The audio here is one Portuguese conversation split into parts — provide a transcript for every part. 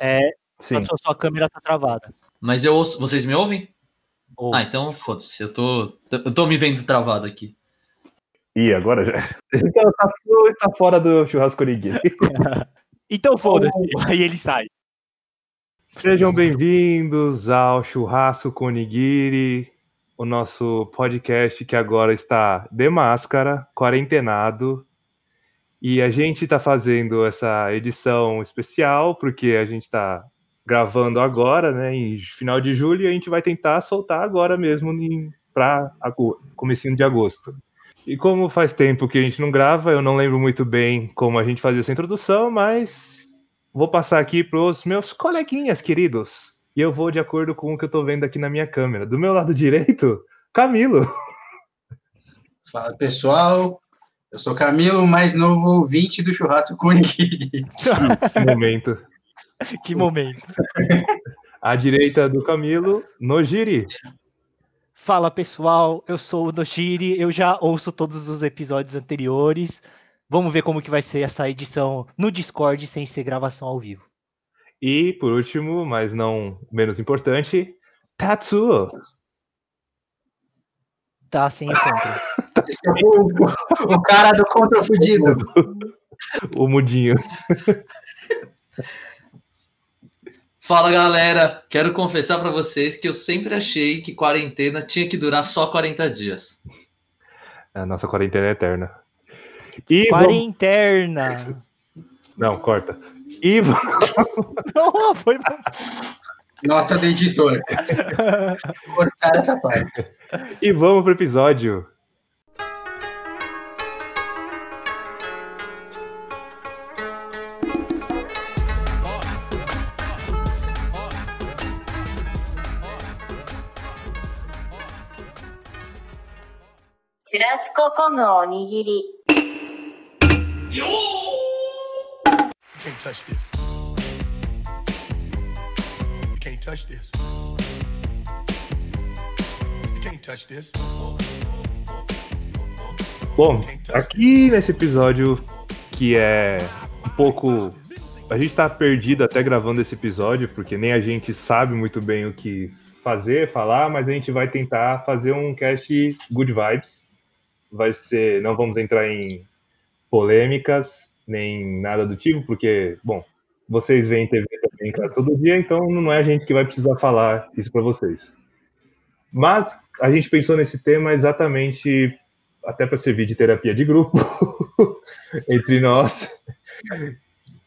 É, Sim. a sua, sua câmera tá travada. Mas eu ouço. Vocês me ouvem? Ou- Ah, então foda-se. Eu tô, eu tô me vendo travado aqui. Ih, agora já. Então, Tatsu está fora do churrasco Onigiri. Então foda-se. Aí ele sai. Sejam bem-vindos ao Churrasco com Onigiri, o nosso podcast que agora está de máscara, quarentenado. E a gente está fazendo essa edição especial porque a gente está gravando agora, né, em final de julho, e a gente vai tentar soltar agora mesmo para comecinho de agosto. E como faz tempo que a gente não grava, eu não lembro muito bem como a gente fazia essa introdução, mas vou passar aqui para os meus coleguinhas queridos. E eu vou de acordo com o que eu estou vendo aqui na minha câmera. Do meu lado direito, Camilo. Fala pessoal, eu sou Camilo, mais novo ouvinte do Churrasco com. Que momento. que momento. À direita do Camilo, Nojiri. Fala pessoal, eu sou o Noshiri, eu já ouço todos os episódios anteriores. Vamos ver como que vai ser essa edição no Discord sem ser gravação ao vivo. E, por último, mas não menos importante, Tatsuo. Tá sem encontro. Esse é o, o cara do contra fudido. O mudinho. Fala galera, quero confessar pra vocês que eu sempre achei que quarentena tinha que durar só 40 dias. A nossa quarentena é eterna. E vamos... Quarentena. Não, corta. E vamos... Não, foi Nota do editor. Cortar essa parte. E vamos pro episódio. Churrasco con onigiri. You can't touch this. Touch this. You can't touch this. Bom, aqui nesse episódio que é um pouco. A gente tá perdido até gravando esse episódio, porque nem a gente sabe muito bem o que fazer, falar, mas a gente vai tentar fazer um cast good vibes. Vai ser. Não vamos entrar em polêmicas, nem nada do tipo, porque, bom, vocês veem TV também casa todo dia, então não é a gente que vai precisar falar isso para vocês. Mas a gente pensou nesse tema exatamente até para servir de terapia de grupo entre nós,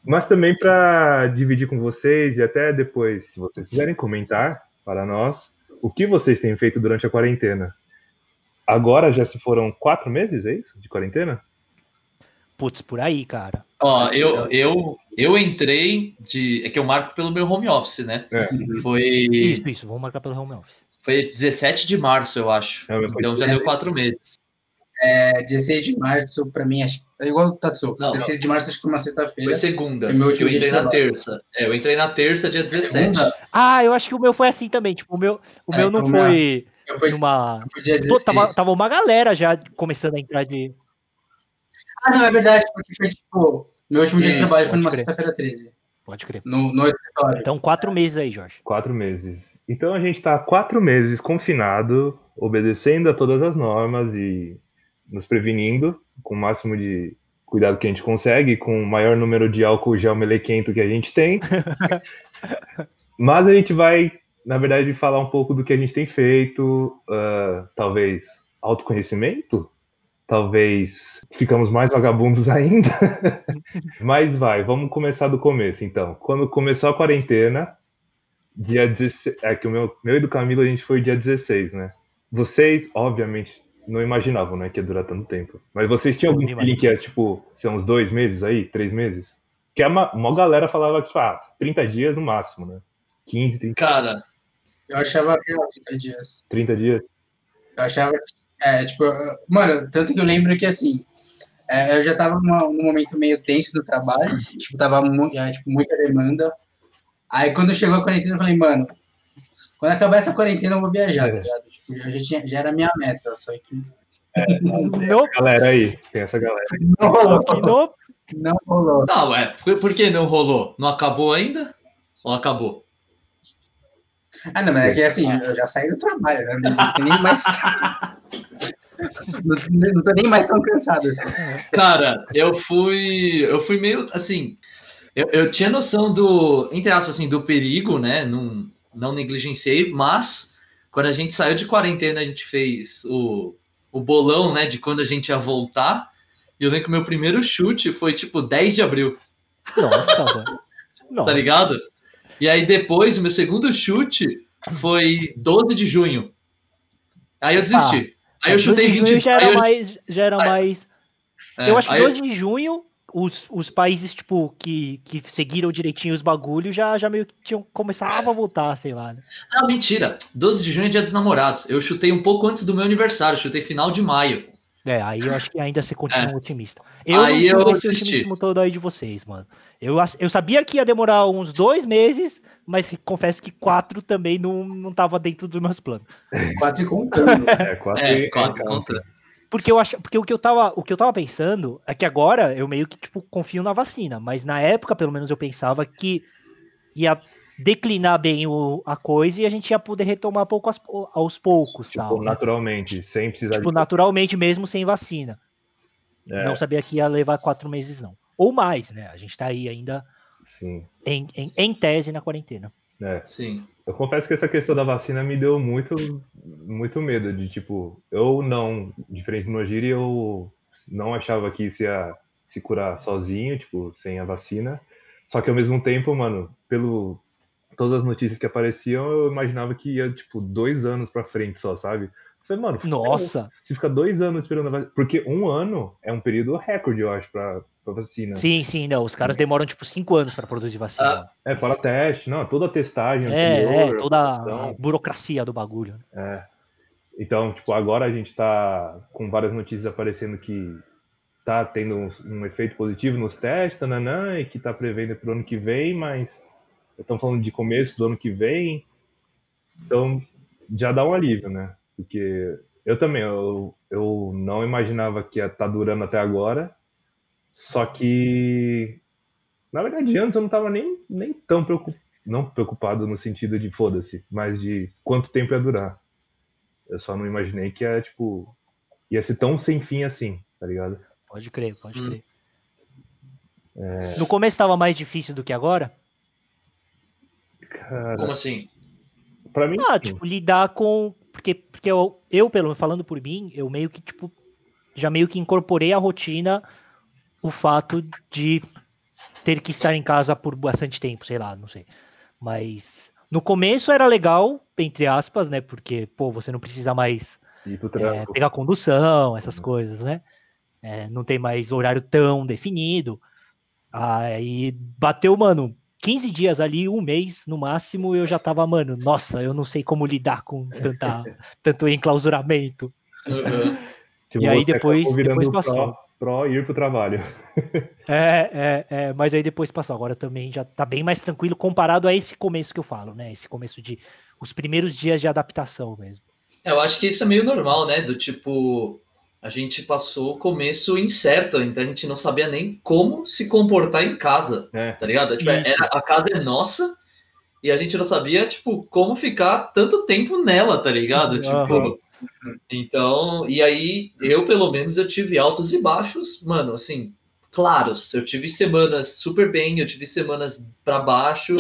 mas também para dividir com vocês e até depois, se vocês quiserem comentar para nós o que vocês têm feito durante a quarentena. Agora já se foram quatro meses, é isso? De quarentena? Putz, por aí, cara. Ó, eu, eu, eu entrei de. É que eu marco pelo meu home office, né? É. Foi, Isso, isso, vamos marcar pelo home office. foi 17 de março, eu acho. É, foi- Então já deu quatro meses. É, 16 de março, pra mim, acho, é igual o Tatsu. Não, 16 de março, acho que foi uma sexta-feira. Foi segunda. Foi meu último eu dia entrei na trabalho. terça. É, eu entrei na terça, dia 17. Segunda? Ah, eu acho que o meu foi assim também. Tipo, o meu, o É, meu não o meu- foi Eu fui, numa. foi dia Pô, 16. tava, tava uma galera já começando a entrar de. Ah, não, é verdade, porque foi tipo. Meu último dia de trabalho foi numa sexta-feira 13. Pode crer. No, no escritório. Então, quatro meses aí, Jorge. Quatro meses. Então a gente está quatro meses confinado, obedecendo a todas as normas e nos prevenindo com o máximo de cuidado que a gente consegue, com o maior número de álcool gel melequento que a gente tem. Mas a gente vai, na verdade, falar um pouco do que a gente tem feito, ah, talvez autoconhecimento, talvez ficamos mais vagabundos ainda. Mas vai, vamos começar do começo, então. Quando começou a quarentena, dia 16. É que o meu, meu e do Camilo a gente foi dia 16, né? Vocês, obviamente, não imaginavam, né, que ia durar tanto tempo. Mas vocês tinham algum feeling que ia, tipo, ser uns dois meses aí, três meses? Que a ma- uma galera falava, tipo, ah, 30 dias no máximo, né? 15, 30, Cara, Eu achava real 30 dias. 30 dias. Eu achava. É, tipo, mano, tanto que eu lembro que assim. é, eu já tava numa- num momento meio tenso do trabalho, tipo, tava mu é, tipo, muita demanda. Aí quando chegou a quarentena, eu falei, mano, quando acabar essa quarentena eu vou viajar, tá É. ligado? Tipo, já, já, tinha, já era a minha meta, só que Não, Galera aí, tem essa galera. não rolou. que não. Não rolou. não, é. Por que não rolou? Não acabou ainda? Ou acabou? Ah, não, mas é que assim, eu já saí do trabalho, né? Não tem nem mais. não, tô nem mais tão cansado assim. Cara, eu fui. Eu fui meio assim. Eu, eu tinha noção do, entre aspas, assim, do perigo, né? Não, não negligenciei, mas quando a gente saiu de quarentena, a gente fez o, o bolão, né? De quando a gente ia voltar. E eu lembro que o meu primeiro chute foi tipo 10 de abril, Nossa, mano. Nossa. tá ligado? E aí depois, o meu segundo chute foi 12 de junho. Aí eu desisti. aí eu 12 chutei de 20 junho já aí era eu- mais. Já era aí- mais. é, eu acho que aí 12 de junho, os, os países, tipo, que, que seguiram direitinho os bagulhos já, já meio que tinham começado a voltar, sei lá. Né? Não, mentira. 12 de junho é dia dos namorados. Eu chutei um pouco antes do meu aniversário, chutei final de maio. É, aí eu acho que ainda você continua otimista. Eu Aí não eu esse otimismo todo aí de vocês, mano. Eu, eu sabia que ia demorar uns dois meses, mas confesso que quatro também não, não tava dentro dos meus planos. Quatro e contando. É, quatro É, e- quatro é, contra. Porque eu acho, porque o que eu tava, o que eu tava pensando é que agora eu meio que tipo confio na vacina, mas na época, pelo menos eu pensava que ia declinar bem o, a coisa e a gente ia poder retomar pouco aos, aos poucos, Tipo, tal. né? naturalmente, sem precisar Tipo, de. naturalmente mesmo sem vacina. É, Não sabia que ia levar quatro meses não. Ou mais, né? A gente tá aí ainda sim. em, em, em tese na quarentena. É. Sim. Eu confesso que essa questão da vacina me deu muito, muito medo de tipo, eu não, diferente do Nojiri, eu não achava que isso ia se curar sozinho, tipo, sem a vacina. Só que ao mesmo tempo, mano, pelo todas as notícias que apareciam, eu imaginava que ia tipo dois anos pra frente só, sabe? Eu falei, mano, Nossa, se fica dois anos esperando a vacina, porque um ano é um período recorde, eu acho, pra, pra vacina. sim, sim, não. Os caras demoram tipo cinco anos para produzir vacina. É, fora teste, não, toda a testagem é, anterior, é, toda a aprovação. burocracia do bagulho. É. Então, tipo, agora a gente tá com várias notícias aparecendo que tá tendo um, um efeito positivo nos testes, tananã, e que tá prevendo pro ano que vem, mas estão falando de começo do ano que vem. Então, já dá um alívio, né? Porque eu também, eu, eu não imaginava que ia estar durando até agora, só que, na verdade, antes eu não tava nem, nem tão preocupado, não preocupado no sentido de foda-se, mas de quanto tempo ia durar. Eu só não imaginei que ia, tipo, ia ser tão sem fim assim, tá ligado? Pode crer, pode Hum. crer. No começo estava mais difícil do que agora? Cara, Como assim? pra mim, Ah, sim. tipo, lidar com. Porque, porque eu, eu, pelo falando por mim, eu meio que, tipo, já meio que incorporei a rotina o fato de ter que estar em casa por bastante tempo, sei lá, não sei. Mas no começo era legal, entre aspas, né? Porque, pô, você não precisa mais é, pegar condução, essas coisas, né? É, não tem mais horário tão definido. Aí bateu, mano, 15 dias ali, um mês no máximo, eu já tava, mano, nossa, eu não sei como lidar com tanta, tanto enclausuramento. Uhum. Tipo, e aí depois- depois pro- passou. Pro ir pro trabalho. É, é, é, mas aí depois passou. Agora também já tá bem mais tranquilo comparado a esse começo que eu falo, né? Esse começo de. Os primeiros dias de adaptação mesmo. É, Eu acho que isso é meio normal, né? Do tipo, a gente passou o começo incerto, então a gente não sabia nem como se comportar em casa, É. tá ligado? Tipo, Isso. era- a casa é nossa e a gente não sabia, tipo, como ficar tanto tempo nela, tá ligado? Tipo, Aham. então, e aí eu, pelo menos, eu tive altos e baixos, mano, assim, claros. Eu tive semanas super bem, eu tive semanas pra baixo,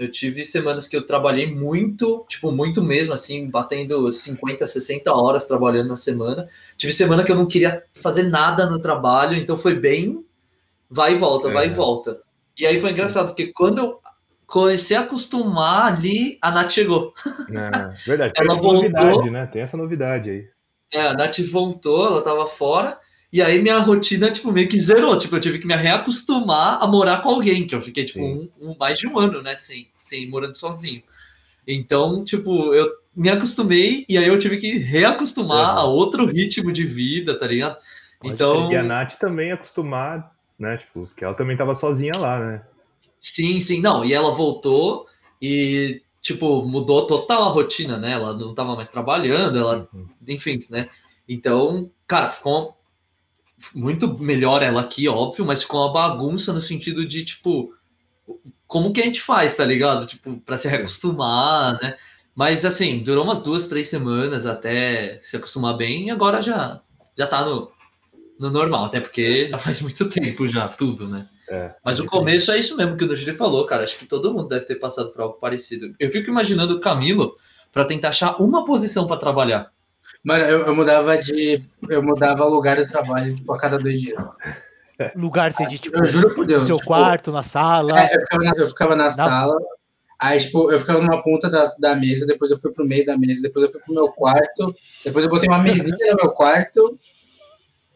eu tive semanas que eu trabalhei muito, tipo, muito mesmo, assim, batendo 50, 60 horas trabalhando na semana. Tive semana que eu não queria fazer nada no trabalho, então foi bem vai e volta, vai e É. volta. E aí foi engraçado, porque quando eu comecei a acostumar ali, a Nath chegou. É, verdade. Tem Ela essa voltou. novidade, né? Tem essa novidade aí. É, a Nath voltou, ela tava fora, e aí minha rotina, tipo, meio que zerou. Tipo, eu tive que me reacostumar a morar com alguém, que eu fiquei, tipo, um, um- mais de um ano, né, sem, sem morando sozinho. Então, tipo, eu me acostumei, e aí eu tive que reacostumar Uhum. a outro ritmo de vida, tá ligado? Pode Então, E a Nath também acostumar, né? Tipo, que ela também tava sozinha lá, né? sim, sim, não, e ela voltou, e, tipo, mudou total a rotina, né? Ela não tava mais trabalhando, ela Uhum. enfim, né? Então, cara, ficou muito melhor ela aqui, óbvio, mas ficou uma bagunça no sentido de, tipo, como que a gente faz, tá ligado? Tipo, pra se reacostumar, né? Mas assim, durou umas duas, três semanas até se acostumar bem, e agora já, já tá no, no normal, até porque já faz muito tempo já, tudo, né? É. Mas o começo é isso mesmo que o Nugiri falou, cara. Acho que todo mundo deve ter passado por algo parecido. Eu fico imaginando o Camilo para tentar achar uma posição para trabalhar. Mano, eu, eu mudava de. Eu mudava lugar de trabalho, tipo, a cada dois dias. Lugar, você diz, tipo, Eu juro por Deus. no seu tipo, quarto, na sala. É, eu ficava na, eu ficava na sala, aí, tipo, eu ficava numa ponta da, da mesa, depois eu fui pro meio da mesa, depois eu fui pro meu quarto, depois eu botei uma mesinha no meu quarto,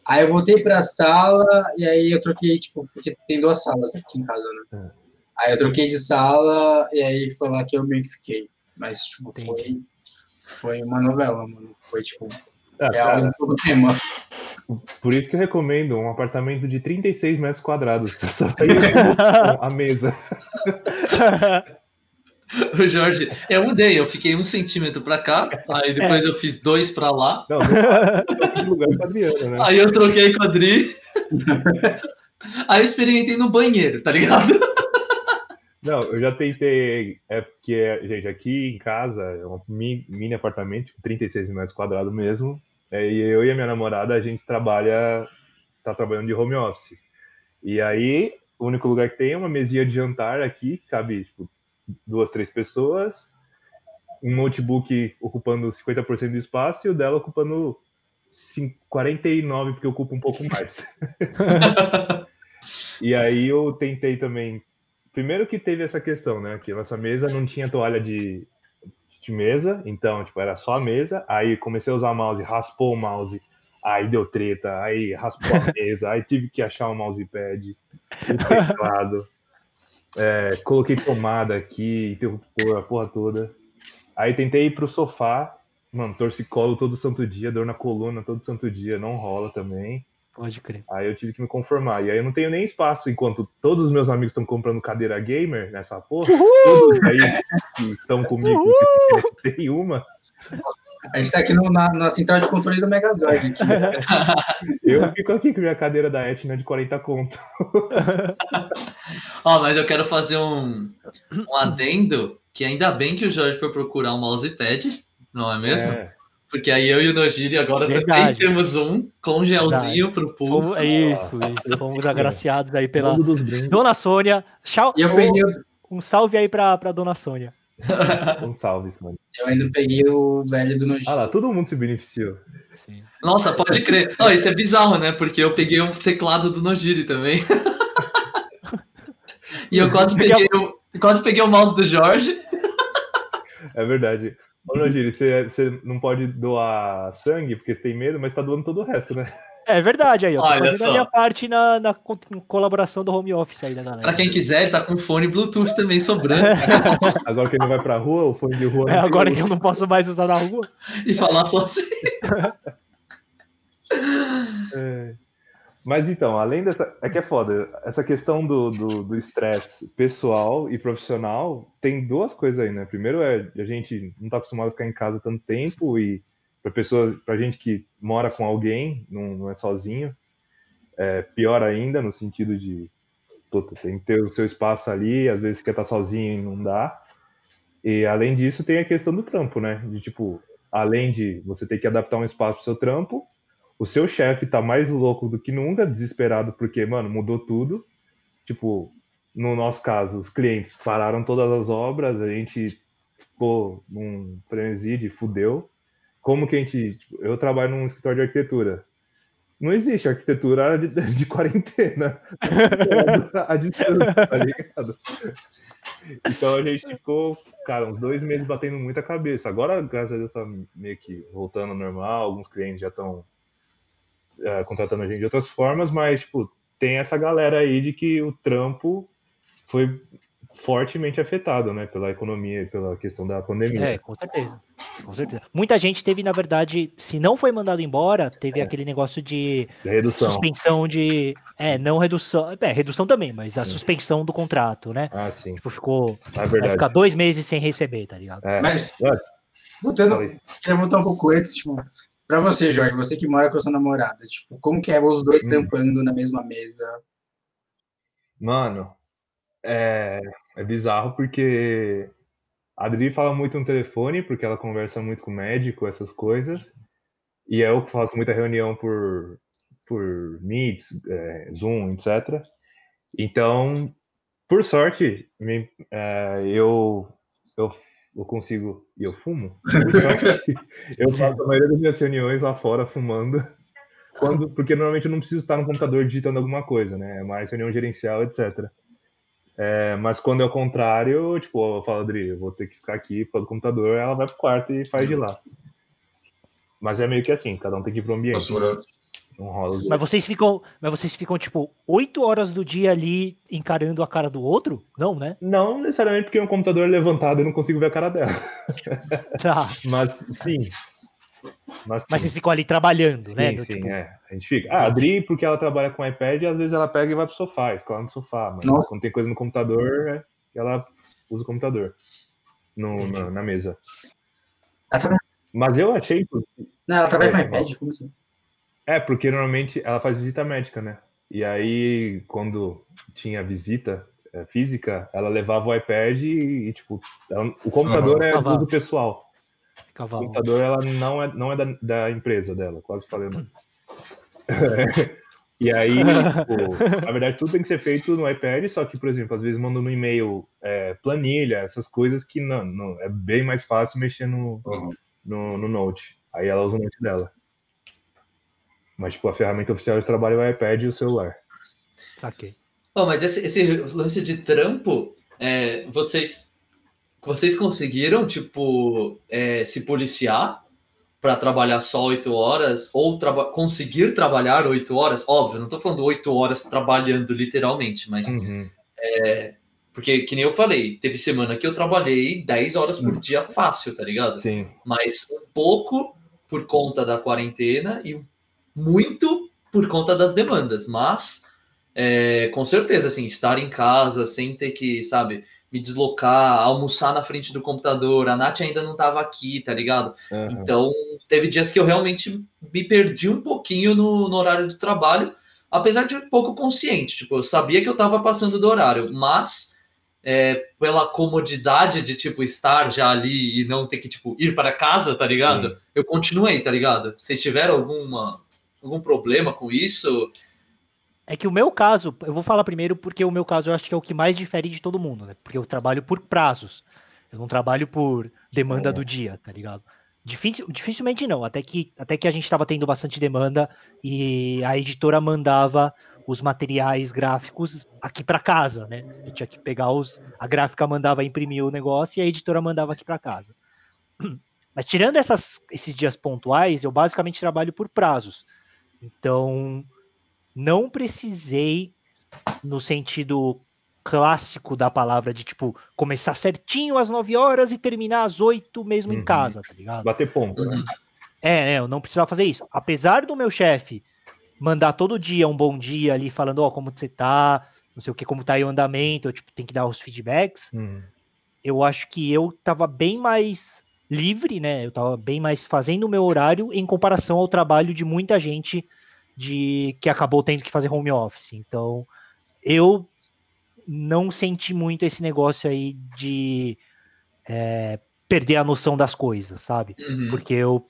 aí eu voltei pra sala, e aí eu troquei, tipo, porque tem duas salas aqui em casa, né? Aí eu troquei de sala, e aí foi lá que eu meio que fiquei. Mas, tipo, foi, foi uma novela, mano. Foi, tipo, Ah, real cara, em todo tema. por isso que eu recomendo um apartamento de 36 metros quadrados. Só vai a mesa. O Jorge, eu mudei, eu fiquei um centímetro para cá, aí depois eu fiz dois para lá, Não, é lugar com a Adriana, né? aí eu troquei com a Adri. Aí eu experimentei no banheiro, tá ligado? Não, eu já tentei. É porque, gente, aqui em casa é um mi- mini apartamento, tipo, 36 metros quadrados mesmo. é, e eu e a minha namorada, a gente trabalha. Tá trabalhando de home office. E aí, o único lugar que tem é uma mesinha de jantar aqui, que cabe tipo, duas, três pessoas. Um notebook ocupando 50% do espaço e o dela ocupando cin- 49%, porque ocupa um pouco mais. E aí eu tentei também. Primeiro que teve essa questão, né? Que a nossa mesa não tinha toalha de, de mesa, então, tipo, era só a mesa. Aí comecei a usar o mouse, raspou o mouse, aí deu treta, aí raspou a mesa, aí tive que achar o mousepad, o teclado. É, coloquei tomada aqui, interruptor, a porra toda. Aí tentei ir pro sofá, mano, torcicolo todo santo dia, dor na coluna todo santo dia, não rola também. Pode crer. Aí eu tive que me conformar. E aí eu não tenho nem espaço, enquanto todos os meus amigos estão comprando cadeira gamer nessa porra, todos aí que estão comigo que tem uma, A gente tá aqui no- na, na central de controle do Megazord. Eu fico aqui com minha cadeira da Etna de 40 conto. Ó, mas eu quero fazer um, um adendo, que ainda bem que o Jorge foi procurar um mousepad, não é mesmo? É, Porque aí eu e o Nojiri agora também Verdade. temos um com gelzinho pro pulso. Fomos, é isso, isso. Fomos agraciados aí pela Dona Sônia. Tchau, E eu peguei, o- Um salve aí pra, pra Dona Sônia. um salve, mano. eu ainda peguei o velho do Nojinho. Ah lá, todo mundo se beneficiou. Sim. Nossa, pode crer. Ó, isso é bizarro, né? Porque eu peguei um teclado do Nojiri também. e eu quase peguei, o, quase peguei o mouse do Jorge. É verdade. Ô, Nogiri, você, você não pode doar sangue porque você tem medo, mas tá doando todo o resto, né? É verdade aí, eu tô Olha fazendo só. a minha parte na, na co- colaboração do home office aí da galera. Pra quem quiser, ele tá com fone Bluetooth também sobrando. Agora que ele não vai pra rua, o fone de rua. É, não tem agora que eu não posso mais usar na rua. e falar só assim. É. Mas então, além dessa. É que é foda. Essa questão do estresse pessoal e profissional tem duas coisas aí, né? Primeiro é a gente não tá acostumado a ficar em casa tanto tempo e para pessoa, pra gente que mora com alguém, não, não é sozinho, é pior ainda no sentido de puta, tem que ter o seu espaço ali, às vezes quer estar sozinho e não dá. E além disso, tem a questão do trampo, né? De tipo, além de você ter que adaptar um espaço pro seu trampo, o seu chefe tá mais louco do que nunca, desesperado, porque, mano, mudou tudo. Tipo, no nosso caso, os clientes pararam todas as obras, a gente ficou num frenesi de fudeu. Como que a gente. tipo, eu trabalho num escritório de arquitetura. Não existe arquitetura de, de quarentena. a distância, tá ligado? Então a gente ficou, cara, uns dois meses batendo muita cabeça. Agora, graças a Deus, tá meio que voltando ao normal. Alguns clientes já estão é, contratando a gente de outras formas, mas, tipo, tem essa galera aí de que o trampo foi fortemente afetado, né, pela economia e pela questão da pandemia. É, com certeza. Com certeza. Muita gente teve, na verdade, se não foi mandado embora, teve É. aquele negócio de redução. suspensão de. É, não redução. É, redução também, mas a Sim. suspensão do contrato, né? Ah, sim. Tipo, ficou. É Vai ficar dois meses sem receber, tá ligado? É. Mas, voltando, queria voltar um pouco antes, tipo, pra você, Jorge, você que mora com a sua namorada, tipo, como que é os dois Hum. trampando na mesma mesa? Mano, É, é bizarro porque a Adri fala muito no telefone, porque ela conversa muito com o médico, essas coisas. E eu que faço muita reunião por, por Meets, é, Zoom, etc. Então, por sorte, me- é, eu, eu, eu consigo. E eu fumo? Sorte, eu faço a maioria das minhas reuniões lá fora fumando. Quando, porque normalmente eu não preciso estar no computador digitando alguma coisa, né? É mais reunião gerencial, etc. É, mas quando é o contrário, tipo, eu falo, Adri, eu vou ter que ficar aqui causa do computador, ela vai pro quarto e faz de lá. Mas é meio que assim, cada um tem que ir pro ambiente. Nossa, mano, Não rola. Mas vocês ficam, mas vocês ficam tipo oito horas do dia ali encarando a cara do outro? Não, né? Não necessariamente porque o computador é levantado e eu não consigo ver a cara dela. Tá. Mas sim. Mas, Mas vocês ficam ali trabalhando, sim, né? Sim, tipo, é. A gente fica. Ah, a Adri, porque ela trabalha com iPad, às vezes ela pega e vai pro sofá, e fica lá no sofá. Mas Nossa. quando tem coisa no computador, é, ela usa o computador no, na, na mesa. Ela trabalha, Mas eu achei. não, ela trabalha com É, iPad? Como assim? É, porque normalmente ela faz visita médica, né? E aí, quando tinha visita é, física, ela levava o iPad e, e, tipo, ela- o computador é Cavalo. uso pessoal. O cavalo. computador ela não é, não é da, da empresa dela, quase falei. não. e aí, tipo, na verdade, tudo tem que ser feito no iPad, só que, por exemplo, às vezes mandam no e-mail é, planilha, essas coisas que não, não é bem mais fácil mexer no, Uhum. no, no Note. Aí ela usa o Note dela. Mas, tipo, a ferramenta oficial de trabalho é o iPad e o celular. Saquei. Ó, mas esse, esse lance de trampo, é, vocês, vocês conseguiram, tipo, é, se policiar para trabalhar só oito horas? Ou traba conseguir trabalhar oito horas? Óbvio, não tô falando oito horas trabalhando literalmente, mas Uhum. Porque, que nem eu falei, teve semana que eu trabalhei 10 horas por dia fácil, tá ligado? Sim. Mas um pouco por conta da quarentena e muito por conta das demandas. Mas, é, com certeza, assim, estar em casa sem ter que, sabe, me deslocar, almoçar na frente do computador. A Nath ainda não tava aqui, tá ligado? Aham. Então, teve dias que eu realmente me perdi um pouquinho no, no horário do trabalho, apesar de um pouco consciente. Tipo, eu sabia que eu estava passando do horário, mas é, pela comodidade de, tipo, estar já ali e não ter que, tipo, ir para casa, tá ligado? Sim. Eu continuei, tá ligado? Vocês tiveram alguma, algum problema com isso? É que o meu caso, eu vou falar primeiro porque o meu caso eu acho que é o que mais difere de todo mundo, né? Porque eu trabalho por prazos. Eu não trabalho por demanda É. do dia, tá ligado? Difícil, dificilmente não, até que, até que a gente estava tendo bastante demanda e a editora mandava os materiais gráficos aqui para casa, né? Eu tinha que pegar os. A gráfica mandava imprimir o negócio e a editora mandava aqui para casa. Mas tirando essas, esses dias pontuais, eu basicamente trabalho por prazos. Então, não precisei, no sentido clássico da palavra, de tipo, começar certinho às 9 horas e terminar às 8 mesmo em Uhum. casa, tá ligado? Bater ponto, né? É, é, eu não precisava fazer isso. Apesar do meu chefe mandar todo dia um bom dia ali, falando, ó, como você tá, não sei o que, como tá aí o andamento, eu, tipo, tem que dar os feedbacks, Uhum. eu acho que eu tava bem mais livre, né? Eu tava bem mais fazendo o meu horário em comparação ao trabalho de muita gente de que acabou tendo que fazer home office. Então, eu não senti muito esse negócio aí de é, perder a noção das coisas, sabe? Uhum. porque eu,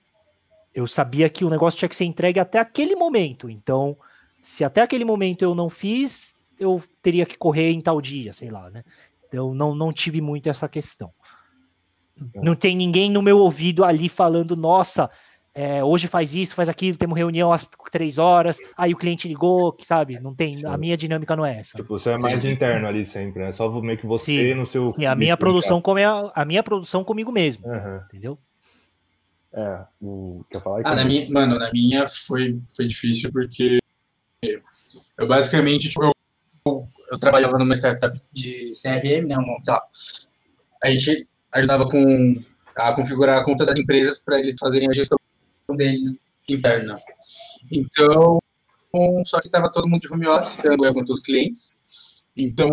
eu sabia que o negócio tinha que ser entregue até aquele momento. Então, se até aquele momento eu não fiz, eu teria que correr em tal dia, sei lá, né? Eu não, não tive muito essa questão. Não tem ninguém no meu ouvido ali falando, nossa, é, hoje faz isso, faz aquilo, temos reunião às três horas, aí o cliente ligou, que sabe? Não tem. A minha dinâmica não é essa. Tipo, você é mais Entendi. interno ali sempre, né? Só meio que você Sim. no seu. E a minha produção come a, a minha produção comigo mesmo, Aham. entendeu? É, o... quer falar? Ah, na minha, mano, na minha foi, foi difícil porque eu basicamente, tipo, eu, eu trabalhava numa startup de CRM, né, um, lá, a gente ajudava com a configurar a conta das empresas para eles fazerem a gestão deles interna. Então, só que estava todo mundo de home office, eu quanto os clientes. Então,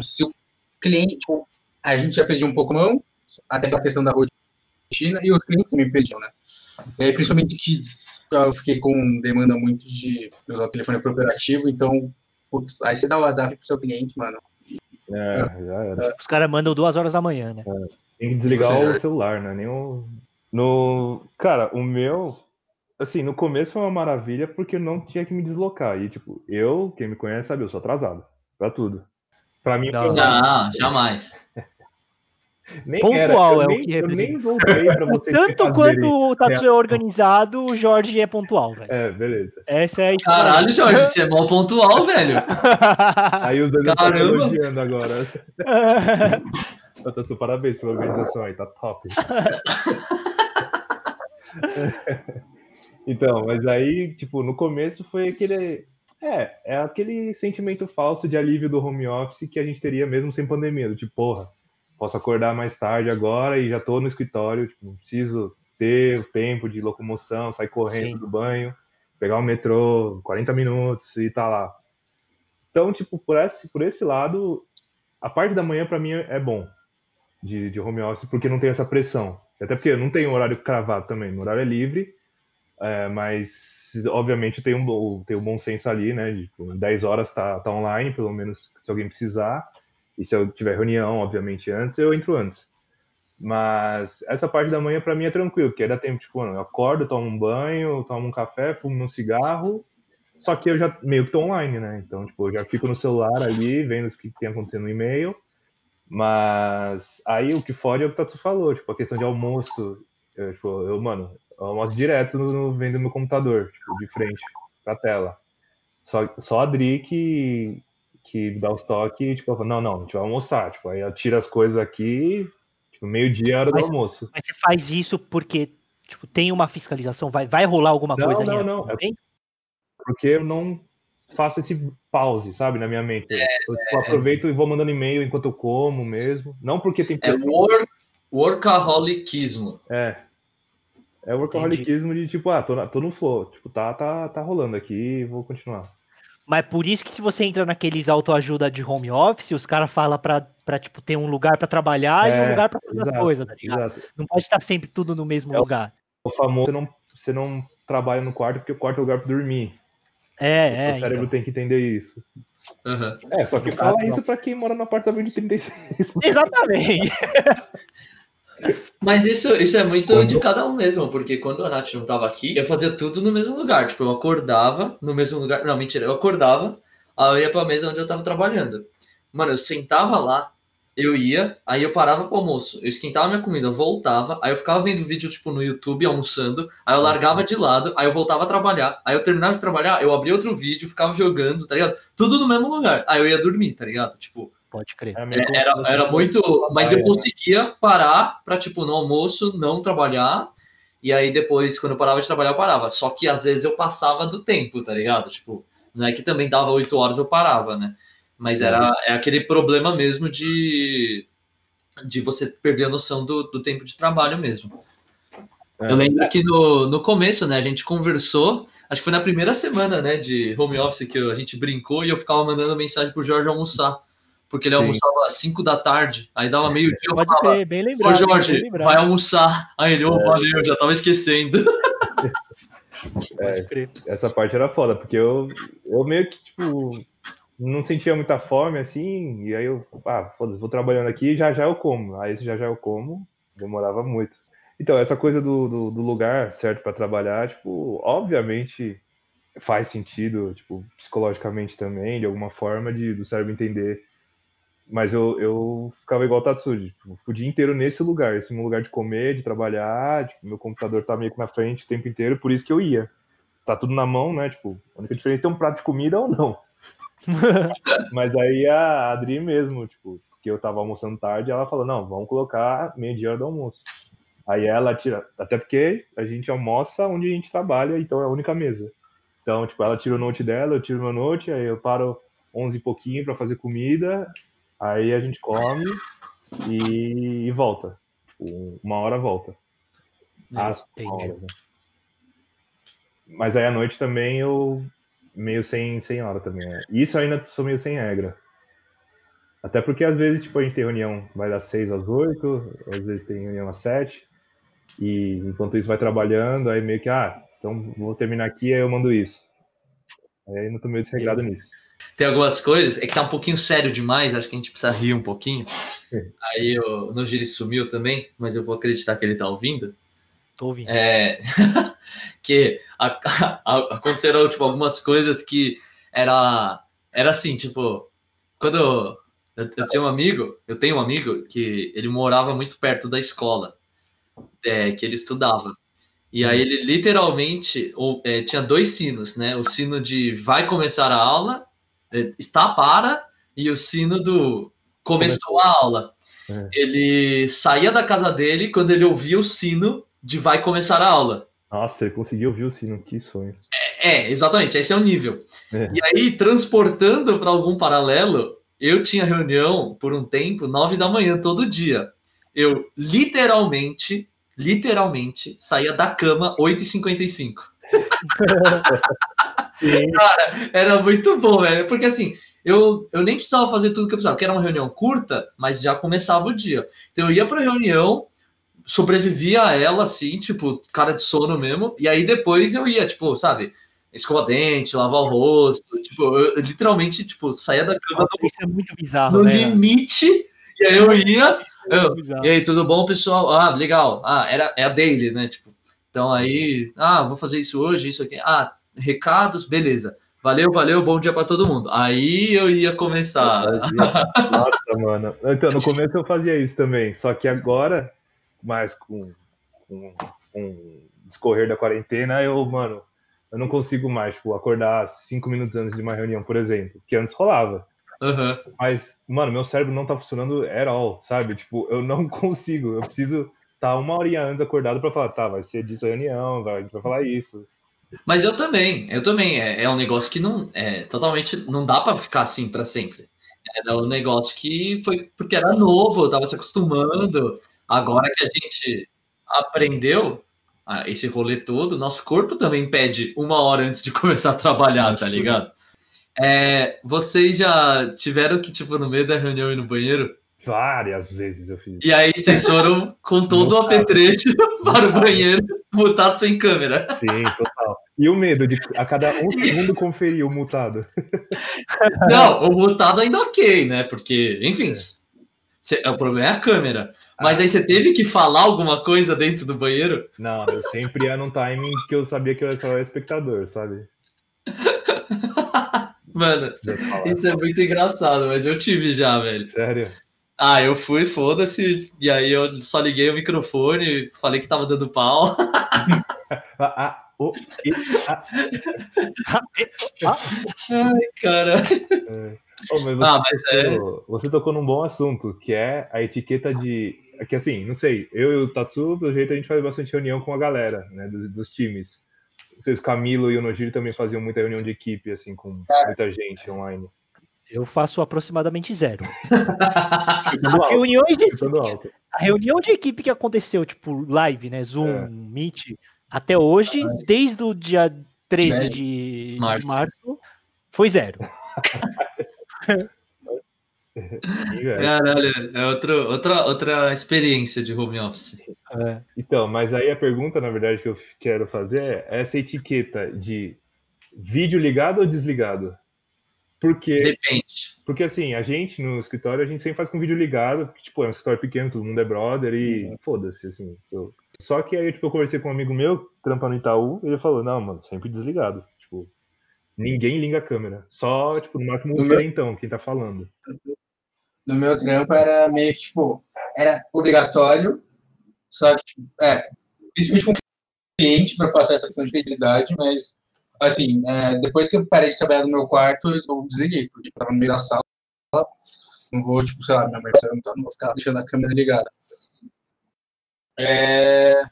se o cliente, tipo, a gente já perdia um pouco a mão, até pela questão da rotina, e os clientes também perdiam, né? Aí, principalmente que eu fiquei com demanda muito de usar o telefone corporativo, então, putz, aí você dá o WhatsApp pro seu cliente, mano. É, já era. Os caras mandam duas horas da manhã, né? Tem que desligar o celular, né? Nem o... No... Cara, o meu... Assim, no começo foi uma maravilha porque eu não tinha que me deslocar. E, tipo, eu, quem me conhece sabe, eu sou atrasado. Pra tudo. Pra mim, Não. foi Não, jamais. Nem Pontual eu é o nem, que Eu representa. nem voltei pra O vocês tanto quanto o Tatsu é organizado, o Jorge é pontual, velho. É, beleza. Essa é a história. Caralho, Jorge, você é mal pontual, velho. Aí os dois estão Caramba. elogiando agora. Tatsu, parabéns pela organização aí, tá top. então, mas aí, tipo, no começo foi aquele. É, é aquele sentimento falso de alívio do home office que a gente teria mesmo sem pandemia. Do tipo, porra, posso acordar mais tarde agora e já tô no escritório, tipo, não preciso ter tempo de locomoção, sair correndo Sim. do banho, pegar o metrô, 40 minutos e tá lá. Então, tipo, por esse, por esse lado, a parte da manhã para mim é bom de, de home office, porque não tem essa pressão. Até porque eu não tenho horário cravado também, meu horário é livre, é, mas obviamente eu tenho um, tenho um bom senso ali, né? Tipo, em 10 horas tá, tá online, pelo menos se alguém precisar. E se eu tiver reunião, obviamente, antes, eu entro antes. Mas essa parte da manhã para mim é tranquilo, porque dá tempo, tipo, mano, eu acordo, tomo um banho, tomo um café, fumo um cigarro, só que eu já meio que tô online, né? Então, tipo, eu já fico no celular ali, vendo o que tem acontecendo no e-mail. Mas aí o que fode é o que o Tatsu falou, tipo, a questão de almoço. Eu, tipo, eu mano, eu almoço direto no, no, vendo meu computador, tipo, de frente pra tela. Só, só a Dri que, que dá os toques e, tipo, ela fala, não, não, a gente vai almoçar. Tipo, aí ela tira as coisas aqui, tipo, meio-dia é hora do Mas- almoço. Mas você faz isso porque tipo, tem uma fiscalização, vai, vai rolar alguma Não, coisa não, ali? não, é Tem? porque eu não faço esse pause, sabe, na minha mente. eu tipo, aproveito e vou mandando e-mail enquanto eu como mesmo. Não porque tem É wor workaholicismo. É. É o workaholicismo de tipo, ah, tô, na- tô no flow. Tipo, tá, tá, tá rolando aqui, vou continuar. Mas por isso que se você entra naqueles autoajuda de home office, os caras falam pra, pra, tipo, ter um lugar pra trabalhar e É, um lugar pra fazer as exato, coisas, tá ligado? Exato. Não pode estar sempre tudo no mesmo É o- lugar. O famoso, você não, você não trabalha no quarto porque o quarto é o lugar pra dormir. É, é. o cérebro então. tem que entender isso. Aham. É, só que fala isso pra quem mora no apartamento de 36. Exatamente. Mas isso, isso é muito Quando- de cada um mesmo, porque quando a Nath não tava aqui, eu fazia tudo no mesmo lugar. Tipo, eu acordava no mesmo lugar. Não, mentira, eu acordava, aí eu ia pra mesa onde eu tava trabalhando. Mano, eu sentava lá, eu ia, aí eu parava pro almoço, eu esquentava minha comida, voltava, aí eu ficava vendo vídeo, tipo, no YouTube, almoçando, aí eu largava de lado, aí eu voltava a trabalhar, aí eu terminava de trabalhar, eu abria outro vídeo, ficava jogando, tá ligado? Tudo no mesmo lugar. Aí eu ia dormir, tá ligado? Tipo, Pode crer. É é, era, era muito. Mas eu conseguia parar pra, tipo, no almoço não trabalhar. E aí depois, quando eu parava de trabalhar, eu parava. Só que às vezes eu passava do tempo, tá ligado? Tipo, não é que também dava oito horas eu parava, né? Mas era é aquele problema mesmo de, de você perder a noção do, do tempo de trabalho mesmo. É. Eu lembro que no, no começo, né, a gente conversou, acho que foi na primeira semana, né, de home office que eu- a gente brincou e eu ficava mandando mensagem pro Jorge almoçar. Porque ele Sim. almoçava às 5 da tarde, aí dava meio-dia, eu Pode falava, crer, bem Ô lembrado. bem Jorge, lembrado. vai almoçar. Aí ele, ô, É. valeu, já tava esquecendo. Crer. Essa parte era foda, porque eu, eu meio que, tipo, não sentia muita fome, assim, e aí eu, ah, foda-se, vou trabalhando aqui já já eu como. Aí já já eu como, demorava muito. Então, essa coisa do, do, do lugar certo para trabalhar, tipo, obviamente faz sentido, tipo, psicologicamente também, de alguma forma, de, do cérebro entender. Mas eu, eu ficava igual o Tatsuji, tipo, o dia inteiro nesse lugar, esse meu lugar de comer, de trabalhar, tipo, meu computador tá meio que na frente o tempo inteiro, por isso que eu ia tá tudo na mão, né? Tipo, a única diferença é ter um prato de comida ou não. Mas aí a Adri mesmo, tipo, porque eu tava almoçando tarde, ela falou, não, vamos colocar meio-dia hora do almoço. Aí ela tira, até porque a gente almoça onde a gente trabalha, então é a única mesa. Então, tipo, ela tira o note dela, eu tiro meu note, aí eu paro 11 e pouquinho para fazer comida, aí a gente come e, e volta. Uma hora volta. Ah, entendi. uma hora, né? Mas aí à noite também eu meio sem, sem hora também. né? Isso eu ainda sou meio sem regra. Até porque às vezes tipo, a gente tem reunião, vai das 6 às 8, às vezes tem reunião às 7, e enquanto isso vai trabalhando, aí meio que, ah, então vou terminar aqui, aí eu mando isso. Aí não tô meio desregrado nisso. Tem algumas coisas, é que tá um pouquinho sério demais, acho que a gente precisa rir um pouquinho. Aí o Nogiri sumiu também, mas eu vou acreditar que ele tá ouvindo. Tô ouvindo. É, que a- a- aconteceram tipo, algumas coisas que era, era assim, tipo, quando eu, eu, eu tinha um amigo, eu tenho um amigo que ele morava muito perto da escola é, que ele estudava. E aí ele literalmente ou, é, tinha dois sinos, né? O sino de vai começar a aula, é, está para, e o sino do começou a aula. É. Ele saía da casa dele quando ele ouvia o sino de vai começar a aula. Nossa, ele conseguiu ouvir o sino, que sonho. É, exatamente, esse é o nível. É. E aí, transportando para algum paralelo, eu tinha reunião por um tempo, nove da manhã, todo dia. Eu literalmente, literalmente, saía da cama 8h55. Cara, era muito bom, velho. Porque assim, eu, eu nem precisava fazer tudo que eu precisava, porque era uma reunião curta, mas já começava o dia. Então eu ia pra reunião, sobrevivia a ela, assim, tipo, cara de sono mesmo, e aí depois eu ia, tipo, sabe, escovar dente, lavar o rosto, tipo, eu, eu literalmente, tipo, saía da cama Isso é muito no, bizarro, no né? limite, e aí eu ia, É eu, muito bizarro. e aí, tudo bom, pessoal? Ah, legal. Ah, era, é a daily, né? Tipo, então aí, ah, vou fazer isso hoje, isso aqui. Ah, recados, beleza. Valeu, valeu, bom dia para todo mundo. Aí eu ia começar. Nossa, mano. Então, no começo eu fazia isso também, só que agora, mais com, com, com o discorrer da quarentena, eu, mano, eu não consigo mais, tipo, acordar cinco minutos antes de uma reunião, por exemplo, que antes rolava. Aham. Mas, mano, meu cérebro não tá funcionando at all, sabe? Tipo, eu não consigo. Eu preciso estar uma horinha antes acordado pra falar, tá, vai ser disso a reunião, vai, a gente vai falar isso. Mas eu também, eu também. É, é um negócio que não é totalmente. Não dá para ficar assim para sempre. Era um negócio que foi porque era novo, eu tava se acostumando. Agora que a gente aprendeu ah, esse rolê todo, nosso corpo também pede uma hora antes de começar a trabalhar, tá Isso. ligado? É, vocês já tiveram que, tipo, no meio da reunião ir no banheiro? Várias vezes eu fiz. E aí vocês foram com todo o apetrecho para o banheiro, mutado sem câmera. Sim, total. E o medo de a cada um segundo conferir o mutado. Não, o mutado ainda ok, né? Porque, enfim, cê- o problema é a câmera. Mas aí você teve que falar alguma coisa dentro do banheiro? Não, eu sempre ia num timing que eu sabia que eu era só espectador, sabe? Mano, isso é muito engraçado, mas eu tive já, velho. Sério? Ah, eu fui, foda-se, e aí eu só liguei o microfone, falei que tava dando pau. Ai, cara. é. Oh, mas você, Ah, mas é. tocou, você tocou num bom assunto, que é a etiqueta de. é Que assim, não sei, eu e o Tatsu, pelo jeito, a gente faz bastante reunião com a galera, né, dos, dos times. Vocês, Camilo e o Nojiri também faziam muita reunião de equipe, assim, com muita gente online. Eu faço aproximadamente zero. As reuniões de, alto. a reunião de equipe que aconteceu, tipo, live, né? Zoom, É. Meet, até hoje, desde o dia 13 Dez. de de Março. março, foi zero. Caralho, é outro, outra, outra experiência de home office. É. Então, mas aí a pergunta, na verdade, que eu quero fazer é essa etiqueta de vídeo ligado ou desligado? Porque, Depende. porque assim, a gente no escritório, a gente sempre faz com vídeo ligado, porque, tipo, é um escritório pequeno, todo mundo é brother e foda-se, assim. eu- Só que aí, tipo, eu conversei com um amigo meu, trampa no Itaú, e ele falou, não, mano, sempre desligado. Tipo, ninguém liga a câmera. Só, tipo, no máximo o meu- gerentão, quem tá falando. No meu trampo era meio que, tipo, era obrigatório, só que, tipo, é, principalmente com o cliente para passar essa questão de credibilidade, mas, assim, é, depois que eu parei de trabalhar no meu quarto, eu desliguei, porque eu tava no meio da sala, não vou, tipo, sei lá, minha mãe vai perguntar, não vou ficar deixando a câmera ligada. É,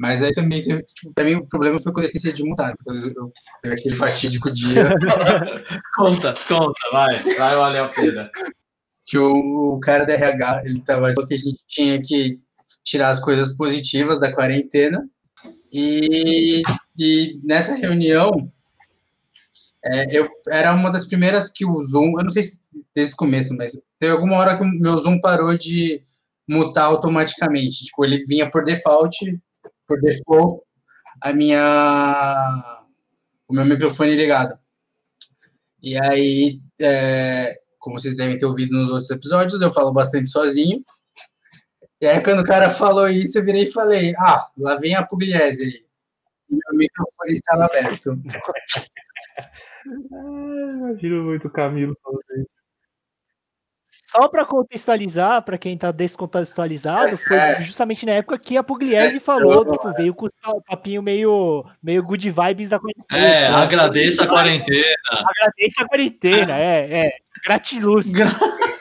mas aí também, teve, tipo, pra mim o problema foi quando eu esqueci de mutar, porque às vezes eu teve aquele fatídico dia Conta, conta, vai, vai valer a pena. que o, o cara da RH, ele tava falou que a gente tinha que tirar as coisas positivas da quarentena e, e nessa reunião é, eu era uma das primeiras que o Zoom, eu não sei se desde o começo, mas teve alguma hora que o meu Zoom parou de mutar automaticamente, tipo, ele vinha por default, por default, a minha o meu microfone ligado. E aí, é, como vocês devem ter ouvido nos outros episódios, eu falo bastante sozinho. E aí, quando o cara falou isso, eu virei e falei: Ah, lá vem a Pugliese aí. Microfone estava aberto. Ah, imagino muito o Camilo falando isso. Só para contextualizar, para quem tá descontextualizado, foi É. justamente na época que a Pugliese É, falou, tipo, veio com o papinho meio, meio good vibes da quarentena. É, agradeça a quarentena. Agradeça a quarentena, é, é. Gratiluz.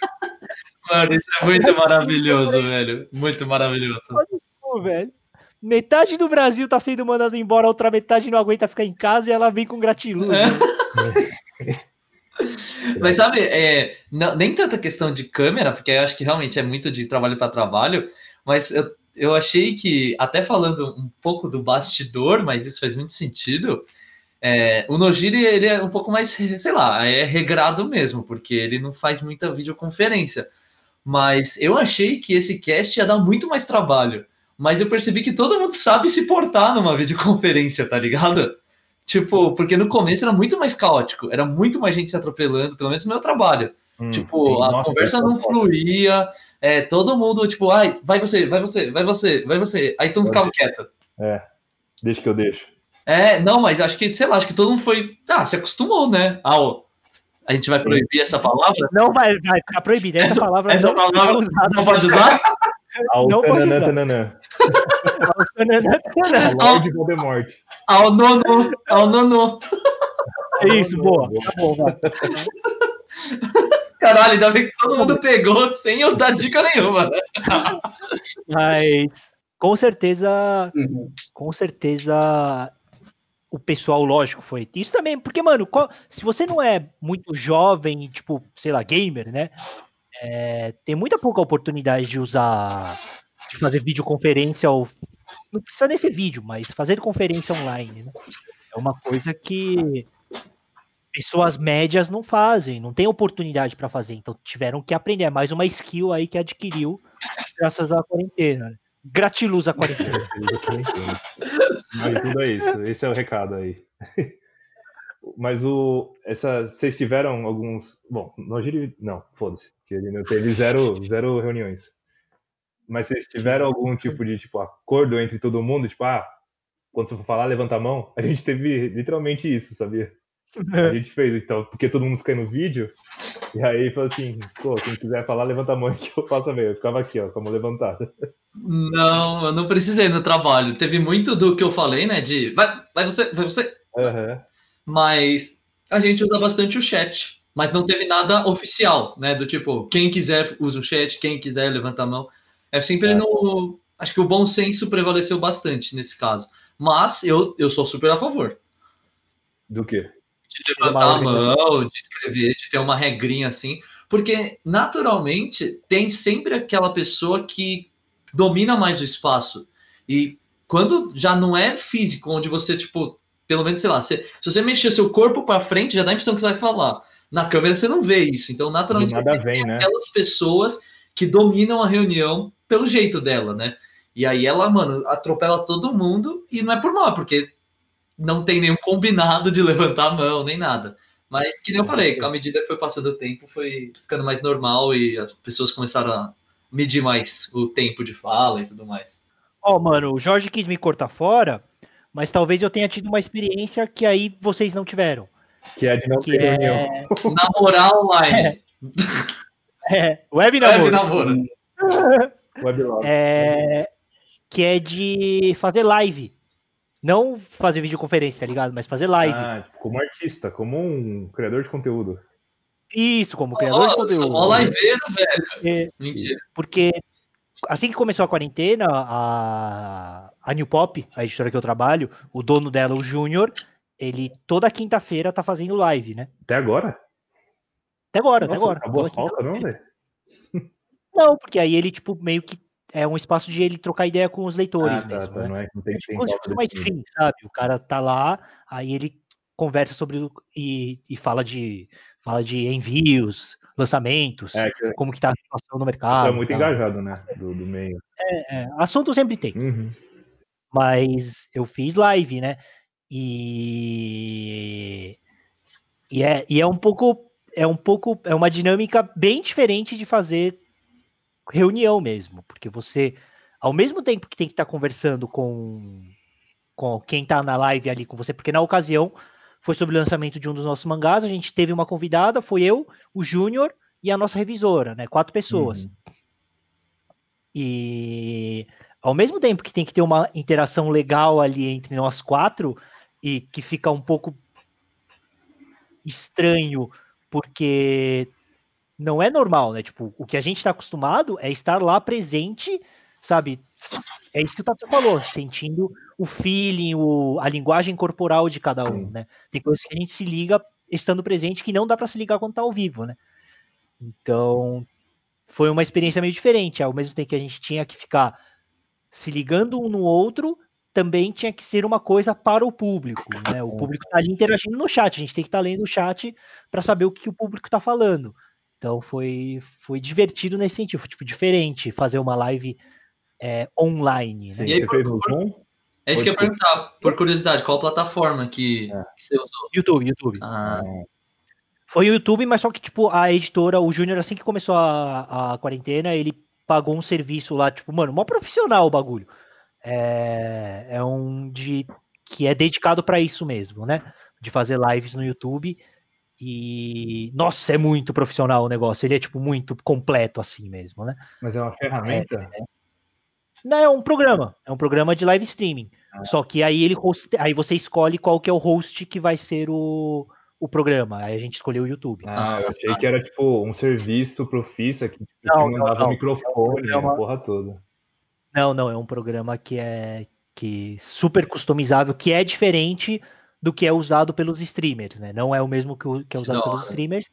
Mano, isso é muito maravilhoso, velho. Muito maravilhoso. Velho. Metade do Brasil tá sendo mandado embora, a outra metade não aguenta ficar em casa e ela vem com gratiluz. É. Mas sabe, é, não- nem tanta questão de câmera, porque eu acho que realmente é muito de trabalho para trabalho, mas eu, eu achei que, até falando um pouco do bastidor, mas isso faz muito sentido, é, o Nojiri, ele é um pouco mais, sei lá, é regrado mesmo, porque ele não faz muita videoconferência. Mas eu achei que esse cast ia dar muito mais trabalho. Mas eu percebi que todo mundo sabe se portar numa videoconferência, tá ligado? Tipo, porque no começo era muito mais caótico, era muito mais gente se atropelando, pelo menos no meu trabalho. Hum, Tipo, sim, a nossa, conversa essa não fluía, é, todo mundo, tipo, ai, vai você, vai você, vai você, vai você. Aí todo mundo ficava quieto. Deixa que eu deixo. É, não, mas acho que, sei lá, acho que todo mundo foi. Ah, se acostumou, né? Ah, ó, a gente vai proibir essa palavra? Não vai, vai ficar proibido. Essa, Essa- palavra essa não palavra é usada. Não pode usar? Ao Não pode tananã, usar. tananã. É A Lorde Voldemort. Ao nono, ao nono. isso, boa. Tá bom, vai. Caralho, ainda bem que todo mundo pegou sem eu dar dica nenhuma, né? Mas com certeza, Uhum. com certeza o pessoal, lógico, foi. Isso também, porque, mano, qual- se você não é muito jovem, tipo, sei lá, gamer, né? É, tem muita pouca oportunidade de usar, de fazer videoconferência ou. Não precisa nem ser vídeo, mas fazer conferência online, né? É uma coisa que pessoas médias não fazem, não tem oportunidade para fazer, então tiveram que aprender. É mais uma skill aí que adquiriu graças à quarentena. né? Gratiluz à quarentena. Mas tudo é isso. Esse é o recado aí. Mas o. Essa, vocês tiveram alguns. Bom, Giri. Não, foda-se. Que ele não teve zero, zero reuniões. Mas vocês tiveram algum tipo de tipo, acordo entre todo mundo? Tipo, ah, quando você for falar, levanta a mão. A gente teve literalmente isso, sabia? A gente fez, então, porque todo mundo fica aí no vídeo. E aí falou assim, pô, quem quiser falar, levanta a mão que eu faço meio. Eu ficava aqui, ó, com a mão levantada. Não, eu não precisei no trabalho. Teve muito do que eu falei, né? De vai, vai você, vai você. Aham. Mas a gente usa bastante o chat. Mas não teve nada oficial, né? Do tipo, quem quiser usa o chat, quem quiser levanta a mão. É sempre É. no. Acho que o bom senso prevaleceu bastante nesse caso. Mas eu, eu sou super a favor. Do quê? de levantar a mão, de escrever, de ter uma regrinha assim, porque naturalmente tem sempre aquela pessoa que domina mais o espaço. E quando já não é físico, onde você, tipo, pelo menos, sei lá, você- se você mexer seu corpo para frente, já dá a impressão que você vai falar. Na câmera você não vê isso. Então, naturalmente, nada você vem, né? aquelas pessoas que dominam a reunião pelo jeito dela, né? E aí ela, mano, atropela todo mundo e não é por mal, porque não tem nenhum combinado de levantar a mão, nem nada. Mas, que nem eu falei, à medida que foi passando o tempo, foi ficando mais normal e as pessoas começaram a medir mais o tempo de fala e tudo mais. Ó, mano, o Jorge quis me cortar fora, mas talvez eu tenha tido uma experiência que aí vocês não tiveram. Que é de não Que ter é, reunião. Namorar online. é web Web namoro. namoro. Weblog. É, que é de fazer live. Não fazer videoconferência, tá ligado? Mas fazer live. Ah, como artista, como um criador de conteúdo. Isso, como criador de Ó, conteúdo. sou mó liveiro, velho. É, Mentira. porque assim que começou a quarentena, a, a New Pop, a editora que eu trabalho, o dono dela, o Júnior, ele toda quinta-feira tá fazendo live, né? Até agora? Até agora, até Nossa, agora. Acabou a falta, não, velho? Não, porque aí ele, tipo, meio que é um espaço de ele trocar ideia com os leitores Ah, tá, mesmo, tá, né? não é, não tem É tipo como se fosse uma stream, sabe? O cara tá lá, aí ele conversa sobre e, e fala de fala de envios, lançamentos, É, que como que tá a situação no você mercado. é muito tal. engajado, né? Do, do meio. É, assunto sempre tem, Uhum. Mas eu fiz live, né? E E é, e é um pouco. É um pouco. É uma dinâmica bem diferente de fazer reunião mesmo. Porque você, ao mesmo tempo que tem que estar conversando com, com quem tá na live ali com você, porque na ocasião foi sobre o lançamento de um dos nossos mangás, a gente teve uma convidada, foi eu, o Júnior e a nossa revisora, né? Quatro pessoas. Uhum. E ao mesmo tempo que tem que ter uma interação legal ali entre nós quatro e que fica um pouco estranho porque não é normal, né? Tipo, o que a gente está acostumado é estar lá presente, sabe? É isso que o Tato falou, sentindo o feeling, o, a linguagem corporal de cada um, né? Tem coisas que a gente se liga estando presente que não dá para se ligar quando tá ao vivo, né? Então, foi uma experiência meio diferente. Ao mesmo tempo que a gente tinha que ficar se ligando um no outro, também tinha que ser uma coisa para o público, né? O público tá ali interagindo no chat, a gente tem que estar tá lendo o chat para saber o que o público está falando. Então foi, foi divertido nesse sentido, foi tipo diferente fazer uma live é, online. Né? Sim, você fez no Zoom? É isso que eu ia Pode perguntar, por curiosidade, qual plataforma que, É. que você usou? YouTube, YouTube. Ah, Foi o YouTube, mas só que, tipo, a editora, o Júnior, assim que começou a, a quarentena, ele pagou um serviço lá, tipo, mano, mó profissional o bagulho. É, é um de que é dedicado para isso mesmo, né? De fazer lives no YouTube. E nossa, é muito profissional o negócio. Ele é tipo muito completo assim mesmo, né? Mas é uma ferramenta? Não, é um programa, é um programa de live streaming. Só que aí ele hoste- aí você escolhe qual que é o host que vai ser o, o programa. Aí a gente escolheu o YouTube. Ah, eu achei que era tipo um serviço profissa que tipo, Não, que não, mandava não. o microfone, É uma- a porra toda. Não, não, é um programa que é que super customizável, que é diferente do que é usado pelos streamers, né? Não é o mesmo que, o- que é usado pelos streamers.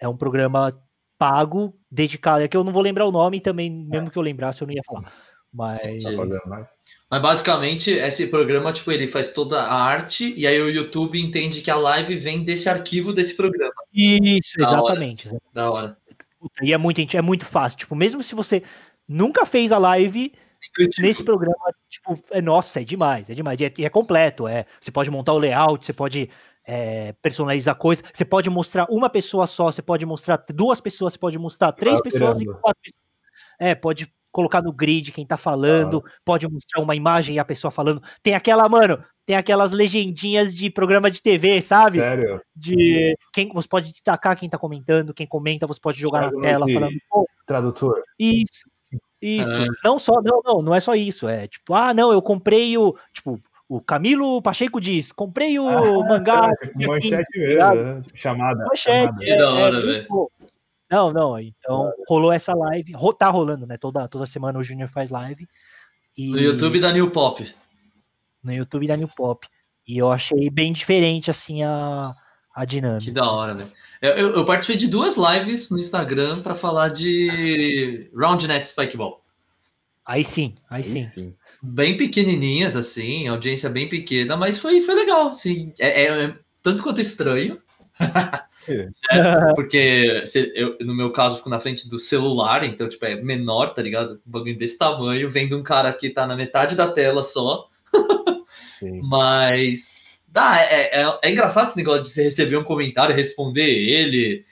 É um programa pago, dedicado. É que eu não vou lembrar o nome também, mesmo que eu lembrasse, eu não ia falar. Mas Tá pagando mais? Mas basicamente, esse programa, tipo, ele faz toda a arte e aí o YouTube entende que a live vem desse arquivo desse programa. isso, Da hora. exatamente. Da hora. E é muito, é muito fácil. Tipo, mesmo se você nunca fez a live, Intuitivo. nesse programa, tipo, é, nossa, é demais, é demais. E é, é completo, é. Você pode montar o layout, você pode é, personalizar coisas, você pode mostrar uma pessoa só, você pode mostrar duas pessoas, você pode mostrar três pessoas e quatro pessoas. É, pode colocar no grid quem tá falando, pode mostrar uma imagem e a pessoa falando. Tem aquela, mano, tem aquelas legendinhas de programa de TV, sabe? Sério? De quem você pode destacar quem tá comentando, quem comenta, você pode jogar na tela falando, pô, Tradutor. isso. Isso. É. Não só, não, não, não é só isso. É tipo, ah, não, eu comprei o. Tipo, o Camilo Pacheco diz: comprei o mangá. Dia 15, manchete ligado? mesmo, né? Tipo, chamada. Manchete. chamada. Que da hora, muito velho. Não, não, então rolou essa live. Tá rolando, né? Toda, toda semana o Júnior faz live. E No YouTube da New Pop. no YouTube da New Pop. E eu achei bem diferente, assim, a, a dinâmica. Que da hora, velho. Eu, eu, eu participei de duas lives no Instagram pra falar de Roundnet Spikeball. Aí sim, aí Aí sim. sim. Bem pequenininhas, assim, audiência bem pequena, mas foi, foi legal, assim. É, é- é tanto quanto estranho. É, porque se- eu, no meu caso, fico na frente do celular, então, tipo, é menor, tá ligado? Um bagulho desse tamanho, vendo um cara que tá na metade da tela só. Mas. Dá, é, é, é engraçado esse negócio de você receber um comentário e responder ele.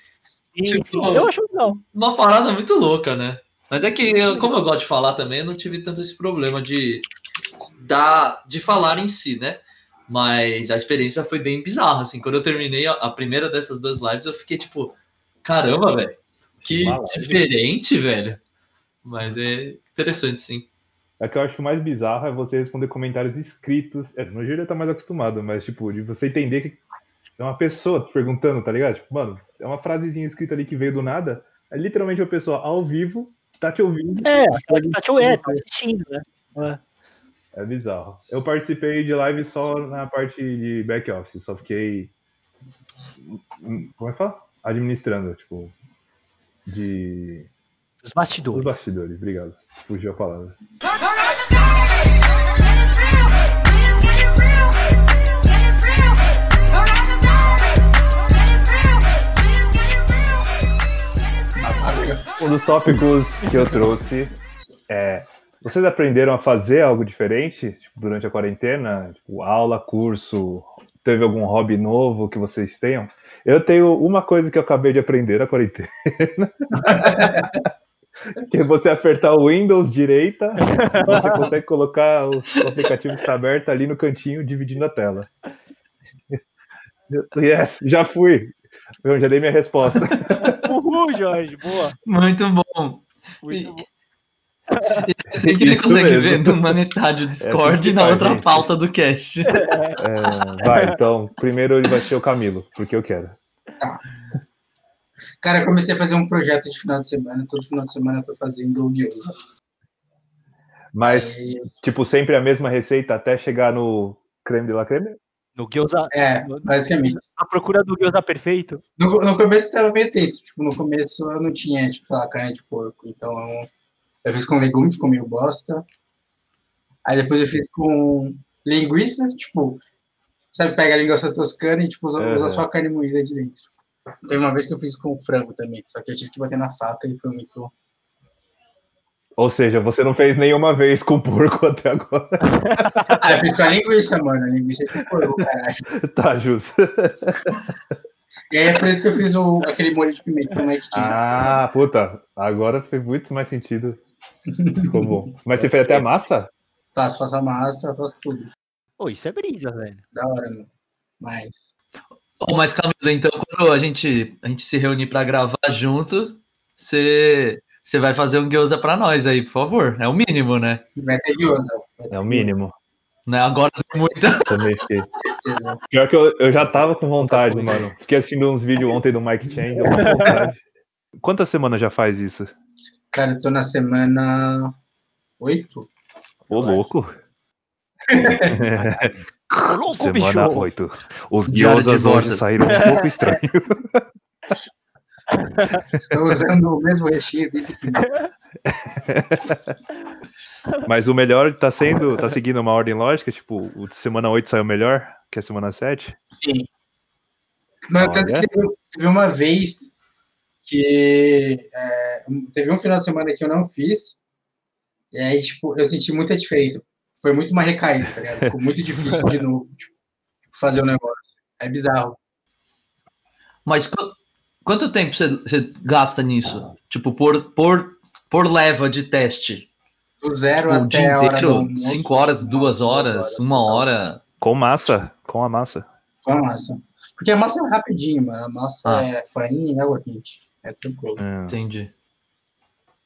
Sim, Tipo, sim. Eu acho legal. Uma parada muito louca, né? Mas é que, eu- como eu gosto de falar também, eu não tive tanto esse problema de, da, de falar em si, né? Mas a experiência foi bem bizarra, assim. Quando eu terminei a, a primeira dessas duas lives, eu fiquei tipo, caramba, velho. Que diferente, velho. Mas é interessante, sim. É que eu acho que o mais bizarro é você responder comentários escritos. É, no Gíria tá mais acostumado, mas, tipo, de você entender que é uma pessoa te perguntando, tá ligado? Tipo, mano, é uma frasezinha escrita ali que veio do nada. É literalmente uma pessoa ao vivo que tá te ouvindo. É, que tá te é, tá assistindo, né? É. Bizarro. Eu participei de live só na parte de back office, só fiquei. Como é que fala? Administrando, tipo. De. Dos Os bastidores. bastidores, obrigado. Fugiu a palavra. Um dos tópicos que eu trouxe é. Vocês aprenderam a fazer algo diferente tipo, durante a quarentena? Tipo, aula, curso, teve algum hobby novo que vocês tenham? Eu tenho uma coisa que eu acabei de aprender na quarentena. que é você apertar o Windows direita, você consegue colocar o aplicativo que está aberto ali no cantinho, dividindo a tela. Yes, já fui. Eu já dei minha resposta. Uhul, Jorge, boa. Muito bom. Muito bom. É que ele consegue mesmo. ver numa metade o Discord que e na faz, outra gente. pauta do cast. É, vai, então, primeiro ele vai ser o Camilo, porque eu quero. Cara, eu comecei a fazer um projeto de final de semana. Todo final de semana eu tô fazendo o gyoza. Mas, Aí, tipo, sempre a mesma receita até chegar no creme de la creme? No Gyoza, É, basicamente. a procura do Gyoza perfeito. No, no começo tava meio tenso. Tipo, no começo eu não tinha, tipo, sei lá, carne de porco. Então eu fiz com legumes, ficou meio bosta. Aí depois eu fiz com linguiça, tipo, sabe, pega a linguiça toscana e, tipo, usa, Uhum. usa só a carne moída de dentro. Teve uma vez que eu fiz com frango também, só que eu tive que bater na faca e foi muito. Ou seja, você não fez nenhuma vez com porco até agora. Ah, eu fiz com a linguiça, mano. A linguiça é porco, caralho. tá, justo. E aí é por isso que eu fiz o, aquele molho de pimenta como é que tinha. Ah, puta, agora fez muito mais sentido. Ficou bom. Mas você fez até a massa? Faço, faço a massa, faço tudo. Pô, isso é brisa, velho. Da hora, mano. Mas. Ô, mas Camilo, então quando a gente, a gente se reunir pra gravar junto, você você vai fazer um gyoza pra nós aí, por favor. É o mínimo, né? Vai ter gyoza. vai ter É o mínimo. Né, Agora tem muita. Também fiquei. Pior que eu, eu já tava com vontade, mano. Fiquei assistindo uns vídeos ontem do Mike Chang. Quantas semanas já faz isso? Cara, eu tô na semana 8. Ô, louco. Ô, louco, Semana bicho. 8. Os de guiosas hoje saíram um pouco estranhos. Estou usando o mesmo recheio dele. Mas o melhor tá sendo, tá seguindo uma ordem lógica, tipo, o de semana 8 saiu melhor que a semana 7? Sim. Mas tanto que teve, teve uma vez que é, teve um final de semana que eu não fiz. E aí, tipo, eu senti muita diferença. Foi muito uma recaída, tá ligado? Ficou muito difícil de novo, tipo, fazer o negócio. É bizarro. Mas qu- quanto tempo você, você gasta nisso? Tipo, por, por, por leva de teste? Do zero Tipo, o até dia a hora do inteiro? almoço, Cinco horas, tipo, duas umas horas, uma hora? Com massa, com a massa. Com a massa. Porque a massa é rapidinho, mano. A massa Ah. é farinha e água quente. É tranquilo. É. Entendi.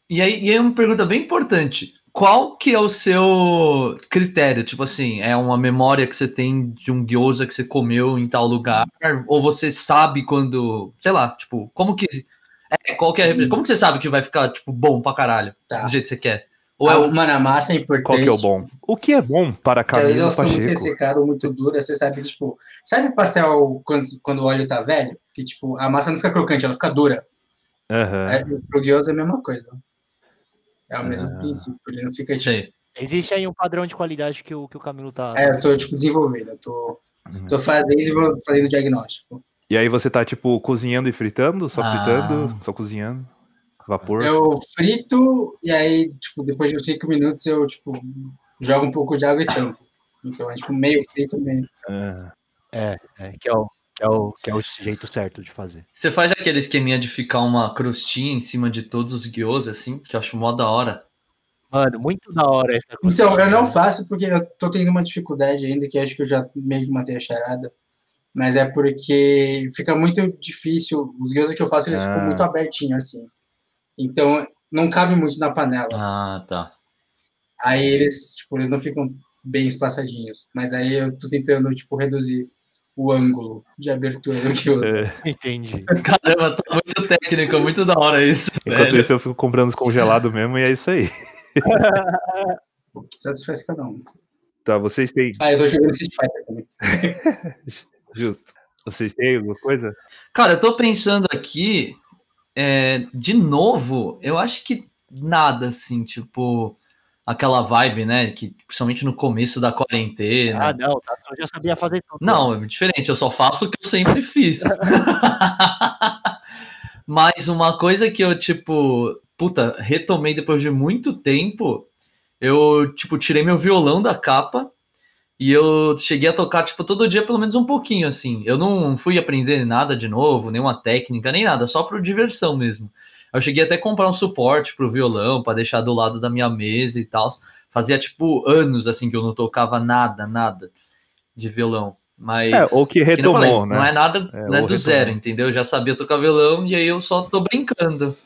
E aí, e aí uma pergunta bem importante. Qual que é o seu critério? Tipo assim, é uma memória que você tem de um gyoza que você comeu em tal lugar? Ou você sabe quando, sei lá, tipo, como que é, qual que é a referência? Como que você sabe que vai ficar, tipo, bom pra caralho, Tá. do jeito que você quer? Ou é Ah, o... Mano, a massa é importante. Qual que é o bom? O que é bom para Porque às vezes ela Camilo fica muito ou muito dura, você sabe que, tipo, sabe pastel quando, quando o óleo tá velho? Que, tipo, a massa não fica crocante, ela fica dura. Aham. É, pro gyoza é a mesma coisa. É o mesmo Ah. princípio, ele não fica, tipo... Sei. Existe aí um padrão de qualidade que o, que o Camilo tá. É, eu tô, tipo, desenvolvendo, eu tô, Uhum. tô fazendo fazendo diagnóstico. E aí você tá, tipo, cozinhando e fritando? Só Ah. fritando? Só cozinhando? Vapor? Eu frito e aí, tipo, depois de uns 5 minutos eu, tipo, jogo um pouco de água e tampo. Então é, tipo, meio frito, meio... Ah. É, é, que, é o, que, é o, que é o jeito certo de fazer. Você faz aquele esqueminha de ficar uma crostinha em cima de todos os gyozas, assim, que eu acho mó da hora. Mano, muito da hora essa coisa. Então, eu não faço porque eu tô tendo uma dificuldade ainda, que acho que eu já meio que matei a charada. Mas é porque fica muito difícil. Os gyoza que eu faço, eles Ah. ficam muito abertinhos, assim. Então, não cabe muito na panela. Ah, tá. Aí eles, tipo, eles não ficam bem espaçadinhos. Mas aí eu tô tentando, tipo, reduzir o ângulo de abertura do gyoza. É. Entendi. Caramba, tá muito técnico, muito da hora isso. Enquanto velho. isso, eu fico comprando os congelados mesmo e é isso aí. O que satisfaz cada um. Tá, vocês têm. Ah, eu tô jogando Street Fighter também. Justo. Vocês têm alguma coisa? Cara, eu tô pensando aqui, é, de novo, eu acho que nada, assim, tipo, aquela vibe, né, que principalmente no começo da quarentena. Ah, não, tá, eu já sabia fazer tudo. Não, é diferente, eu só faço o que eu sempre fiz. Mas uma coisa que eu, tipo, puta, retomei depois de muito tempo, eu, tipo, tirei meu violão da capa E eu cheguei a tocar, tipo, todo dia pelo menos um pouquinho, assim. Eu não fui aprender nada de novo, nenhuma técnica, nem nada, só por diversão mesmo. Eu cheguei até a comprar um suporte pro violão, para deixar do lado da minha mesa e tal. Fazia, tipo, anos, assim, que eu não tocava nada, nada de violão. Mas. É, ou que retomou, falei, né? Não é nada É, não é do retomou. zero, entendeu? Eu já sabia tocar violão e aí eu só tô brincando.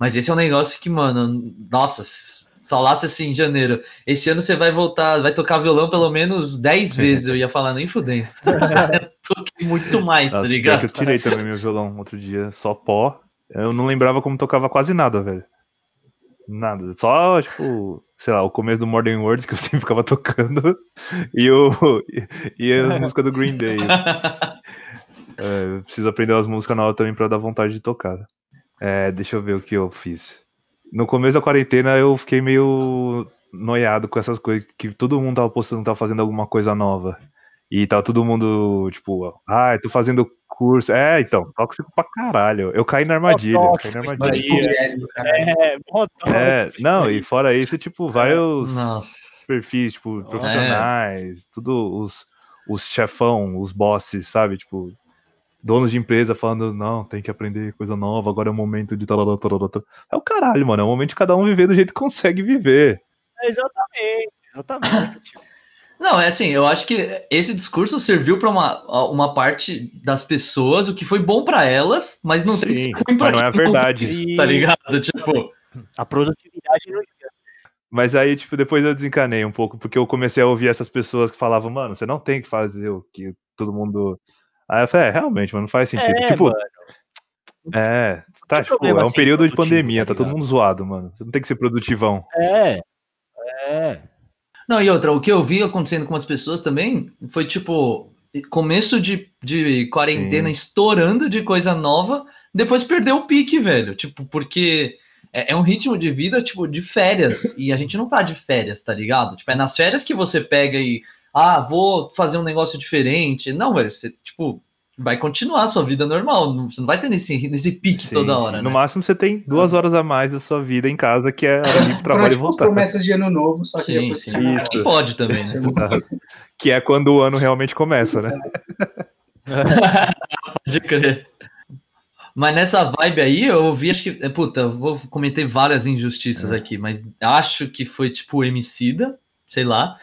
Mas esse é um negócio que, mano, nossa, se falasse assim em janeiro, esse ano você vai voltar, vai tocar violão pelo menos 10 vezes, eu ia falar nem fudendo. toquei muito mais, Nossa, tá ligado? que eu tirei também meu violão outro dia, só pó. Eu não lembrava como tocava quase nada, velho. Nada. Só, tipo, sei lá, o começo do Modern Words que eu sempre ficava tocando e, o, e a música do Green Day. É, preciso aprender as músicas novas também pra dar vontade de tocar. É, deixa eu ver o que eu fiz. No começo da quarentena eu fiquei meio noiado com essas coisas, que todo mundo tava postando, tava fazendo alguma coisa nova. E tava todo mundo, tipo, ah, tô fazendo curso. É, então, tóxico pra caralho. Eu caí na armadilha. eu caí na tóxico, Mas, armadilha. é, do caralho. É, É, tóxico não, e fora isso, tipo, vários Nossa. perfis, tipo, profissionais, tudo os, os chefão, os bosses, sabe? Tipo, donos de empresa falando, não, tem que aprender coisa nova, agora é o momento de tal, tal, tal, tal. É o caralho, mano, é o momento de cada um viver do jeito que consegue viver. aí. Exatamente, exatamente. Não, é assim, eu acho que esse discurso serviu para uma, uma parte das pessoas, o que foi bom para elas, mas não tem que Sim, ser ruim mas não é a verdade. Tá ligado? Tipo, A produtividade não Mas aí, tipo, depois eu desencanei um pouco, porque eu comecei a ouvir essas pessoas que falavam, mano, você não tem que fazer o que todo mundo. Aí eu falei, é, realmente, mano, não faz sentido. É, tipo, mano. é, tá, tipo, problema é um ser período de pandemia, tá tá todo mundo zoado, mano. Você não tem que ser produtivão. É, é. Não, e outra, o que eu vi acontecendo com as pessoas também foi tipo começo de, de quarentena Sim. estourando de coisa nova, depois perdeu o pique, velho. Tipo, porque é, é um ritmo de vida, tipo, de férias. e a gente não tá de férias, tá ligado? Tipo, é nas férias que você pega e. Ah, vou fazer um negócio diferente. Não, velho, você, tipo, vai continuar a sua vida normal. Você não vai ter nesse, nesse pique Sim, toda sim. hora, No né? máximo você tem duas horas a mais da sua vida em casa, que é hora de trabalho e tipo voltar. promessas de ano novo, só que Sim, depois sim. Isso. Pode também, né? Chegou- Que é quando o ano realmente começa, né? Pode crer. Mas nessa vibe aí, eu ouvi, acho que. é, Puta, eu vou cometer várias injustiças É. aqui, mas acho que foi tipo o Emicida, sei lá,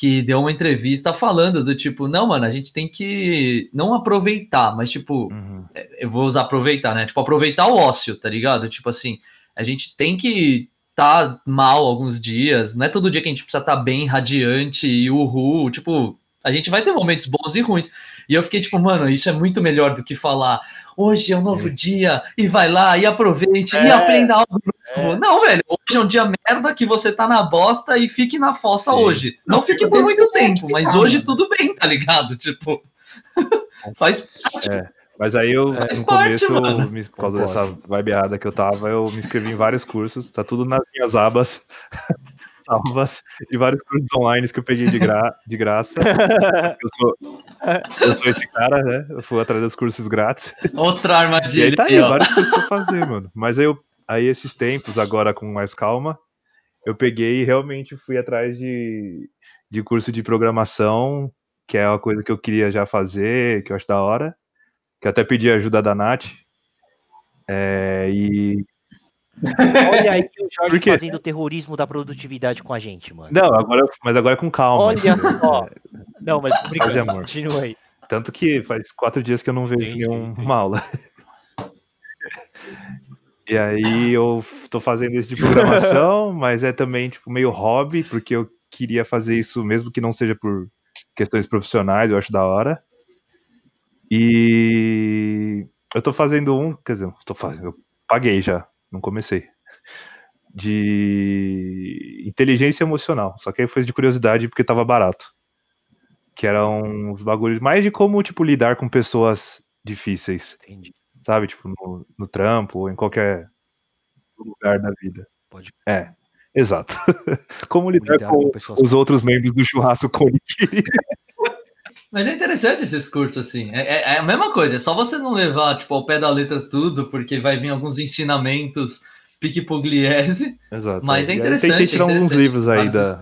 que deu uma entrevista falando do tipo, não, mano, a gente tem que não aproveitar, mas tipo, Uhum. eu vou usar aproveitar, né? Tipo, aproveitar o ócio, tá ligado? Tipo assim, a gente tem que tá mal alguns dias, não é todo dia que a gente precisa estar tá bem, radiante e uhul, tipo, a gente vai ter momentos bons e ruins. E eu fiquei tipo, mano, isso é muito melhor do que falar hoje é um novo dia e vai lá e aproveite e É, aprenda algo novo. Não, velho, hoje é um dia merda que você tá na bosta e fique na fossa Sim. hoje. Não, Não, fique por muito tempo, mas ficar, hoje mano. tudo bem, tá ligado? Tipo, faz Mas aí eu, Faz no parte, começo, me- por causa Concordo. dessa vibe errada que eu tava, eu me inscrevi em vários cursos, tá tudo nas minhas abas salvas, e vários cursos online que eu peguei de, gra de graça. Eu sou, eu sou esse cara, né? Eu fui atrás dos cursos grátis. outra E aí armadilha. tá aí, aí, ó. vários cursos pra fazer, mano. Mas aí, eu, aí esses tempos, agora com mais calma, eu peguei e realmente fui atrás de, de curso de programação, que é uma coisa que eu queria já fazer, que eu acho da hora. Que eu até pedi ajuda da Nath. É, e. Olha aí o Jorge Por quê? fazendo terrorismo da produtividade com a gente, mano. Não, agora, mas agora com calma. Olha só. Não, mas amor. Continua aí. Tanto que faz quatro dias que eu não vejo Entendi, nenhuma aula. E aí eu tô fazendo isso de programação, mas é também tipo meio hobby, porque eu queria fazer isso mesmo que não seja por questões profissionais, eu acho da hora. E eu tô fazendo um, quer dizer, eu tô fazendo, eu paguei já, não comecei. De inteligência emocional, só que aí foi de curiosidade porque tava barato. Que eram uns bagulhos mais de como, tipo, lidar com pessoas difíceis, Entendi. Sabe? Tipo, no, no trampo ou em qualquer lugar da vida. Pode- É, exato. como lidar Lidar com com pessoas os outros membros do churrasco Conic. Mas é interessante esses cursos, assim. É, é- é a mesma coisa, é só você não levar, tipo, ao pé da letra tudo, porque vai vir alguns ensinamentos pique pugliese. Exato. Mas é E aí interessante, Tentei tirar é uns interessante. livros aí da,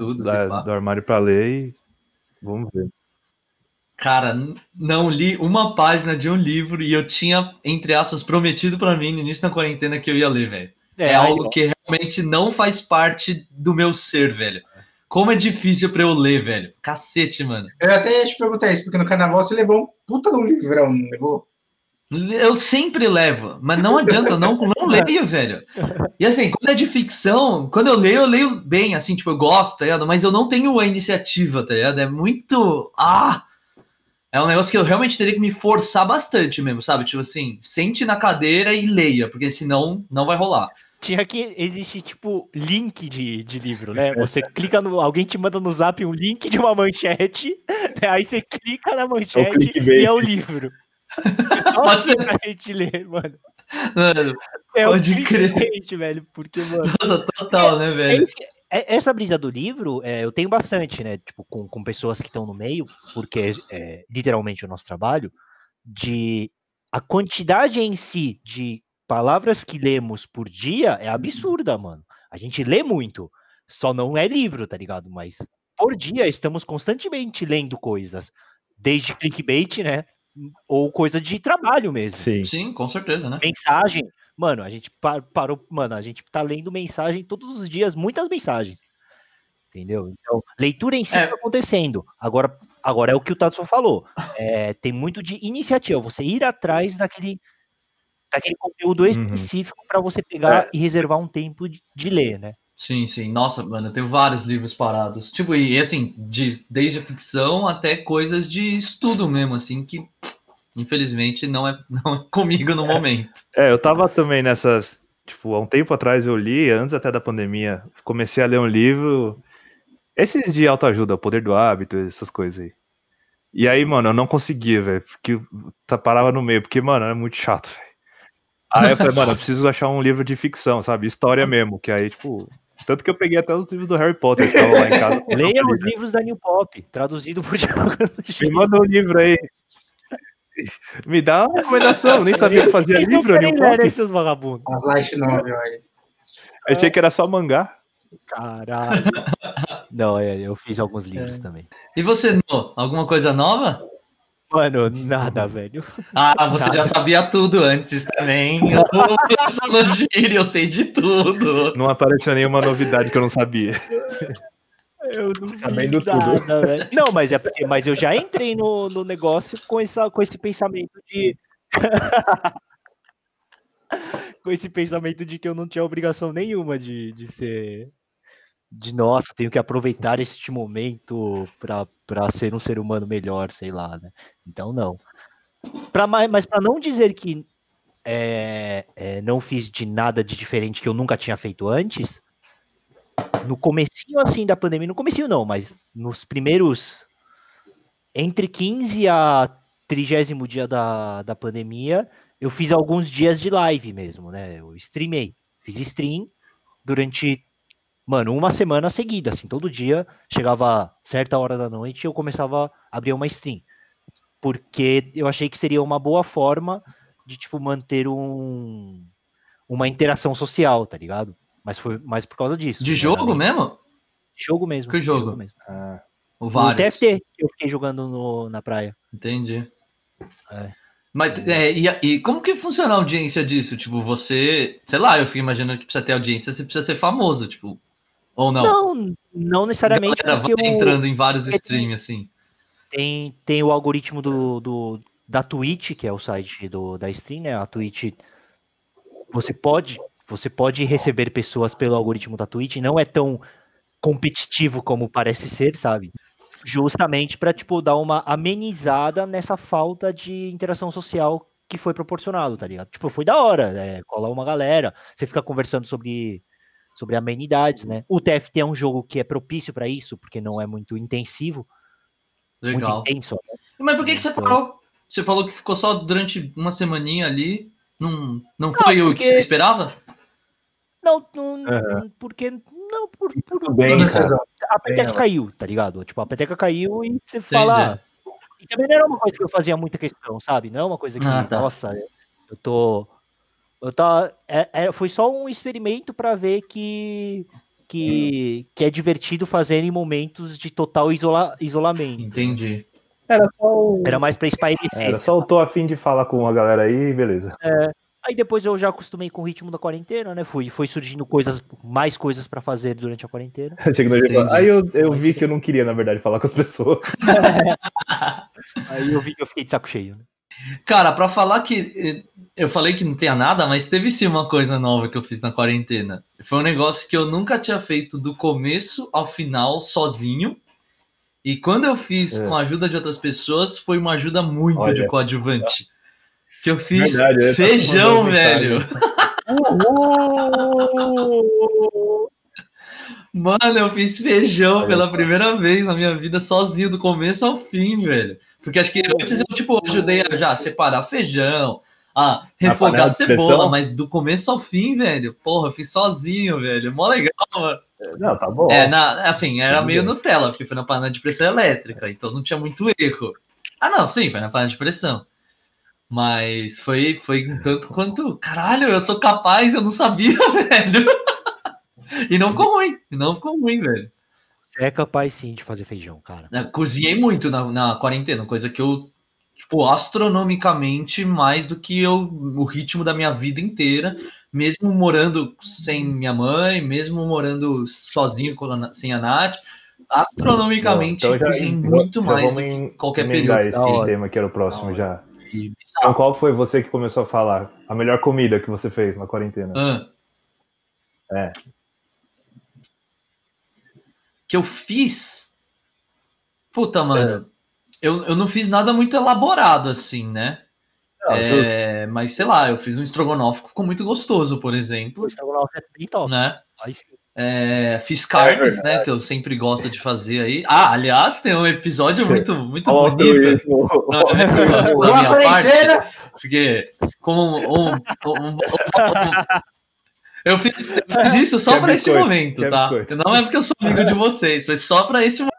da- do armário pra ler e Vamos ver. Cara, não li uma página de um livro e eu tinha, entre aspas, prometido pra mim no início da quarentena que eu ia ler, velho. É, aí, algo ó. que realmente não faz parte do meu ser, velho. Como é difícil pra eu ler, velho. Cacete, mano. Eu até ia te perguntar isso, porque no carnaval você levou um puta de um livrão, não levou? Eu sempre levo, mas não adianta, eu não, não leio, velho. E assim, quando é de ficção, quando eu leio, eu leio bem, assim, tipo, eu gosto, tá ligado? Mas eu não tenho a iniciativa, tá ligado? É muito. Ah! É um negócio que eu realmente teria que me forçar bastante mesmo, sabe? Tipo assim, sente na cadeira e leia, porque senão não vai rolar. Tinha que existir, tipo, link de, de livro, né? Você clica no. Alguém te manda no zap um link de uma manchete, né? aí você clica na manchete clickbait. e é o livro. Pode ser. pra gente ler, mano. Mano, É Pode o crer. velho. Porque, mano. nossa, total, né, É velho? isso que- é- essa brisa do livro, é, eu tenho bastante, né? Tipo, com, com pessoas que estão no meio, porque é, é literalmente o nosso trabalho, de a quantidade em si de palavras que lemos por dia é absurda, mano. A gente lê muito, só não é livro, tá ligado? Mas por dia estamos constantemente lendo coisas, desde clickbait, né? Ou coisa de trabalho mesmo Sim. Sim, com certeza, né? mensagem, mano, a gente pa- parou, mano, a gente tá lendo mensagem todos os dias, muitas mensagens. Entendeu? Então, leitura em si É. tá acontecendo. Agora, agora é o que o Tadson falou. É, tem muito de iniciativa, você ir atrás daquele, daquele conteúdo específico para você pegar e reservar um tempo de, de ler, né? Sim, sim. Nossa, mano, eu tenho vários livros parados. Tipo, e assim, de, desde ficção até coisas de estudo mesmo, assim, que infelizmente não é, não é comigo no momento. É, eu tava também nessas. Tipo, há um tempo atrás eu li, antes até da pandemia, comecei a ler um livro. Esses de autoajuda, o poder do hábito, essas coisas aí. E aí, mano, eu não conseguia, velho. Porque tá, parava no meio, porque, mano, é muito chato, velho. Aí eu falei, mano, eu preciso achar um livro de ficção, sabe? História mesmo. Que aí, tipo. Tanto que eu peguei até os livros do Harry Potter que estavam lá em casa. Leia os livros da New Pop, traduzido por Thiago Me manda um livro aí. Me dá uma recomendação, nem sabia que fazia livro, né, Pop. seus vagabundos? As light novel aí. Achei que era só mangá. Caralho. Não, é, eu fiz alguns livros É. também. E você, Nô? Alguma coisa nova? Mano, nada, velho. Ah, você já sabia tudo antes também. Eu sou eu sei de tudo. Não apareceu nenhuma novidade que eu não sabia. Eu não vi Sabendo nada, velho. Não, mas é porque, mas eu já entrei no, no negócio com, essa, com esse pensamento de. com esse pensamento de que eu não tinha obrigação nenhuma de, de ser. De nossa, tenho que aproveitar este momento para ser um ser humano melhor, sei lá, né? Então não. Pra, mas para não dizer que é, é, não fiz de nada de diferente que eu nunca tinha feito antes, no comecinho assim da pandemia, no comecinho não, mas nos primeiros entre 15 a 30 dia da, da pandemia, eu fiz alguns dias de live mesmo, né? Eu streamei, fiz stream durante, mano, uma semana seguida, assim, todo dia, chegava certa hora da noite eu começava a abrir uma stream. Porque eu achei que seria uma boa forma de, tipo, manter um, uma interação social, tá ligado? Mas foi mais por causa disso. De né? jogo mesmo? De jogo mesmo. Que de jogo? mesmo. O O vários. TFT, que eu fiquei jogando no- na praia. Entendi. É. Mas é, e, e como que funciona a audiência disso? Tipo, você, sei lá, eu fico imaginando que precisa ter audiência, você precisa ser famoso, tipo, ou não? Não, não necessariamente Galera vai o- entrando em vários porque streams, assim. tem, tem o algoritmo do, do- da Twitch, que é o site do, da stream, né? A Twitch, você pode, você pode receber pessoas pelo algoritmo da Twitch, não é tão competitivo como parece ser, sabe? Justamente para tipo dar uma amenizada nessa falta de interação social que foi proporcionado, tá ligado? Tipo, foi da hora, é, cola uma galera, você fica conversando sobre sobre amenidades, né? O TFT é um jogo que é propício para isso, porque não é muito intensivo, Legal. muito intenso. né? Mas por que, que você Então- parou? Você falou que ficou só durante uma semaninha ali. Não, não foi o que porque- você esperava? Não, não porque não por, por Tudo bem, cara. a peteca caiu, tá ligado? Tipo, a peteca caiu e você fala. ah, E também não era uma coisa que eu fazia muita questão, sabe? Não é uma coisa que, Ah, tá. nossa, eu tô. Eu tá, é, é- foi só um experimento pra ver que que, que é divertido fazer em momentos de total isola, isolamento. Entendi. Era só o. Era mais pra espairecer. Era só eu tô afim de falar com a galera aí, beleza. Aí depois eu já acostumei com o ritmo da quarentena, né? Fui, foi surgindo coisas, mais coisas pra fazer durante a quarentena. Aí eu, eu vi que eu não queria, na verdade, falar com as pessoas. Aí eu vi que eu fiquei de saco cheio. Né? Cara, pra falar que eh, eu falei que não tinha nada, mas teve sim uma coisa nova que eu fiz na quarentena. Foi um negócio que eu nunca tinha feito do começo ao final sozinho. E quando eu fiz É. com a ajuda de outras pessoas, foi uma ajuda muito de Olha. coadjuvante. Que eu fiz Verdade, tá feijão, velho. Mano, eu fiz feijão pela primeira vez na minha vida sozinho, do começo ao fim, velho. Porque acho que antes eu, tipo, ajudei a já separar feijão, a refogar de cebola, mas do começo ao fim, velho, porra, eu fiz sozinho, velho. Mó legal, mano. Não, tá bom. É, na, assim, era meio. Nutella, porque foi na panela de pressão elétrica, então não tinha muito erro. Ah, não, sim, foi na panela de pressão. Mas foi, foi um tanto quanto. Caralho, eu sou capaz, eu não sabia, velho. E não ficou ruim, e não ficou ruim, velho. Você é capaz sim de fazer feijão, cara. Eu cozinhei muito na, na quarentena, coisa que eu, tipo, astronomicamente mais do que eu, o ritmo da minha vida inteira, mesmo morando sem minha mãe, mesmo morando sozinho com a sem a Nath, astronomicamente Então já- cozinhei muito já mais do que em- qualquer período. esse tema que era o próximo já. E- Então, qual foi você que começou a falar? A melhor comida que você fez na quarentena? Ah. É. Que eu fiz. Puta, mano. Eu, eu não fiz nada muito elaborado assim, né? Não, É, mas sei lá, eu fiz um estrogonofe que ficou muito gostoso, por exemplo, O estrogonofe é bem top. né? Aí sim. É, fiz carnes, né? Que eu sempre gosto de fazer aí. Ah, aliás, tem um episódio muito, muito Olha o bonito. Não, é da minha parte, porque como um, um- um- um- eu, fiz, eu fiz isso só para esse momento, Quer tá? Não é porque eu sou amigo de vocês, foi só para esse momento.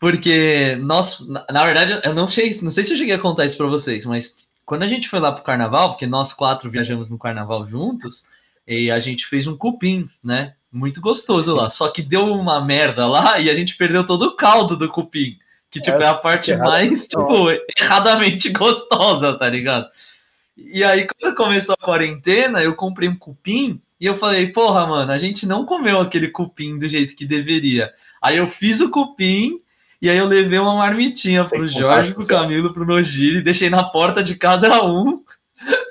Porque nós, na, na verdade, eu não sei, não sei se eu cheguei a contar isso para vocês, mas quando a gente foi lá pro carnaval, porque nós quatro viajamos no carnaval juntos, e a gente fez um cupim, né? Muito gostoso lá. Só que deu uma merda lá e a gente perdeu todo o caldo do cupim. Que, tipo, é, a parte mais, tipo, erradamente gostosa, tá ligado? E aí, quando começou a quarentena, eu comprei um cupim e eu falei, porra, mano, a gente não comeu aquele cupim do jeito que deveria. Aí eu fiz o cupim e aí eu levei uma marmitinha Sem pro Jorge, pro. Camilo, pro Nogiri, deixei na porta de cada um.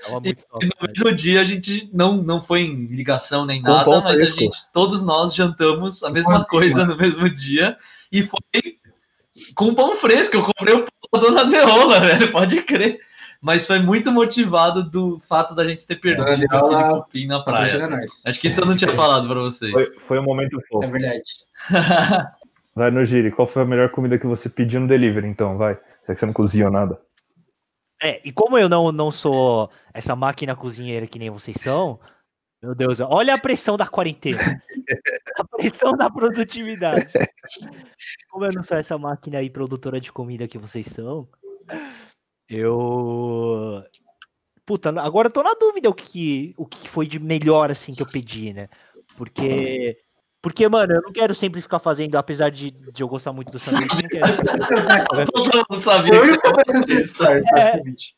Tava muito top. E no né? mesmo dia a gente não, não foi em ligação nem nada, mas a gente, todos nós jantamos a mesma coisa no mesmo dia e foi com pão fresco. Eu comprei o pão da Dona Deola, velho, pode crer. Mas foi muito motivado do fato da gente ter perdido Deola aquele cupim na praia. Nós. Acho que isso eu não tinha falado pra vocês. Foi, foi um momento É fofo. verdade. Vai no Giri, qual foi a melhor comida que você pediu no delivery, então? Vai. Já que você não cozinhou nada. É, e como eu não, não sou essa máquina cozinheira que nem vocês são, meu Deus, olha a pressão da quarentena. a pressão da produtividade. Como eu não sou essa máquina aí produtora de comida que vocês são, eu. Puta, agora eu tô na dúvida o que, o que foi de melhor assim que eu pedi, né? Porque. Porque, mano, eu não quero sempre ficar fazendo, apesar de, de eu gostar muito do sanduíche, eu não quero. Todo mundo sabia basicamente.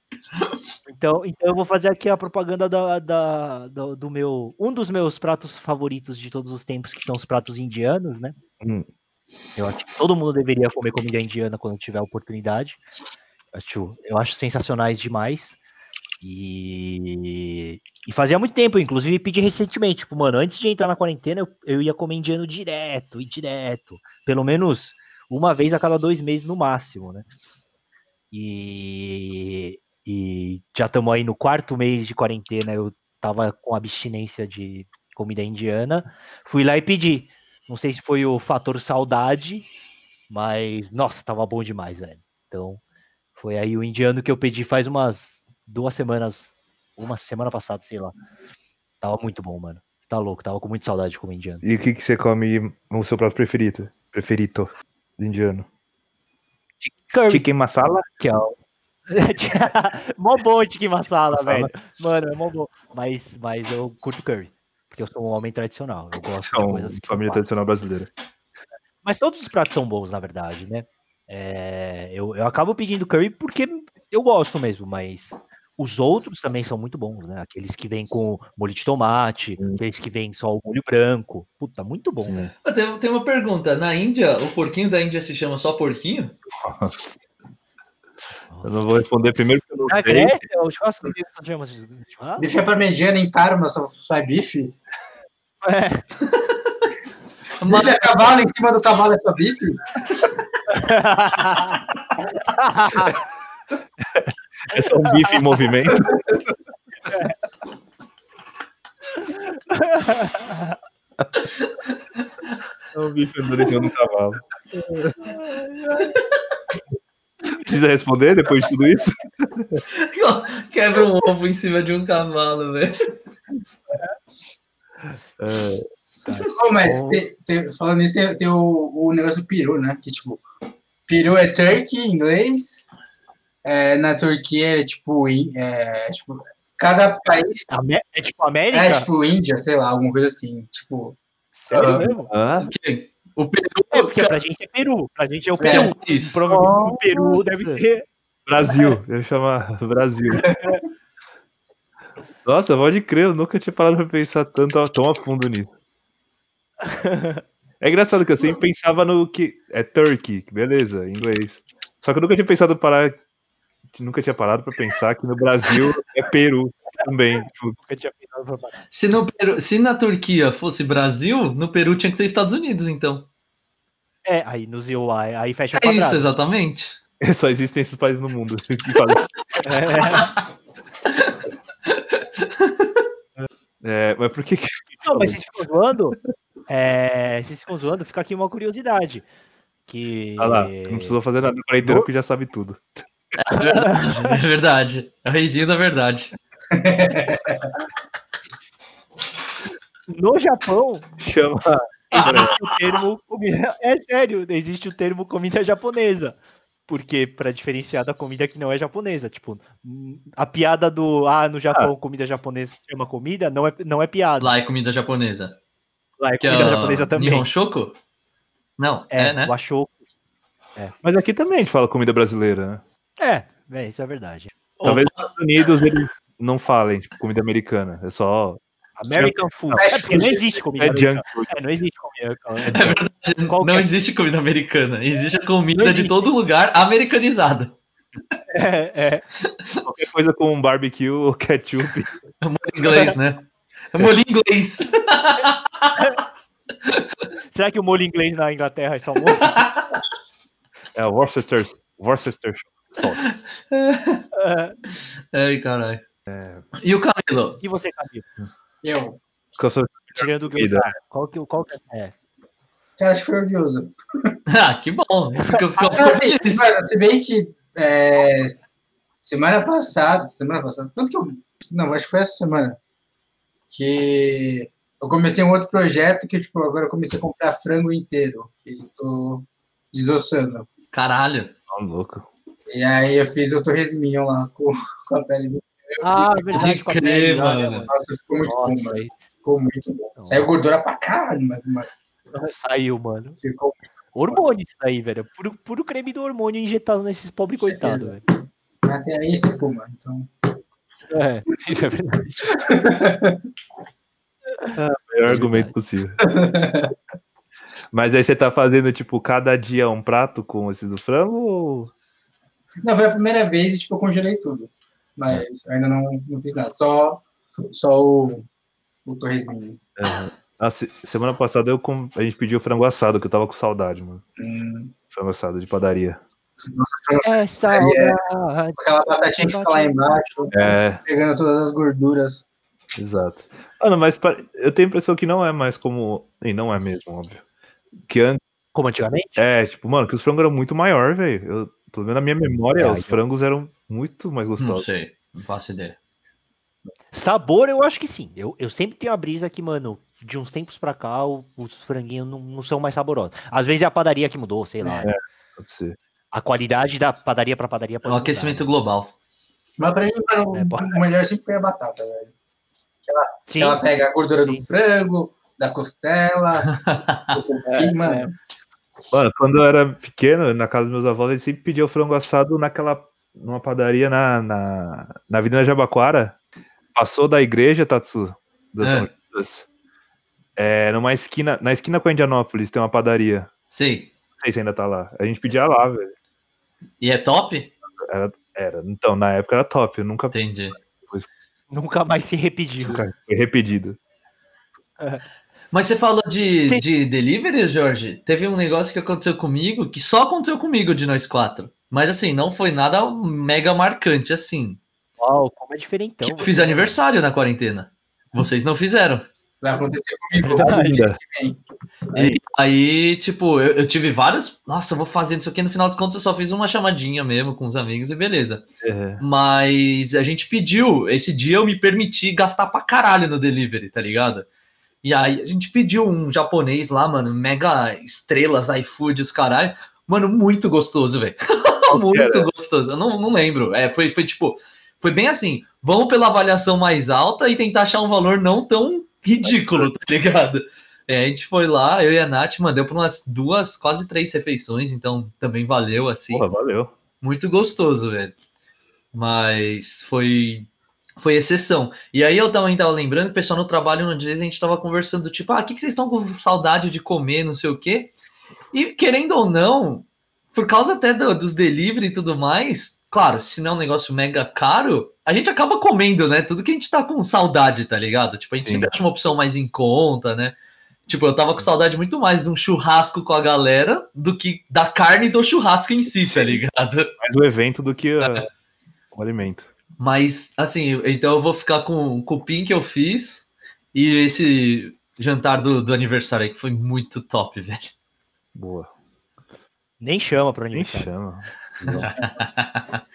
Então, então eu vou fazer aqui a propaganda da, da- do, do meu. Um dos meus pratos favoritos de todos os tempos, que são os pratos indianos, né? Hum. Eu acho que todo mundo deveria comer comida indiana quando tiver a oportunidade. Eu acho, eu acho sensacionais demais. E fazia muito tempo, inclusive pedi recentemente, tipo, mano, antes de entrar na quarentena, eu, eu ia comer indiano direto e direto. Pelo menos uma vez a cada dois meses no máximo, né? E, e já estamos aí no quarto mês de quarentena, eu tava com abstinência de comida indiana. Fui lá e pedi. Não sei se foi o fator saudade, mas nossa, tava bom demais, velho. Então, foi aí o indiano que eu pedi faz umas duas semanas, uma semana passada, sei lá. Tava muito bom, mano. Tá louco, tava com muita saudade de comer indiano. E o que, que você come no seu prato preferido? Preferido indiano? Curry, Chicken masala? que é o... mó bom de que masala, Masala. velho. Mano, é mó bom. Mas, mas eu curto curry. porque eu sou um homem tradicional. Eu gosto de Então, coisas que família tradicional brasileira. Mas todos os pratos são bons, na verdade, né? É, eu, eu acabo pedindo curry porque eu gosto mesmo, mas os outros também são muito bons, né? Aqueles que vêm com molho de tomate, Hum. aqueles que vêm só o molho branco. Puta, muito bom, né? Ah, Tem, tem uma pergunta. Na Índia, o porquinho da Índia se chama só porquinho? Eu não vou responder primeiro porque eu não Na sei. Grécia, o churrasco só chama churrasco? Bife é parmegiana em Parma, só, é bife. É. Mas, é cavalo, em cima do cavalo é só bife. É só um bife em movimento. É um bife andando em cima do cavalo. Precisa responder depois de tudo isso? quebra um ovo em cima de um cavalo, velho. É, Oh, mas tem- tem- falando nisso, tem, tem o, o negócio do peru, né? Que tipo, peru é turkey em inglês. É, na Turquia é tipo, é, tipo. Cada país É tipo América? é tipo Índia, sei lá, alguma coisa assim. Tipo, Sério Ah. mesmo? O Peru. É, porque pra gente é Peru. Pra gente é o É. Peru. Isso. Provavelmente o Peru deve ter. Brasil, eu chamar Brasil. Nossa, pode crer, eu nunca tinha parado pra pensar tanto tão a fundo nisso. É engraçado que eu sempre pensava no que é Turkey, beleza, em inglês. Só que eu nunca tinha pensado parar, nunca tinha parado pra pensar que no Brasil é Peru também. Tipo, Nunca tinha pensado pra parar. Se, no Peru- se na Turquia fosse Brasil, no Peru tinha que ser Estados Unidos, então. É, aí no ZOA, aí fecha o É isso, quadrado. exatamente. só existem esses países no mundo. que fazem- É, mas por que que. Não, mas vocês ficam zoando? É, vocês ficam zoando, fica aqui uma curiosidade. Que. Ah lá, não precisou fazer nada para inteiro que já sabe tudo. É verdade. É verdade. É o reizinho da verdade. No Japão, Chama. existe o termo. comida- É sério, existe o termo comida japonesa. Porque para diferenciar da comida que não é japonesa, tipo, a piada do ah, no Japão comida japonesa se chama comida, não é, não é piada. Lá é comida japonesa. Lá é Que é comida japonesa também. Nihon Shoko? Não, é, É, né? o achou. Mas aqui também a gente fala comida brasileira, né? É, é, isso é verdade. Talvez nos Estados Unidos eles não falem, tipo, comida americana. É só. American food. É porque não existe comida É americana. junk food. É, não existe comida americana. É verdade. Não existe comida americana. Existe a comida Não de existe. todo lugar americanizada. É, é. Qualquer coisa com barbecue ou ketchup. É molho inglês, né? É molho inglês. Será que o molho inglês na Inglaterra é só molho? É o Worcester, É. Ai, caralho. E o Camilo? E você, Camilo? eu. Que eu sou- Tirando o. Gyoza, qual que, qual que é? Cara, acho que foi o Gyoza. Ah, que bom. Fica, fica Ah, assim, feliz. mano, se bem que é, semana passada, semana passada, quanto que eu. Não, acho que foi essa semana. Que eu comecei um outro projeto que, tipo, agora eu comecei a comprar frango inteiro. E tô desossando. Caralho. Tá louco. E aí eu fiz o torresminho lá com, com a pele do. Ah, verdade, De com a crer, mano. Nossa, ficou muito bom, Nossa, mano. aí Ficou muito bom. Não. Saiu gordura pra caralho, mas, mas saiu, mano. ficou. Hormônio isso aí, velho. Puro, puro creme do hormônio injetado nesses pobres coitados, velho. Até aí você fuma, então. É, isso é verdade. Melhor argumento possível. Mas aí você tá fazendo, tipo, cada dia um prato com esse do frango ou. Não, foi a primeira vez e, tipo, eu congelei tudo. Mas ainda não, não fiz nada. Só, só o, o torresminho. Ah, se- semana passada eu com- a gente pediu frango assado, que eu tava com saudade, mano. Hum, Frango assado de padaria. É saudade. aquela batatinha que fica lá embaixo, É, pegando todas as gorduras. exato. Mano, mas eu tenho a impressão que não é mais como. E não é mesmo, óbvio. Que antes. Como antigamente? É, tipo, mano, que os frangos eram muito maior, velho. Eu- Pelo menos na minha memória, É, os eu- frangos eram muito mais Não gostosos. sei. Não faço ideia. Sabor, eu acho que sim. Eu, eu sempre tenho a brisa que, mano, de uns tempos pra cá, o- os franguinhos não, não são mais saborosos. Às vezes é a padaria que mudou, sei lá. É. Pode ser. A qualidade da padaria pra padaria É pode o mudar. aquecimento global. Mas pra mim, mano, É, o melhor sempre foi a batata, velho. Sim, Que ela pega a gordura do Sim. frango, da costela, do porquinho, mano. Mano, quando eu era pequeno, na casa dos meus avós, eles sempre pediam frango assado naquela. numa padaria na, na, na Avenida Jabaquara. Passou da igreja, Tatsu, da São É. É, numa esquina, na esquina com a Indianópolis tem uma padaria. Sei. Não sei se ainda tá lá. A gente pedia lá, velho. E é top? Era. Então, na época era top. Eu nunca Entendi. nunca mais se repetiu. nunca foi repetido. Mas você falou de, Sim. de delivery, Jorge? Teve um negócio que aconteceu comigo, que só aconteceu comigo de nós quatro. Mas assim, não foi nada mega marcante assim. Uau, como é diferentão. que eu fiz aniversário na quarentena. Vocês não fizeram. Vai acontecer comigo. Vem. E aí, tipo, eu, eu tive vários. Nossa, eu vou fazer isso aqui. No final dos contos, eu só fiz uma chamadinha mesmo com os amigos e beleza. É. Mas a gente pediu. Esse dia eu me permiti gastar pra caralho no delivery, tá ligado? E aí a gente pediu um japonês lá, mano, mega estrelas, iFood, os caralho. Mano, muito gostoso, velho. muito gostoso. Eu não, não lembro. É, foi, foi tipo. Foi bem assim. Vamos pela avaliação mais alta e tentar achar um valor não tão ridículo, tá ligado? É, a gente foi lá, eu e a Nath, mano, deu pra umas duas, quase três refeições, então também valeu, assim. Porra, valeu. Muito gostoso, velho. Mas foi foi exceção. E aí eu também tava lembrando que o pessoal no trabalho no dia a gente tava conversando, tipo, ah, o que, que vocês estão com saudade de comer, não sei o quê. E querendo ou não, por causa até do- dos delivery e tudo mais, claro, se não é um negócio mega caro, a gente acaba comendo, né? Tudo que a gente tá com saudade, tá ligado? Tipo, a gente Sim. sempre acha uma opção mais em conta, né? Tipo, eu tava com saudade muito mais de um churrasco com a galera do que da carne do churrasco em si, tá ligado? Mais o evento do que a- o alimento. Mas, assim, então eu vou ficar com o cupim que eu fiz e esse jantar do, do aniversário aí, que foi muito top, velho. Boa. Nem chama Nem aniversário. chama.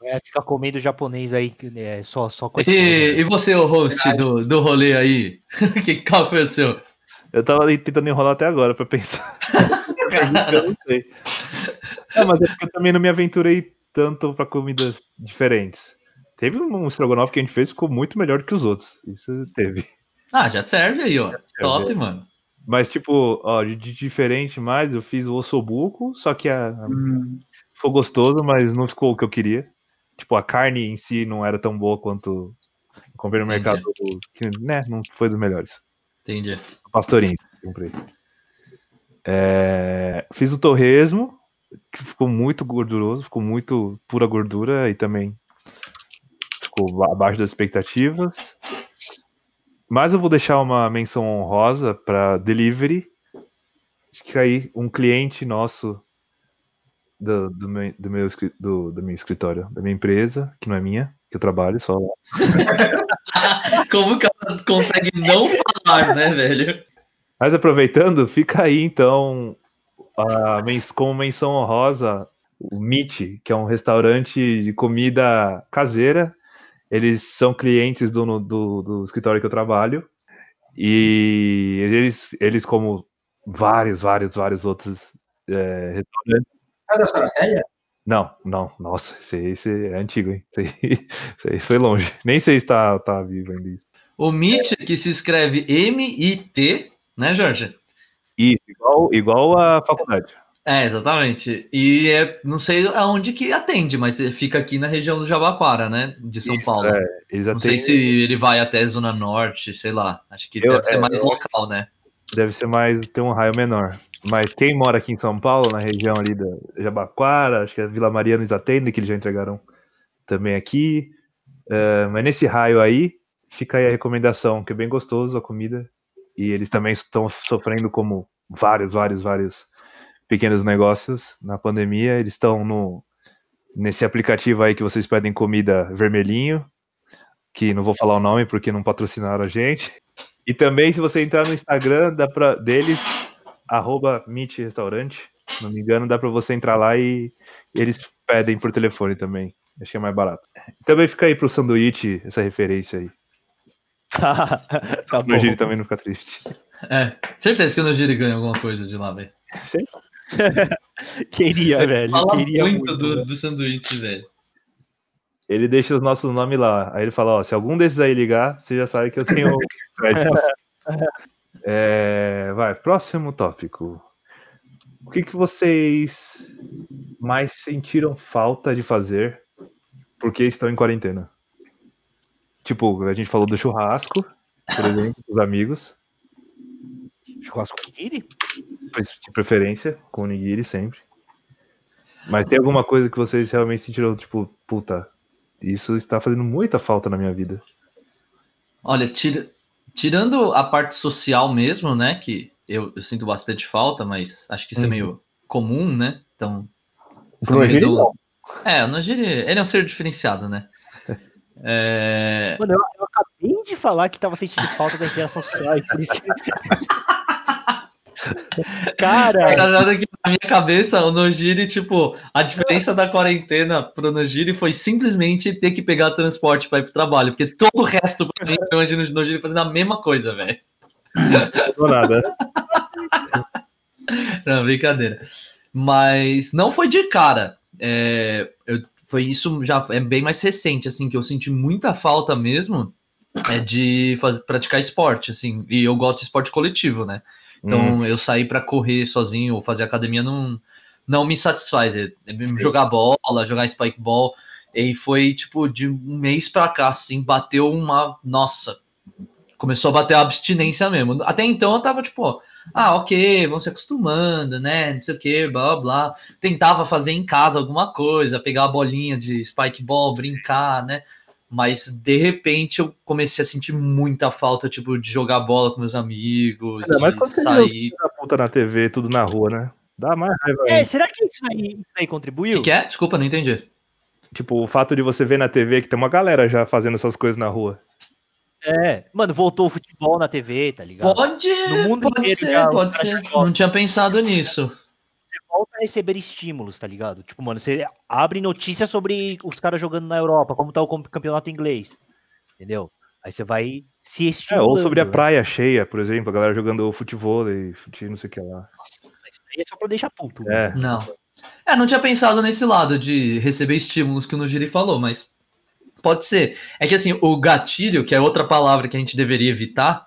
É, fica comendo japonês aí, que, é, só, só com E, e você, o host do, do rolê aí? que, qual foi o seu? Eu tava ali tentando enrolar até agora pra pensar. eu não sei. É, mas é porque eu também não me aventurei tanto pra comidas diferentes. Teve um estrogonofe que a gente fez que ficou muito melhor que os outros. Isso teve. Ah, já serve aí, ó. Top, mano. Mas, tipo, ó, de, de diferente mais, eu fiz o ossobuco, só que a, Hum, ficou gostoso, mas não ficou o que eu queria. Tipo, a carne em si não era tão boa quanto comprei no Entendi. mercado, que, né, não foi dos melhores. Entendi. Pastorinho, comprei. É, fiz o torresmo, que ficou muito gorduroso, ficou muito pura gordura e também ficou abaixo das expectativas. Mas eu vou deixar uma menção honrosa para delivery. Acho que aí um cliente nosso do, do, meu, do, meu, do, do meu escritório, da minha empresa, que não é minha, que eu trabalho só lá. Como que ela consegue não falar, né, velho? Mas aproveitando, fica aí então a como menção honrosa o Meet, que é um restaurante de comida caseira. Eles são clientes do, do, do escritório que eu trabalho. E eles, eles como vários, vários, vários outros é, restaurantes. é da? Não, não, nossa, esse, esse é antigo, hein? Esse, aí- esse foi longe. Nem sei se tá, tá vivo ainda isso. O Meet, que se escreve M-I-T, né, Jorge? Isso, igual, igual a faculdade. É, exatamente. E é, não sei aonde que atende, mas fica aqui na região do Jabaquara, né? De São Isso, Paulo. é, Não sei atendem- se ele vai até Zona Norte, sei lá. Acho que Eu- deve ser é, mais eu- local, né? deve ser mais, ter um raio menor. Mas quem mora aqui em São Paulo, na região ali da Jabaquara, acho que a Vila Mariana eles atendem, que eles já entregaram também aqui. É, mas nesse raio aí, fica aí a recomendação, que é bem gostoso a comida. E eles também estão sofrendo como vários, vários, vários pequenos negócios na pandemia. Eles estão no nesse aplicativo aí que vocês pedem comida vermelhinho, que não vou falar o nome porque não patrocinaram a gente. E também, se você entrar no Instagram da pra, deles, arroba Meet Restaurante, se não me engano, dá para você entrar lá e eles pedem por telefone também. Acho que é mais barato. Também fica aí pro sanduíche essa referência aí. tá O bom. Giri também não fica triste. É, certeza que o Nogiri ganha alguma coisa de lá, velho. Queria, velho. Fala queria muito, muito, do, velho. do sanduíche, velho. ele deixa os nossos nomes lá. Aí ele fala, ó, se algum desses aí ligar, você já sabe que eu tenho. É, vai, próximo tópico. O que, que vocês mais sentiram falta de fazer porque estão em quarentena? Tipo, a gente falou do churrasco, por exemplo, com os amigos, Churrasco nigiri? De preferência, com o nigiri sempre. Mas tem alguma coisa que vocês realmente sentiram, tipo, puta, isso está fazendo muita falta na minha vida. Olha, tira- tirando a parte social mesmo, né? Que eu, eu sinto bastante falta, mas acho que isso é Uhum. meio comum, né? Então. Pro meio Nigiri, do- não. É, o Nigiri, ele é um ser diferenciado, né? É, Mano, eu, eu acabei de falar que tava sentindo falta da interação social, e por isso que... Cara, Na verdade, aqui na minha cabeça, o Nojiri, tipo, a diferença da quarentena pro Nojiri foi simplesmente ter que pegar transporte para ir pro trabalho, porque todo o resto, pra mim, eu imagino o Nojiri fazendo a mesma coisa, velho. Não nada. Não, brincadeira. Mas não foi de cara. É, eu- foi isso já é bem mais recente, assim, que eu senti muita falta mesmo é de faz- praticar esporte, assim. E eu gosto de esporte coletivo, né? Então Hum, eu sair para correr sozinho ou fazer academia não, não me satisfaz. É, é jogar bola, jogar spike ball. E foi tipo de um mês pra cá, assim, bateu uma. Nossa, começou a bater a abstinência mesmo. Até então eu tava tipo, ah, ok, vão se acostumando, né? Não sei o que, blá blá blá. Tentava fazer em casa alguma coisa, pegar a bolinha de spike ball, brincar, né? Mas de repente eu comecei a sentir muita falta, tipo, de jogar bola com meus amigos, mais de quando você sair. da puta na TV, tudo na rua, né? Dá mais raiva é, será que isso aí, isso aí O contribuiu? que, que é? Desculpa, não entendi. Tipo, o fato de você ver na TV que tem uma galera já fazendo essas coisas na rua. É, mano, voltou o futebol na TV, tá ligado? Pode, No mundo pode inteiro ser, já, pode ser. Não tinha pensado nisso. Volta a receber estímulos, tá ligado? Tipo, mano, você abre notícias sobre os caras jogando na Europa, como tá o campeonato inglês. Entendeu? Aí você vai se É, estimulando. ou sobre a né? praia cheia, por exemplo, a galera jogando futebol e não sei o que lá. Nossa, isso aí é só pra deixar puto. É. Não. É, não tinha pensado nesse lado de receber estímulos que o Nugiri falou, mas pode ser. É que assim, o gatilho, que é outra palavra que a gente deveria evitar,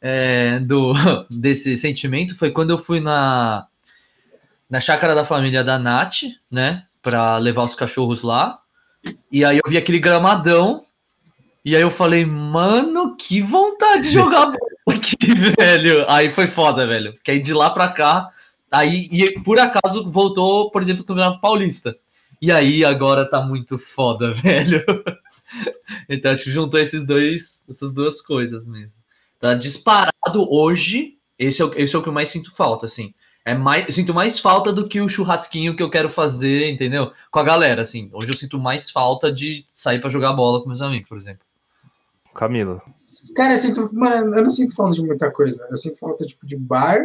é, do, desse sentimento, foi quando eu fui na, na chácara da família da Nath, né? Pra levar os cachorros lá. E aí eu vi aquele gramadão. E aí eu falei, mano, que vontade de jogar bola aqui, velho. Aí foi foda, velho. Porque aí de lá pra cá, Aí, e por acaso, voltou, por exemplo, o Campeonato Paulista. E aí, agora tá muito foda, velho. Então, acho que juntou esses dois, essas duas coisas mesmo. Tá disparado hoje, esse é, o, esse é o que eu mais sinto falta, assim. É mais, eu sinto mais falta do que o churrasquinho que eu quero fazer, entendeu? Com a galera, assim. Hoje eu sinto mais falta de sair pra jogar bola com meus amigos, por exemplo. Camilo. Cara, eu sinto. Mano, eu não sinto falta de muita coisa. Eu sinto falta, tipo, de bar.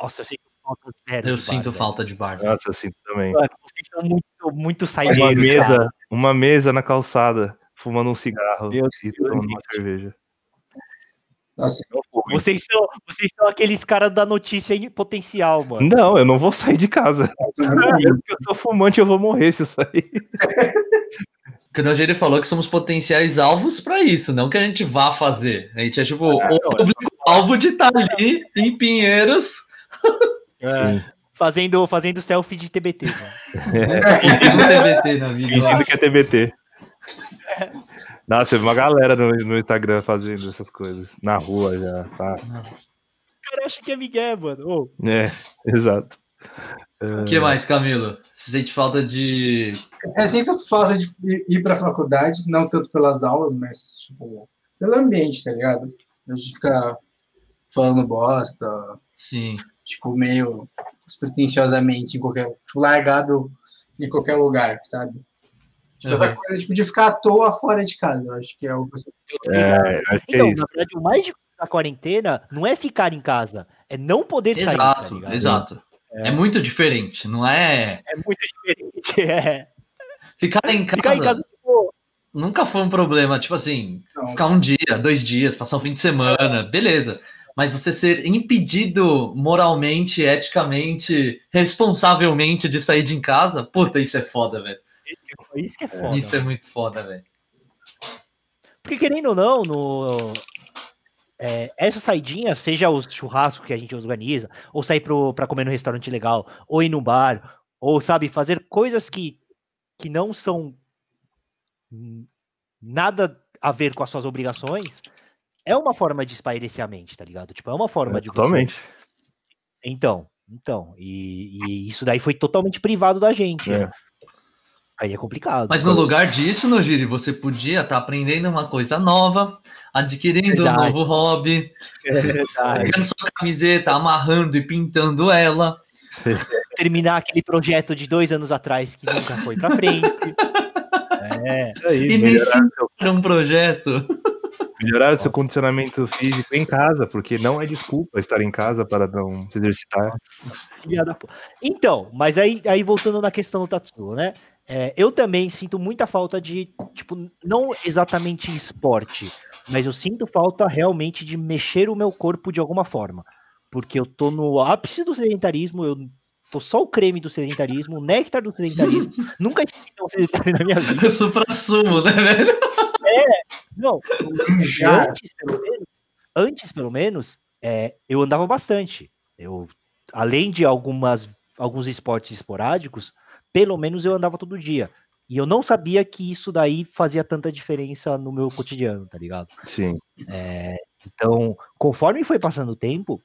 Nossa, eu sinto falta zero. Eu de bar, sinto velho. falta de bar. Nossa, eu sinto também. Mano, vocês são muito, muito Uma saideiros. mesa, cara. uma mesa na calçada, fumando um cigarro Meu e tomando uma cerveja. Nossa, Vocês são, vocês são aqueles caras da notícia em potencial, mano. Não, eu não vou sair de casa. Que eu sou fumante, eu vou morrer se eu sair. Porque hoje ele falou que somos potenciais alvos pra isso, não que a gente vá fazer. A gente é tipo Ah, o público-alvo de estar ali em Pinheiros Sim. Fazendo, fazendo selfie de TBT, mano. e no TBT na vida. Fingindo que é TBT. Nossa, vi uma galera no, no Instagram fazendo essas coisas. Na rua já. Tá. O cara acha que é Miguel, mano. Ô, É, exato. O que mais, Camilo? Você sente falta de. eu sinto falta de ir pra faculdade, não tanto pelas aulas, mas, tipo, pelo ambiente, tá ligado? De ficar falando bosta, Sim. tipo, meio despretensiosamente em qualquer. Tipo, largado em qualquer lugar, sabe? Tipo, essa Uhum. coisa tipo, de ficar à toa fora de casa. Eu acho que é o que eu É, acho que Então, é na verdade, o mais difícil da quarentena não é ficar em casa, é não poder sair, tá Exato, ligado? exato. É. muito diferente, não é. É muito diferente. É. Ficar em casa, Ficar em casa, pô, nunca foi um problema. Tipo assim, Não. ficar um dia, dois dias, passar um fim de semana, beleza. Mas você ser impedido moralmente, eticamente, responsavelmente de sair de casa, puta, isso é foda, velho. Isso que é foda. Isso é muito foda, velho. Porque querendo ou não, no, é, essa saidinha, seja os churrascos que a gente organiza, ou sair pro, pra comer no restaurante legal, ou ir no bar, ou sabe, fazer coisas que, que não são nada a ver com as suas obrigações, é uma forma de espairecer a mente, tá ligado? Tipo, é uma forma É, de você totalmente. Então, então, e, e isso daí foi totalmente privado da gente. É. né? Aí é complicado. Mas no lugar disso, Nojiri, você podia estar aprendendo uma coisa nova, adquirindo Verdade. um novo hobby, É verdade. pegando sua camiseta, amarrando e pintando ela. terminar aquele projeto de dois anos atrás que nunca foi pra frente. É, Isso aí, E melhorar, me um projeto. melhorar o seu condicionamento físico em casa, porque não é desculpa estar em casa para não se exercitar. pu- Então, mas aí, aí voltando na questão do Tatsuo, né? É, eu também sinto muita falta de, tipo, não exatamente esporte, mas eu sinto falta realmente de mexer o meu corpo de alguma forma. Porque eu tô no ápice do sedentarismo, eu tô só o creme do sedentarismo, o néctar do sedentarismo. Nunca estive tão sedentário na minha vida. Eu supra-sumo, né, velho? Não, Já. antes, pelo menos, antes, pelo menos, é, eu andava bastante. Eu, além de algumas, alguns esportes esporádicos, pelo menos eu andava todo dia. E eu não sabia que isso daí fazia tanta diferença no meu cotidiano, tá ligado? Sim. Então, conforme foi passando o tempo,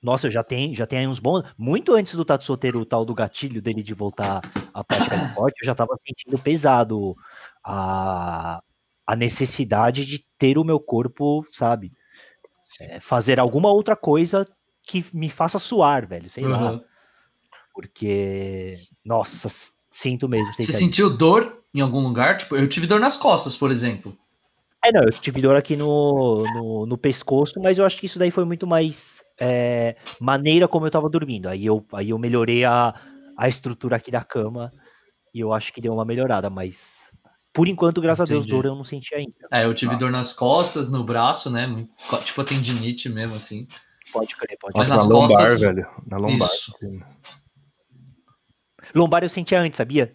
nossa, eu já tenho, já tenho aí uns bons. Muito antes do Tatsuo ter o tal do gatilho dele de voltar à prática de esporte, eu já tava sentindo pesado a, a necessidade de ter o meu corpo, sabe? é, fazer alguma outra coisa que me faça suar, velho. Sei lá. Porque, nossa, sinto mesmo. Você sentiu dor em algum lugar? Tipo, eu tive dor nas costas, por exemplo. É, não, eu tive dor aqui no, no, no pescoço, mas eu acho que isso daí foi muito mais é, maneira como eu tava dormindo. Aí eu, aí eu melhorei a, a estrutura aqui da cama e eu acho que deu uma melhorada, mas por enquanto, graças a Deus, Entendi. dor eu não senti ainda. É, eu tive dor nas costas, no braço, né? Tipo a tendinite mesmo, assim. Pode crer, pode Mas crer. Nas na lombar, costas- velho. Na lombar. Isso. Lombar eu sentia antes, sabia?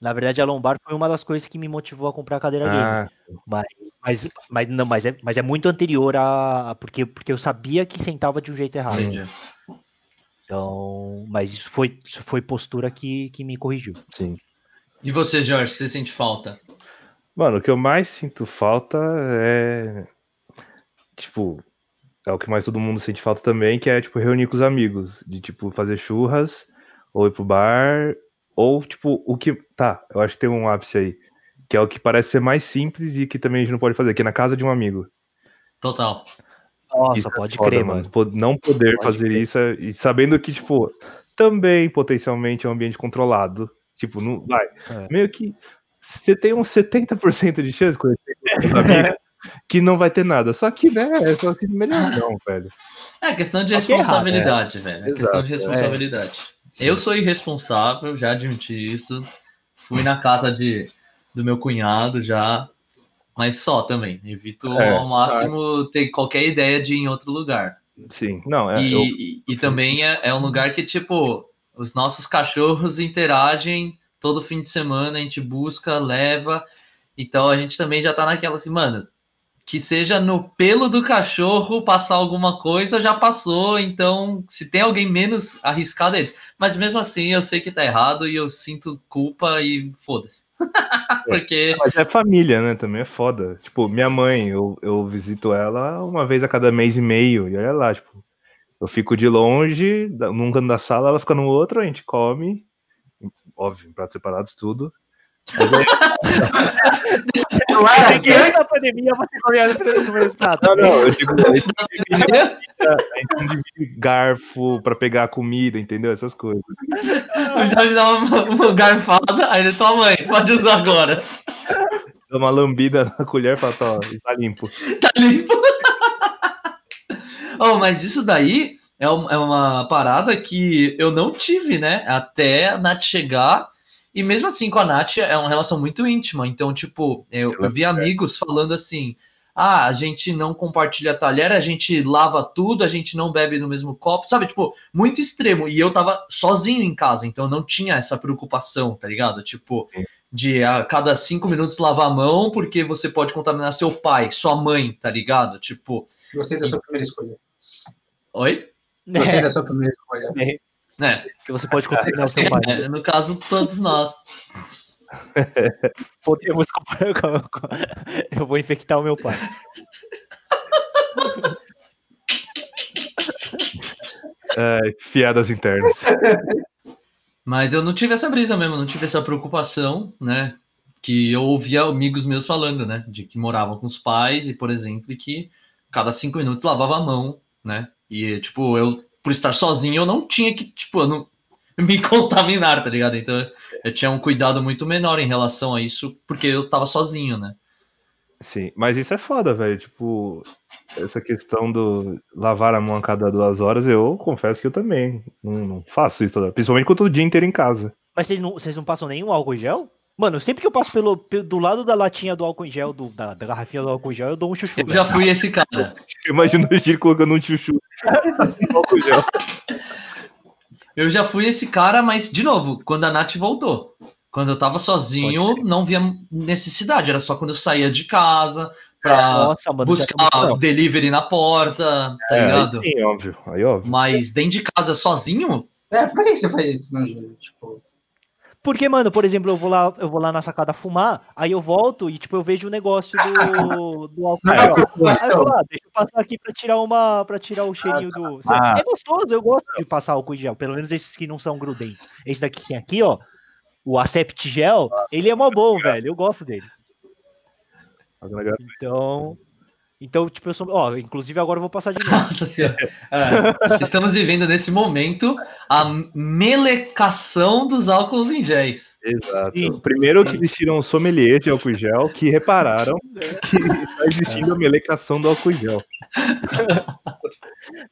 Na verdade, a lombar foi uma das coisas que me motivou a comprar a cadeira game. Ah, Mas, mas, mas, não, mas, é, mas é muito anterior a. Porque, porque eu sabia que sentava de um jeito errado. Entendi. Então, mas isso foi, isso foi postura que, que me corrigiu. sim. E você, Jorge, você sente falta? Mano, o que eu mais sinto falta é. Tipo, é o que mais todo mundo sente falta também, que é, tipo, reunir com os amigos. De, tipo, fazer churras, ou ir pro bar, ou, tipo, o que. Tá, eu acho que tem um ápice aí. Que é o que parece ser mais simples e que também a gente não pode fazer, que é na casa de um amigo. Total. Nossa, Isso é pode foda, crer, mano. Não poder Pode fazer crer. isso é- e sabendo que, tipo, também potencialmente é um ambiente controlado. Tipo, não vai. É. Meio que você tem uns 70% de chance com amigo que não vai ter nada. Só que, né, só que melhor não, velho. É questão de é errado, responsabilidade, velho. É questão de Exato, Eu sou irresponsável, já admiti isso. Fui na casa de, do meu cunhado já, mas só também. Evito É, ao máximo ter qualquer ideia de ir em outro lugar. Sim, não, é. e, eu- e- e também é, é um lugar que, tipo, os nossos cachorros interagem todo fim de semana, a gente busca, leva. Então a gente também já tá naquela assim, mano, que seja no pelo do cachorro passar alguma coisa, já passou. Então, se tem alguém menos arriscado, é eles. Mas mesmo assim, eu sei que tá errado e eu sinto culpa e foda-se. Porque. Mas é família, né? Também é foda. Tipo, minha mãe, eu, eu visito ela uma vez a cada mês e meio. E olha lá, tipo, eu fico de longe, num canto da sala, ela fica no outro, a gente come. Óbvio, em pratos separados, tudo. Mas é- Mas que antes da pandemia você comia no mesmo prato. não, não, eu digo, a gente não divide- a gente não divide garfo pra pegar a comida, entendeu? Essas coisas. O Jorge dá uma, uma garfada, aí ele, tua mãe, pode usar agora. Dá uma lambida na colher e fala, ó, tá limpo. Tá limpo. oh, mas isso daí é, um- é uma parada que eu não tive, né? Até a Nath chegar. E mesmo assim, com a Nath é uma relação muito íntima. Então, tipo, eu, eu vi amigos falando assim: ah, a gente não compartilha talher, a gente lava tudo, a gente não bebe no mesmo copo, sabe? Tipo, muito extremo. E eu tava sozinho em casa, então eu não tinha essa preocupação, tá ligado? Tipo, de a cada cinco minutos lavar a mão, porque você pode contaminar seu pai, sua mãe, tá ligado? Tipo, Gostei da sua primeira escolha. oi? Gostei É, da sua primeira escolha. Né? que você pode contaminar o seu pai. É, no caso, todos nós. Podemos Eu vou infectar o meu pai. É, piadas internas. Mas eu não tive essa brisa mesmo, não tive essa preocupação, né? Que eu ouvia amigos meus falando, né? De que moravam com os pais e, por exemplo, que cada cinco minutos lavava a mão, né? E, tipo, eu, por estar sozinho, eu não tinha que, tipo, eu não me contaminar, tá ligado? Então eu tinha um cuidado muito menor em relação a isso, porque eu tava sozinho, né? Sim, mas isso é foda, velho. Tipo, essa questão do lavar a mão a cada duas horas, eu confesso que eu também não, não faço isso, toda- principalmente quando eu tô o dia inteiro em casa. Mas vocês não, vocês não passam nenhum álcool em gel? Mano, sempre que eu passo pelo, pelo- do lado da latinha do álcool em gel, do- da, da garrafinha do álcool em gel, eu dou um chuchu. Eu velho. já fui esse cara. Imagina o Giro colocando um chuchu. no álcool gel. Eu já fui esse cara, mas, de novo, quando a Nath voltou. Quando eu tava sozinho, não via necessidade. Era só quando eu saía de casa pra Nossa, mano. buscar delivery na porta, tá É, ligado? aí sim, óbvio. Aí óbvio. Mas dentro de casa sozinho, É, por que você faz isso, não, Júlio? Tipo, Porque, mano, por exemplo, eu vou lá, eu vou lá na sacada fumar, aí eu volto e, tipo, eu vejo o negócio do, do álcool Ah, gel. Aí eu vou lá, deixa eu passar aqui pra tirar uma, para tirar o cheirinho do. Ah. É gostoso, eu gosto de passar álcool em gel, pelo menos esses que não são grudentos. Esse daqui que tem aqui, ó, o Acept Gel, ele é mó bom, velho, eu gosto dele. Então, então, tipo, eu sou, ó, inclusive agora eu vou passar de novo. nossa senhora. É, estamos vivendo nesse momento a melecação dos álcools em géis. Exato. Sim. Primeiro que existiram sommeliers de álcool gel que repararam que está existindo a melecação do álcool gel.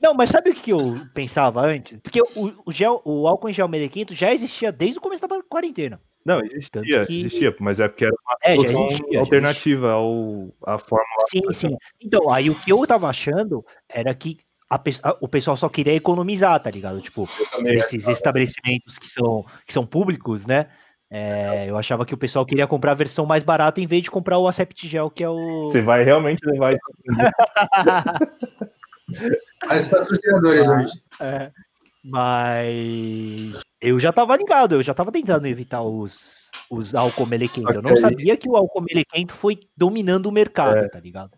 Não, mas sabe o que eu pensava antes? Porque o, o gel, o álcool em gel melequento já existia desde o começo da quarentena. Não, existia, Tanto que- existia, mas é porque era uma É, existia, já alternativa ao, à fórmula. Sim, sim. Então, aí o que eu tava achando era que a a- o pessoal só queria economizar, tá ligado? Tipo, esses estabelecimentos que são, que são públicos, né? É, eu achava que o pessoal queria comprar a versão mais barata em vez de comprar o Acept Gel, que é o. Você vai realmente levar isso. os patrocinadores hoje. É, mas eu já tava ligado, eu já tava tentando evitar os, os álcool melequento. Eu não sabia que o álcool melequento foi dominando o mercado, É. tá ligado?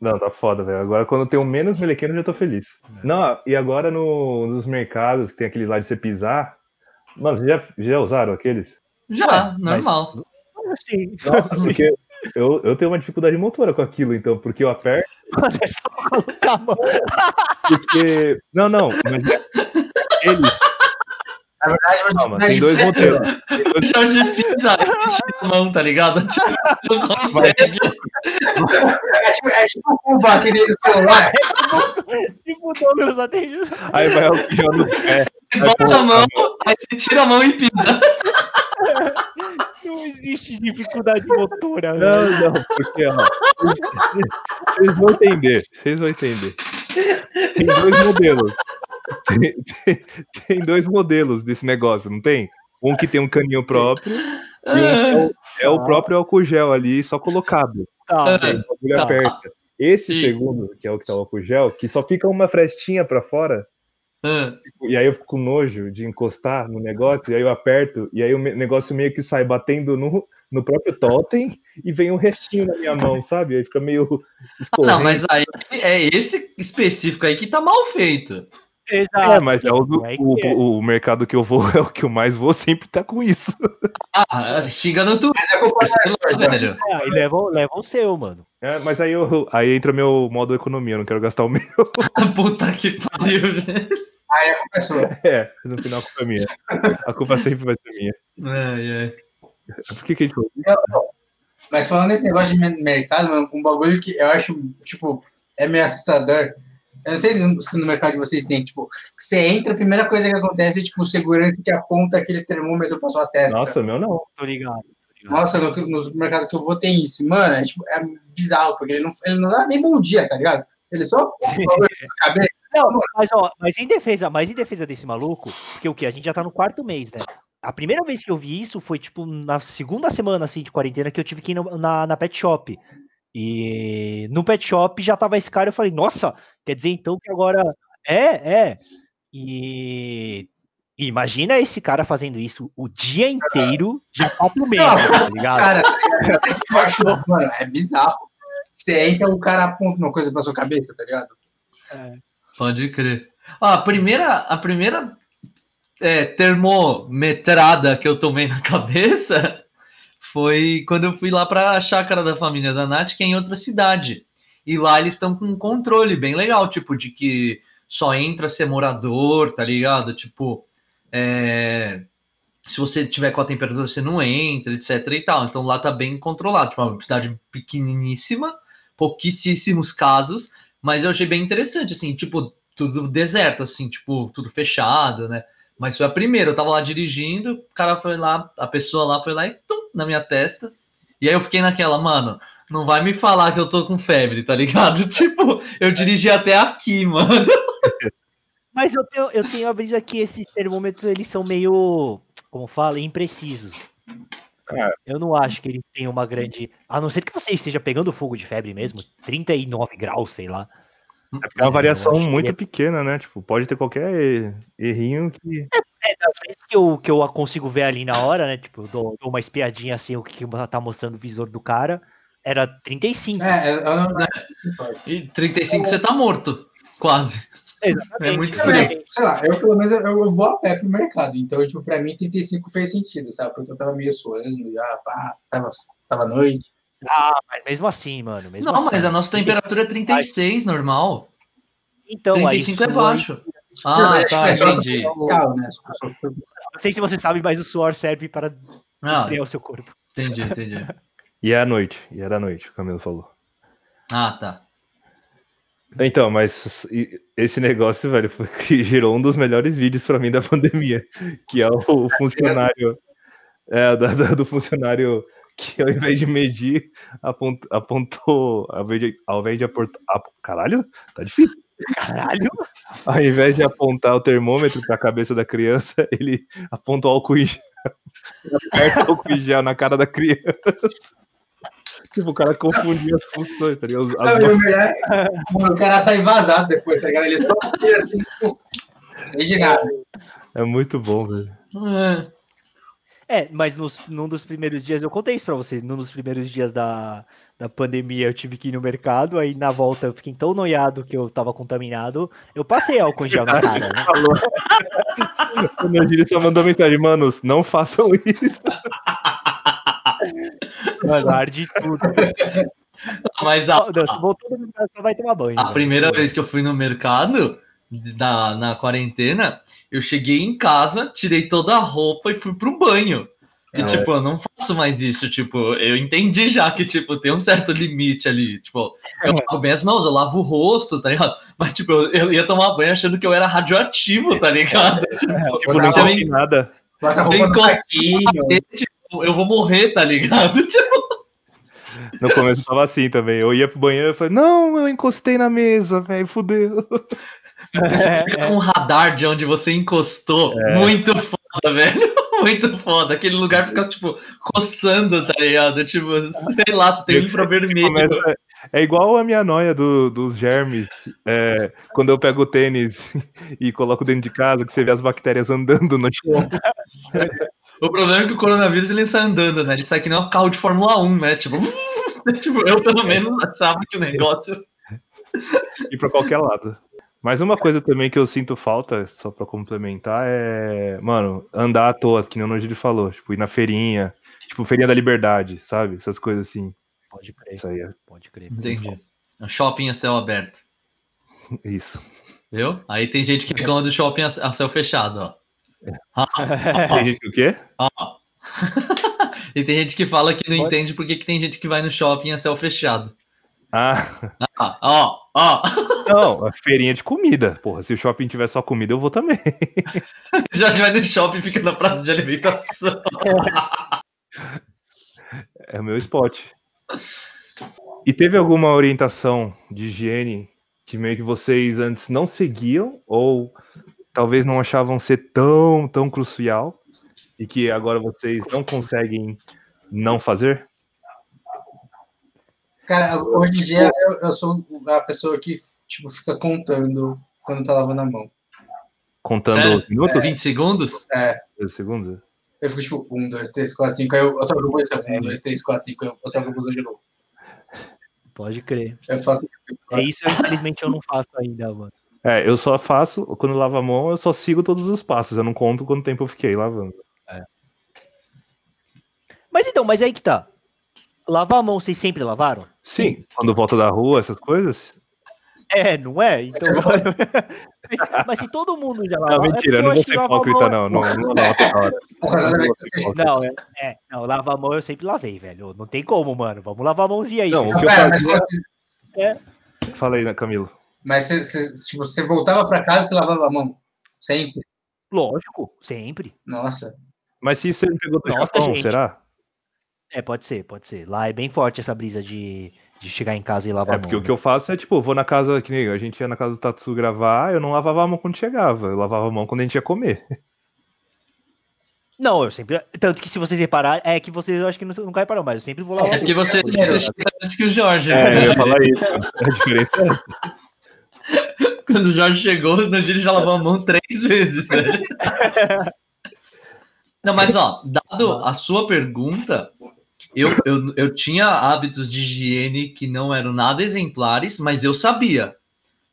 Não, tá foda, velho. Agora quando eu tenho menos melequeno, eu já tô feliz. É. Não, e agora no- nos mercados, que tem aquele lá de você pisar. Mano, vocês já, já usaram aqueles? Já, mas- normal. Sim. Nossa, porque eu, eu tenho uma dificuldade motora com aquilo, então, porque eu aperto, Mano, é só colocar a mão. porque. Não, não, mas é ele. Na verdade, uma Calma, dificuldade tem dois. Tem dois- Jorge a mão, tá ligado? Não consegue. É tipo, é tipo o Cuba, aquele do celular. Tipo, Douglas atende. Aí vai o gel no pé. Bota a mão, aí você tira a mão e pisa. Não existe dificuldade motora, velho. Não, não, porque, ó. Vocês vão entender. Vocês vão entender. Tem dois modelos. Tem, tem- tem dois modelos desse negócio, não tem? Um que tem um caninho próprio e um é o, é o próprio álcool gel ali, só colocado. Tá. Tá. aperta. Esse Sim. segundo, que é o que tá o álcool gel, que só fica uma frestinha pra fora, Ah, e aí eu fico com nojo de encostar no negócio, e aí eu aperto, e aí o negócio meio que sai batendo no, no próprio totem, e vem um restinho na minha mão, sabe? Aí fica meio escorrendo. Não, mas aí é esse específico aí que tá mal feito. Exato. É, mas é o, do- é o, é. o mercado que eu vou é o que eu mais vou, sempre tá com isso. Ah, xinga no Twitter, Mas é culpa da Jorge. velho. É, aí leva, leva o seu, mano. É, mas aí, eu, aí entra meu modo economia, eu não quero gastar o meu. Puta que pariu, velho. Aí a culpa é sua. É, no final a culpa é minha. A culpa sempre vai ser minha. Ai, ai. Por que, que a gente? Não. Mas falando nesse negócio de mer- mercado, mano, um bagulho que eu acho, tipo, é meio assustador. Eu não sei se no mercado de vocês tem, tipo, você entra, a primeira coisa que acontece é, tipo, o segurança que aponta aquele termômetro pra sua testa. Nossa, meu não. Tô ligado. Nossa, no, no supermercado que eu vou tem isso. Mano, é, tipo, é bizarro, porque ele não, ele não dá nem bom dia, tá ligado? Ele só. Não, mas, ó, mas em defesa, mas em defesa desse maluco, porque o que? A gente já tá no quarto mês, né? A primeira vez que eu vi isso foi, tipo, na segunda semana, assim, de quarentena, que eu tive que ir no- na, na pet shop. E no pet shop já tava esse cara, eu falei, nossa, quer dizer então que agora. É, é. E. Imagina esse cara fazendo isso o dia inteiro, já quatro meses, tá ligado? Cara, eu acho, mano, é bizarro. Você entra, o cara aponta uma coisa pra sua cabeça, tá ligado? Pode crer. Ó, a primeira, a primeira é, termometrada que eu tomei na cabeça foi quando eu fui lá para a chácara da família da Nath, que é em outra cidade. E lá eles estão com um controle bem legal, tipo, de que só entra ser morador, tá ligado? Tipo, é, se você tiver com a temperatura, você não entra, etc e tal. Então lá tá bem controlado. Tipo, é uma cidade pequeniníssima, pouquíssimos casos, mas eu achei bem interessante, assim, tipo, tudo deserto, assim, tipo, tudo fechado, né? Mas foi a primeira, eu tava lá dirigindo, o cara foi lá, a pessoa lá foi lá e tum, na minha testa. E aí eu fiquei naquela, mano, não vai me falar que eu tô com febre, tá ligado? Tipo, eu dirigi até aqui, mano. Mas eu tenho, eu tenho a brisa que esses termômetros, eles são meio, como fala, imprecisos. É. Eu não acho que eles tenham uma grande. A não ser que você esteja pegando fogo de febre mesmo, 39 graus, sei lá. É uma variação muito é- pequena, né? Tipo, pode ter qualquer er- errinho que. É, das vezes que eu, que eu consigo ver ali na hora, né? Tipo, eu dou, dou uma espiadinha assim, o que que tá mostrando o visor do cara. Era 35. É, é, eu não. E 35 você tá morto, quase. Exatamente. É muito frio. Sei lá, eu pelo menos eu, eu vou a pé pro mercado. Então, tipo, pra mim 35 fez sentido, sabe? Porque eu tava meio suando já, pá, tava, tava noite. Ah, mas mesmo assim, mano. Mesmo Não, assim, mas a nossa temperatura é 36, normal. Então, aí 35 é sua- baixo. Ah, tá, é entendi. né? Não sei se você sabe, mas o suor serve para Ah, esfriar o seu corpo. entendi, entendi. E é à noite. E era à noite, o Camilo falou. Ah, tá. Então, mas esse negócio, velho, foi que gerou um dos melhores vídeos pra mim da pandemia, que é o funcionário, é, da- da- do funcionário que ao invés de medir, apont- apontou, ao invés de, ao invés de aportar, ap- caralho, tá difícil. Caralho. Ao invés de apontar o termômetro pra cabeça da criança, ele aponta o álcool em gel, aperta o álcool em gel na cara da criança. Tipo, o cara confundia as funções, tá ligado? As- Não, o melhor é, mano, o cara sai vazado depois, tá ligado? Ele só assim, tipo, de nada. É muito bom, velho. É. É, mas nos, num dos primeiros dias, eu contei isso pra vocês, num dos primeiros dias da, da pandemia eu tive que ir no mercado, aí na volta eu fiquei tão noiado que eu tava contaminado, eu passei álcool em gel na cara, né? falou. O Nagiri só mandou mensagem, manos, não façam isso. Mano, arde tudo. Mas a, Não, se voltou no mercado, só vai tomar banho. a velho. primeira vez que eu fui no mercado, na, na quarentena, eu cheguei em casa, tirei toda a roupa e fui pro banho. E, É. tipo, eu não faço mais isso. Tipo, eu entendi já que, tipo, tem um certo limite ali. Tipo, eu lavo bem as mãos, eu lavo o rosto, tá ligado? Mas, tipo, eu, eu ia tomar banho achando que eu era radioativo, tá ligado? Tipo, Tipo, Não, não se eu tem nada. Encosta- saquinho. tipo, eu vou morrer, tá ligado? Tipo, No começo eu tava assim também. Eu ia pro banheiro e falei, não, eu encostei na mesa, velho, fudeu. fica um radar de onde você encostou. Muito foda, velho. Muito foda. Aquele lugar fica, tipo, coçando, tá ligado? Tipo, sei lá, você tem um infravermelho. Começa- É igual a minha noia do- dos germes. É, quando eu pego o tênis e coloco dentro de casa, que você vê as bactérias andando no chão. O problema é que o coronavírus ele sai andando, né? Ele sai que nem um carro de Fórmula 1, né? Tipo, tipo, eu pelo menos achava que o negócio. ir pra qualquer lado. Mas uma coisa também que eu sinto falta, só pra complementar, é, mano, andar à toa, que nem o Nogiri falou, tipo, ir na feirinha, tipo, feirinha da liberdade, sabe? Essas coisas assim. Pode crer, Isso aí é pode crer. Entendi. Um shopping a céu aberto. isso. Viu? Aí tem gente que reclama do shopping a a céu fechado, ó. Tem gente que o quê? Ó. e tem gente que fala que não Pode- entende porque que tem gente que vai no shopping a céu fechado. Ah, Ah, ó, ó. não, a feirinha de comida. Porra, se o shopping tiver só comida, eu vou também. Já vai no shopping e fica na praça de alimentação. É o meu spot. E teve alguma orientação de higiene que meio que vocês antes não seguiam ou talvez não achavam ser tão, tão crucial e que agora vocês não conseguem não fazer? Cara, hoje em dia eu, eu sou a pessoa que tipo, fica contando quando tá lavando a mão. Contando Sério? os minutos? 20 segundos? É, Dois segundos? eu fico tipo, um, dois, três, quatro, cinco, aí eu, eu troco a posição, um, dois, três, quatro, cinco, eu, eu troco a posição de novo. Pode crer. Eu faço. É isso, eu, infelizmente, eu não faço ainda, mano. É, eu só faço, quando lavo a mão, eu só sigo todos os passos, eu não conto quanto tempo eu fiquei lavando. Mas então, mas aí que tá. Lavar a mão, vocês sempre lavaram? Sim, quando volta da rua, essas coisas. É, não é? Então. mas, mas se todo mundo já lava. Não, mentira, é eu não vou ser hipócrita, mão- não. Não, não, não, fiz. Não, é, é, não, lavar a mão eu sempre lavei, velho. Não tem como, mano. Vamos lavar a mãozinha aí. Não, o que eu mas, fazia- Fala aí, né, Camilo. mas você, você, tipo, você voltava pra casa e lavava a mão? Sempre? Lógico, sempre. Nossa. Mas se você não pegou do Nossa, Japão, gente. será? É, pode ser, pode ser. Lá é bem forte essa brisa de, de chegar em casa e lavar É, a mão. porque o que eu faço é, tipo, vou na casa, que nem a gente ia na casa do Tatsu gravar, eu não lavava a mão quando chegava, eu lavava a mão quando a gente ia comer. Não, eu sempre. Tanto que se vocês repararem, é que vocês eu acho que não, nunca repararam, mas eu sempre vou lavar É porque mão. você antes que o Jorge. É, eu ia falar isso. A diferença é Quando o Jorge chegou, o Nangiri já lavou a mão três vezes. velho. Não, mas ó, dado a sua pergunta, eu, eu, eu tinha hábitos de higiene que não eram nada exemplares, mas eu sabia.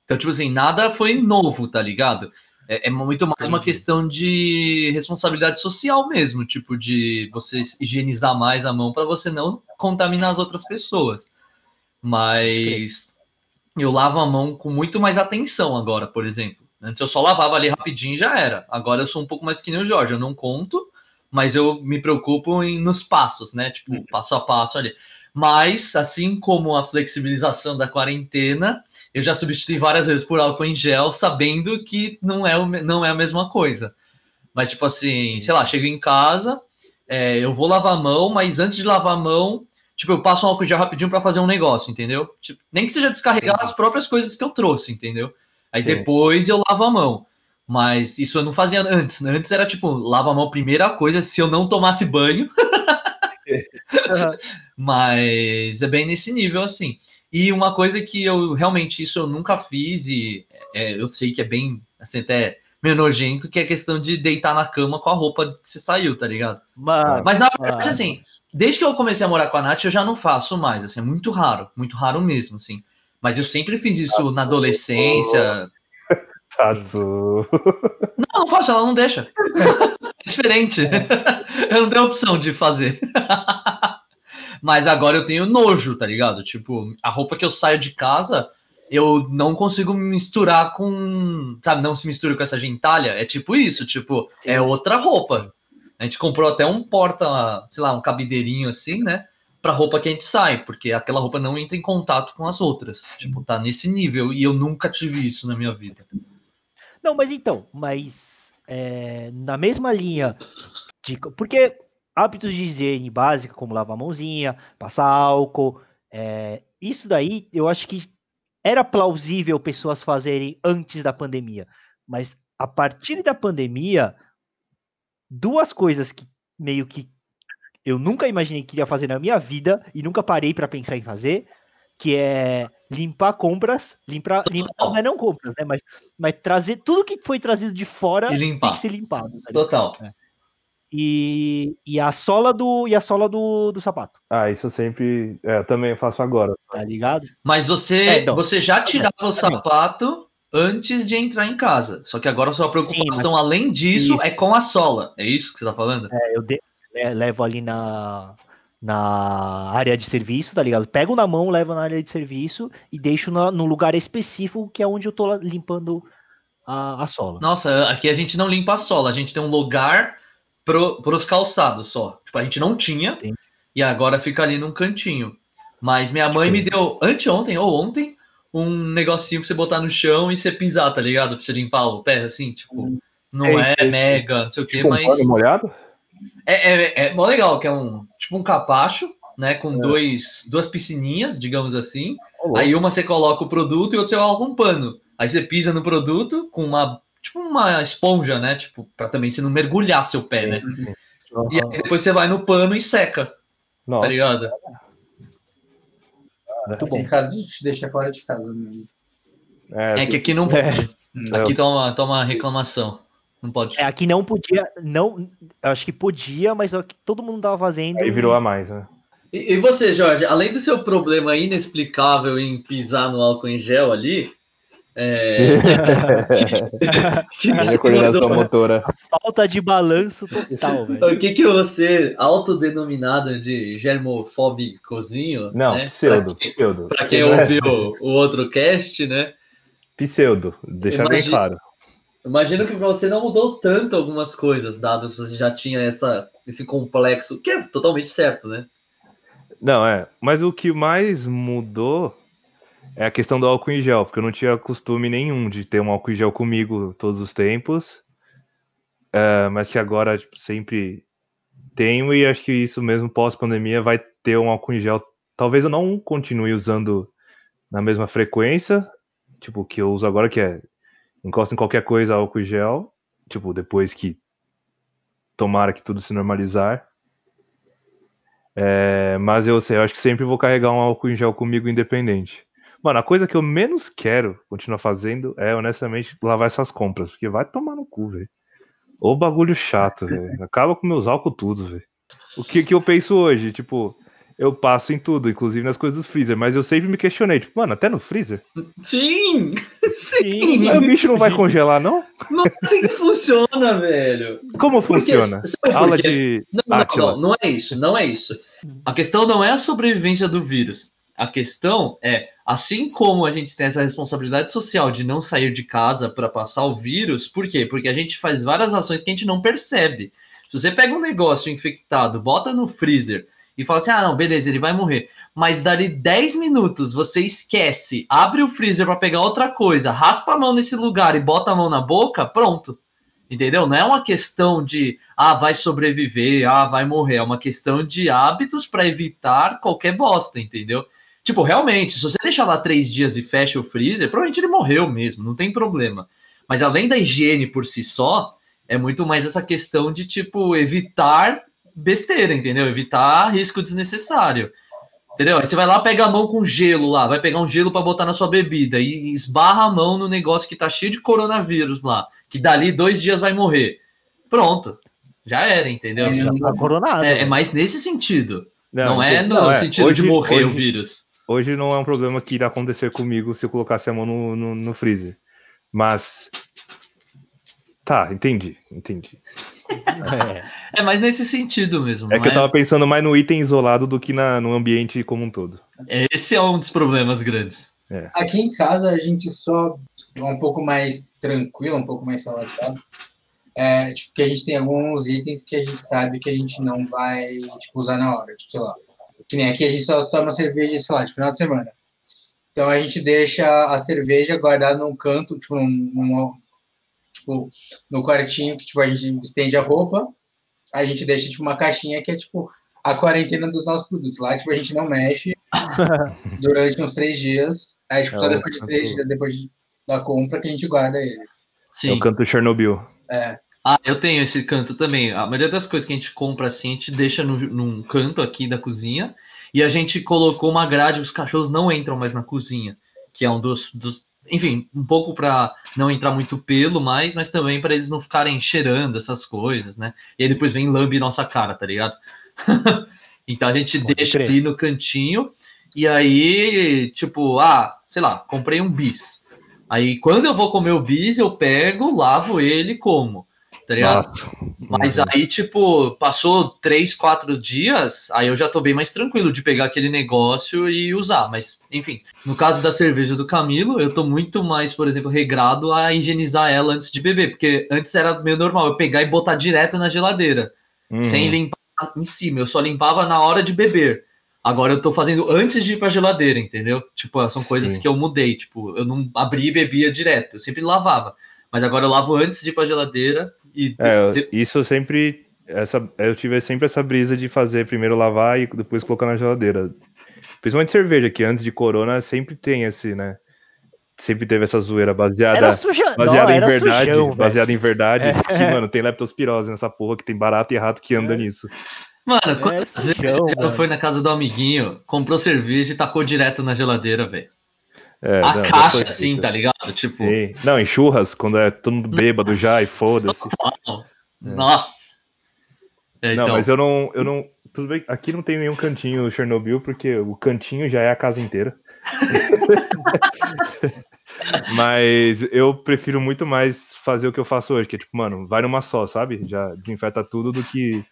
Então, tipo assim, nada foi novo, tá ligado? É, é muito mais uma questão de responsabilidade social mesmo, tipo, de você higienizar mais a mão para você não contaminar as outras pessoas. Mas eu lavo a mão com muito mais atenção agora, por exemplo. Antes eu só lavava ali rapidinho e já era. Agora eu sou um pouco mais que nem o Jorge, eu não conto, mas eu me preocupo em, nos passos, né? Tipo, passo a passo ali. Mas, assim como a flexibilização da quarentena, eu já substituí várias vezes por álcool em gel, sabendo que não é, o não é a mesma coisa. Mas, tipo assim, sei lá, chego em casa, é, eu vou lavar a mão, mas antes de lavar a mão, tipo, eu passo um álcool em gel rapidinho para fazer um negócio, entendeu? Tipo, nem que seja descarregar as próprias coisas que eu trouxe, entendeu? Aí Sim. depois eu lavo a mão. Mas isso eu não fazia antes. né? Antes era tipo, lava a mão, primeira coisa, se eu não tomasse banho. Mas é bem nesse nível, assim. E uma coisa que eu realmente, isso eu nunca fiz, e é, eu sei que é bem, assim, até meio nojento, que é a questão de deitar na cama com a roupa que você saiu, tá ligado? Mano, Mas na verdade, mano. assim, desde que eu comecei a morar com a Nath, eu já não faço mais, assim, é muito raro, muito raro mesmo, assim. Mas eu sempre fiz isso na adolescência. Tatsu. Não, não faço, ela não deixa. É diferente. Eu não tenho opção de fazer. Mas agora eu tenho nojo, tá ligado? Tipo, a roupa que eu saio de casa, eu não consigo misturar com. Sabe, não se mistura com essa gentalha. É tipo isso, tipo, Sim. é outra roupa. A gente comprou até um porta, sei lá, um cabideirinho assim, né? Pra roupa que a gente sai, porque aquela roupa não entra em contato com as outras. Tipo, tá nesse nível. E eu nunca tive isso na minha vida. Não, mas então, mas é, na mesma linha de. Porque hábitos de higiene básica, como lavar a mãozinha, passar álcool, é, isso daí eu acho que era plausível pessoas fazerem antes da pandemia. Mas a partir da pandemia, duas coisas que meio que eu nunca imaginei que iria fazer na minha vida e nunca parei para pensar em fazer, que é limpar compras, limpar, limpar não, é não compras, né? Mas, mas trazer tudo que foi trazido de fora E tem que ser limpado. tá? Total. E, e a sola do e a sola do, do sapato, Ah, isso eu sempre. É, eu também faço agora. tá ligado? Mas você, É, então. você já tirava o sapato antes de entrar em casa. Só que agora a sua preocupação, além disso, Isso. é com a sola. É isso que você tá falando? É, eu de- le- levo ali na, na área de serviço, tá ligado? Pego na mão, levo na área de serviço e deixo na- no lugar específico que é onde eu tô limpando a, a sola. Nossa, aqui a gente não limpa a sola. A gente tem um lugar pro, pros calçados só. Tipo, a gente não tinha. Entendi. E agora fica ali num cantinho. Mas minha mãe me deu, anteontem ou ontem, um negocinho pra você botar no chão e você pisar, tá ligado? Pra você limpar o pé, assim, tipo. Não Sei, é sei, sei. mega, não sei o quê, Tipo mas. molhado? É, é, é mó legal, que é um tipo um capacho, né? Com É. dois, duas piscininhas, digamos assim. Aí uma você coloca o produto e outra você coloca um pano. Aí você pisa no produto com uma. Tipo uma esponja, né? Tipo, pra também você não mergulhar seu pé, né? E aí depois você vai no pano e seca, tá Nossa, ligado? Muito bom. em casa a gente deixa fora de casa mesmo. É que aqui não É. pode. Hum. Aqui toma, toma reclamação. Não pode. É, aqui não podia, não, acho que podia, mas é que todo mundo tava fazendo. aí virou a mais, né? E, e você, Jorge, além do seu problema inexplicável em pisar no álcool em gel ali, é... que você coordenação mandou- motora. Falta de balanço total, velho. o que que você, autodenominado de germofóbicozinho, Não, né? pseudo, Pra, quem- pseudo. pra quem ouviu o outro cast, né? Pseudo, deixar bem claro. Imagino que pra você não mudou tanto algumas coisas, dado que você já tinha essa, esse complexo, que é totalmente certo, né? Não, é. Mas o que mais mudou é a questão do álcool em gel, porque eu não tinha costume nenhum de ter um álcool em gel comigo todos os tempos. É, mas que agora tipo, sempre tenho, e acho que isso mesmo pós-pandemia vai ter um álcool em gel. Talvez eu não continue usando na mesma frequência, tipo, que eu uso agora, que é encosta em qualquer coisa álcool em gel, tipo, depois que tomara que tudo se normalizar. É, mas eu sei, eu acho que sempre vou carregar um álcool em gel comigo independente. Mano, a coisa que eu menos quero continuar fazendo é, honestamente, lavar essas compras, porque vai tomar no cu, velho. Ô bagulho chato, velho. Acaba com meus álcool tudo, velho. O que, que eu penso hoje? Tipo, eu passo em tudo, inclusive nas coisas do freezer, mas eu sempre me questionei, tipo, mano, até no freezer? Sim! Sim! Aí o bicho não vai congelar, não? Não assim que funciona, velho. Como Porque- funciona? sabe por Aula de. Não, não, Átila. não, não é isso, não é isso. A questão não é a sobrevivência do vírus. A questão é, assim como a gente tem essa responsabilidade social de não sair de casa para passar o vírus, por quê? Porque a gente faz várias ações que a gente não percebe. Se você pega um negócio infectado, bota no freezer e fala assim: ah, não, beleza, ele vai morrer. Mas dali 10 minutos você esquece, abre o freezer para pegar outra coisa, raspa a mão nesse lugar e bota a mão na boca, pronto. Entendeu? Não é uma questão de, ah, vai sobreviver, ah, vai morrer. É uma questão de hábitos para evitar qualquer bosta, entendeu? Tipo, realmente, se você deixar lá três dias e fecha o freezer, provavelmente ele morreu mesmo, não tem problema. Mas além da higiene por si só, é muito mais essa questão de, tipo, evitar besteira, entendeu? Evitar risco desnecessário. Entendeu? Aí você vai lá, pega a mão com gelo lá, vai pegar um gelo para botar na sua bebida e esbarra a mão no negócio que tá cheio de coronavírus lá, que dali dois dias vai morrer. Pronto. Já era, entendeu? É, Já tá coronado. É, é mais nesse sentido. Não, é entendi. no Não, é. sentido Hoje- de morrer o hoje- vírus. Hoje não é um problema que irá acontecer comigo se eu colocasse a mão no, no, no freezer. Mas. Tá, entendi, entendi. É. É mais nesse sentido mesmo. É que eu tava pensando mais no item isolado do que na, no ambiente como um todo. Esse é um dos problemas grandes. Aqui em casa a gente só é um pouco mais tranquilo, um pouco mais relaxado. É, tipo, que a gente tem alguns itens que a gente sabe que a gente não vai tipo, usar na hora. Tipo, sei lá. Que nem aqui a gente só toma cerveja, sei lá, de final de semana. Então a gente deixa a cerveja guardada num canto, tipo, num, num- tipo, no quartinho que tipo, a gente estende a roupa. A gente deixa tipo, uma caixinha que é tipo a quarentena dos nossos produtos. Lá, tipo, a gente não mexe durante uns três dias. Aí, tipo, só É, depois de três dias, depois de- da compra, que a gente guarda eles. Sim. É o canto Chernobyl. É, Ah, eu tenho esse canto também. A maioria das coisas que a gente compra assim, a gente deixa no, num canto aqui da cozinha. E a gente colocou uma grade, os cachorros não entram mais na cozinha. Que é um dos. dos enfim, um pouco para não entrar muito pelo mais, mas também para eles não ficarem cheirando essas coisas, né? E aí depois vem lambe nossa cara, tá ligado? então a gente Pode deixa crer. ali no cantinho. E aí, tipo, ah, sei lá, comprei um bis. Aí quando eu vou comer o bis, eu pego, lavo ele e como. Tá ligado? Nossa. Mas Uhum. aí, tipo, passou três, quatro dias, aí eu já tô bem mais tranquilo de pegar aquele negócio e usar. Mas, enfim, no caso da cerveja do Camilo, eu tô muito mais, por exemplo, regrado a higienizar ela antes de beber, porque antes era meio normal eu pegar e botar direto na geladeira, Uhum. sem limpar em cima. Eu só limpava na hora de beber. Agora eu tô fazendo antes de ir pra geladeira, entendeu? Tipo, são coisas Sim. que eu mudei. Tipo, eu não abria e bebia direto, eu sempre lavava. Mas agora eu lavo antes de ir pra geladeira e É, de- isso eu sempre essa, eu tive sempre essa brisa de fazer primeiro lavar e depois colocar na geladeira. Principalmente cerveja, que antes de corona sempre tem esse, né? Sempre teve essa zoeira baseada, Era suja... baseada não, em era verdade. sujão, baseada em verdade. É. Que, mano, tem leptospirose nessa porra, que tem barato e rato que anda nisso. Mano, quantas sujão, vezes você foi na casa do amiguinho, comprou cerveja e tacou direto na geladeira, velho? É, A não, caixa, foi assim, tá ligado? Tipo, Sim. Não, em churras, quando é todo mundo bêbado já e foda-se. total. Nossa. É, Não, então, mas eu não, eu não. Tudo bem, aqui não tem nenhum cantinho Chernobyl, porque o cantinho já é a casa inteira. mas eu prefiro muito mais fazer o que eu faço hoje, que é tipo, mano, vai numa só, sabe? Já desinfeta tudo do que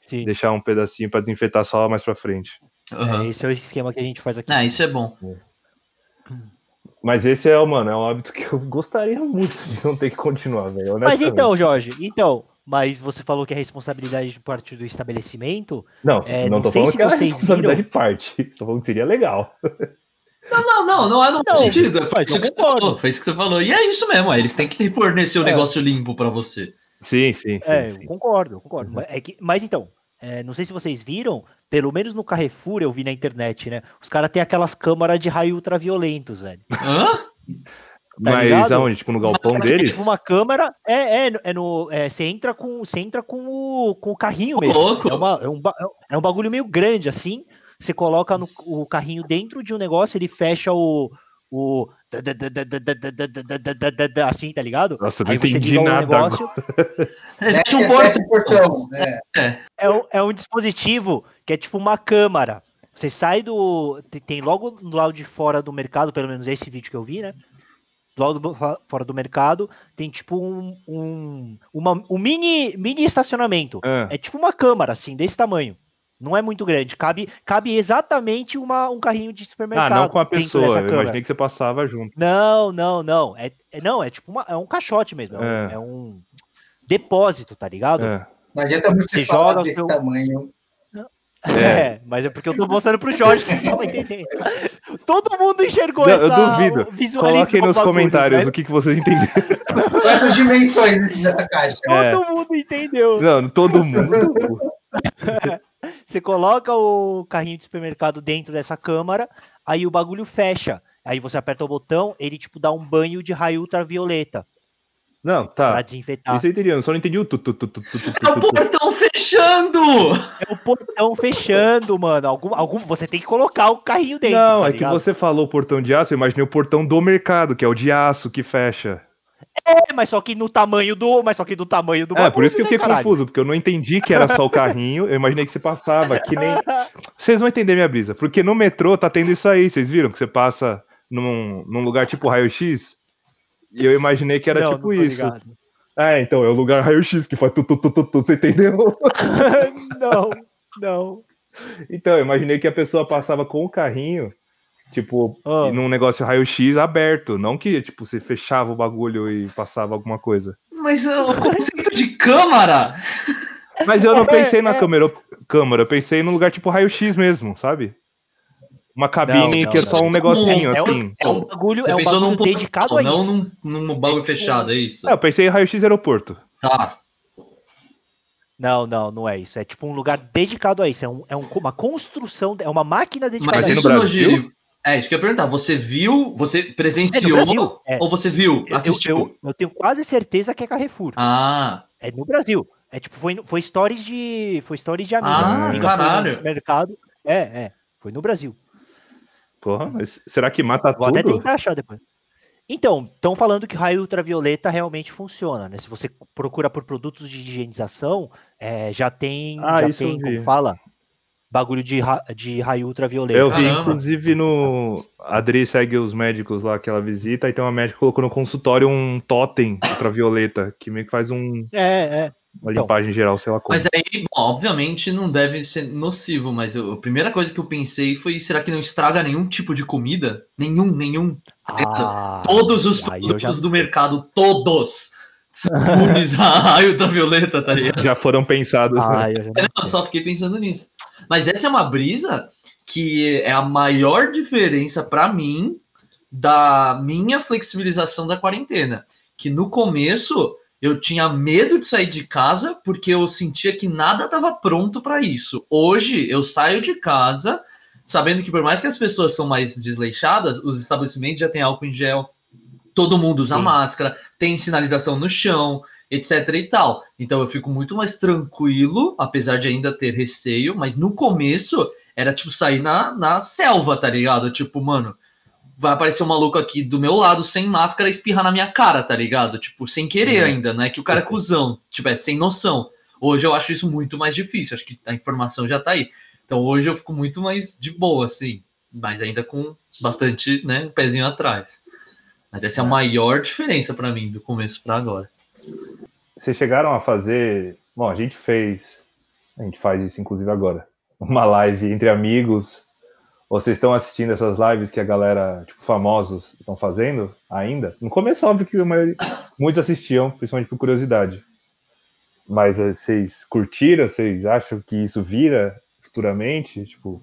Sim. deixar um pedacinho pra desinfetar só mais pra frente. aham. É, esse é o esquema que a gente faz aqui. Ah, isso é bom. Mas esse é, o mano, é um hábito que eu gostaria muito de não ter que continuar, velho. Mas então, Jorge, então, mas você falou que é responsabilidade de parte do estabelecimento. Não, é, não não tô sei falando se que é responsabilidade de parte. Tô falando que seria legal. Não, não, não, não é no Não, sentido. Foi mas isso que você falou. Foi isso que você falou. E é isso mesmo, é, eles têm que fornecer o É. negócio limpo pra você. Sim, sim, sim. É, sim. eu concordo, eu concordo. Mas, é que- mas então, é, não sei se vocês viram, pelo menos no Carrefour eu vi na internet, né? Os caras têm aquelas câmaras de raio ultraviolentos, velho. Hã? tá Mas ligado? aonde? Tipo, no galpão É deles? tipo uma câmera, é, é, é no, é, você entra com, você entra com o, com o carrinho mesmo. louco. É, uma- é um, ba- é um bagulho meio grande assim. Você coloca no- o carrinho dentro de um negócio, ele fecha o, o assim, tá ligado? Nossa, não Aí você entendi liga um negócio. Um portão. É. É. é. um, dispositivo que é tipo uma câmara. Você sai do. Tem logo do lado de fora do mercado, pelo menos esse vídeo que eu vi, né? Logo fora do mercado, tem tipo um. um, uma, um mini, mini estacionamento. É. é tipo uma câmara, assim, desse tamanho. Não é muito grande. Cabe, cabe exatamente uma, um carrinho de Ah, supermercado. não com a pessoa. Eu imaginei que você passava junto. Não, não, não. É, é- não, é tipo uma, é um caixote mesmo. É, um, É. é um depósito, tá ligado? É. Não adianta muito Você joga desse seu- tamanho. É. mas é porque eu tô mostrando pro Jorge que não vai entender. Todo mundo enxergou Não, essa. eu duvido. Coloquem nos bagulho, comentários né? o que, que vocês entenderam. Quantas dimensões desse- dessa caixa? É. Todo mundo entendeu. Não, todo mundo. Você coloca o carrinho de supermercado dentro dessa câmara, aí o bagulho fecha. Aí você aperta o botão, ele tipo dá um banho de raio ultravioleta Não, pra tá. desinfetar. Isso eu entendi, eu só não entendi o tu, tu, tu, tu, tu, tu, tu, É o portão fechando! É o portão fechando, mano. Algum, algum, você tem que colocar o carrinho dentro. Não, tá é que ligado? você falou portão de aço, eu imaginei o portão do mercado, que é o de aço que fecha. É, mas só que no tamanho do. Mas só que no tamanho do É, por isso que eu né, fiquei caralho? confuso, porque eu não entendi que era só o carrinho, eu imaginei que você passava, que nem. Vocês vão entender minha brisa, porque no metrô tá tendo isso aí, vocês viram? Que você passa num, num lugar tipo raio-x? E eu imaginei que era Não, tipo não isso. ligado. É, então, é o lugar raio-x que faz tu, tu, tu, tu, tu, você entendeu? não, não. Então, eu imaginei que a pessoa passava com o carrinho, tipo, Ah. num negócio raio-x aberto, não que, tipo, você fechava o bagulho e passava alguma coisa. Mas o conceito de câmara! Mas eu não É, pensei na é. câmera, câmera, eu pensei num lugar tipo raio-x mesmo, sabe? Uma cabine não, que é não. só um negocinho, É, um- assim. é um bagulho, é um num bagulho ponto dedicado a não isso. num, num bagulho fechado, é isso? É, eu pensei em raio-x aeroporto. Tá. Não, não, não é isso. É tipo um lugar dedicado a isso. É, um- é um- uma construção, é uma máquina dedicada Mas Mas a isso. isso no Brasil? É, isso que eu ia perguntar. Você viu, você presenciou. É. ou você viu, Eu, assistiu? eu- eu tenho quase certeza que é Carrefour. Ah, É no Brasil. É tipo, foi, foi stories de. Foi stories de amiga. Ah, amiga foi no caralho. mercado. É, é. Foi no Brasil. Porra, mas será que mata Vou até tudo? tentar achar depois. Então, estão falando que raio ultravioleta realmente funciona, né? Se você procura por produtos de higienização, é, já tem, Ah, já isso eu tem, como fala, bagulho de, ra- de raio ultravioleta. Eu vi, Caramba. inclusive, no. A Adri segue os médicos lá que ela visita, e tem uma médica que colocou no consultório um totem ultravioleta, que meio que faz um, É, é. uma Então. limpagem geral, sei lá como. mas aí, bom, obviamente não deve ser nocivo, mas eu- a primeira coisa que eu pensei foi, será que não estraga nenhum tipo de comida? Nenhum, nenhum. Ah, Todos os produtos já- do mercado, todos, imunes a raio ultravioleta, tá ligado? Já foram pensados. Ah, eu já não Eu só fiquei pensando nisso. Mas essa é uma brisa que é a maior diferença pra mim da minha flexibilização da quarentena. Que no começo eu tinha medo de sair de casa porque eu sentia que nada estava pronto para isso. Hoje eu saio de casa sabendo que por mais que as pessoas são mais desleixadas, os estabelecimentos já têm álcool em gel, todo mundo usa Sim. máscara, tem sinalização no chão, etc e tal. Então eu fico muito mais tranquilo, apesar de ainda ter receio, mas no começo era tipo sair na, na selva, tá ligado? Tipo, mano, vai aparecer um maluco aqui do meu lado sem máscara e espirrar na minha cara, tá ligado? Tipo, sem querer É. ainda, não é que o cara é cuzão, tipo, é sem noção. Hoje eu acho isso muito mais difícil, acho que a informação já tá aí. Então hoje eu fico muito mais de boa, assim, mas ainda com bastante, né, um pezinho atrás. Mas essa é a maior diferença pra mim do começo pra agora. Vocês chegaram a fazer. Bom, a gente fez. A gente faz isso inclusive agora. Uma live entre amigos. Vocês estão assistindo essas lives que a galera, tipo, famosos estão fazendo ainda? No começo, óbvio que maioria, muitos assistiam, principalmente por curiosidade. Mas eh, vocês curtiram? Vocês acham que isso vira futuramente? Tipo,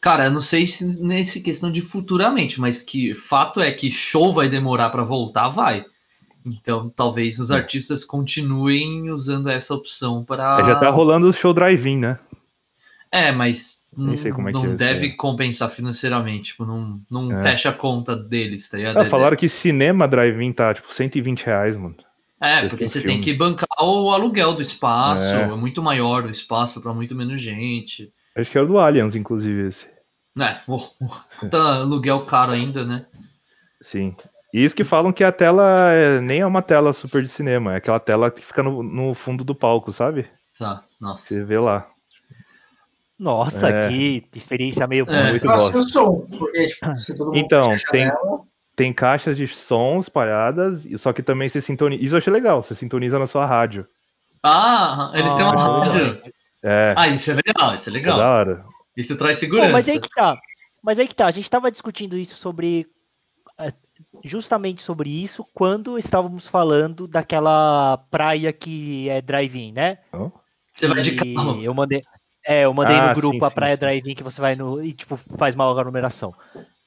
Cara, eu não sei se nesse questão de futuramente, mas que fato é que show vai demorar pra voltar, vai. Então, talvez os artistas continuem usando essa opção para é, já tá rolando o show drive-in, né? É, mas Nem sei como é que não é isso deve aí. compensar financeiramente, tipo, não, não É. fecha a conta deles, tá ligado? Ah, falaram que cinema drive-in tá, tipo, 120 reais, mano. É, porque é você filme. tem que bancar o aluguel do espaço, É. é, muito maior o espaço para muito menos gente. Acho que é o do Aliens, inclusive, esse. É, puta aluguel caro ainda, né? Sim. E isso que falam que a tela é- nem é uma tela super de cinema, é aquela tela que fica no, no fundo do palco, sabe? Tá, nossa. Você vê lá. Nossa, É. que experiência meio. É. Muito Nossa, bosta. eu sou, porque, tipo, se todo mundo Então, tem- janela, Tem caixas de som espalhadas, só que também você sintoniza. Isso eu achei legal, você sintoniza na sua rádio. Ah, eles têm uma Ah, rádio. É, Ah, isso é legal, isso é isso é legal. da hora. Isso traz Pô, segurança. mas aí que tá. Mas aí que tá. A gente tava discutindo isso sobre. é, Justamente sobre isso quando estávamos falando daquela praia que é drive-in, né? Você vai de carro. Eu mandei, é, eu mandei Ah, no grupo sim, a praia drive-in que você vai no e tipo faz uma aglomeração.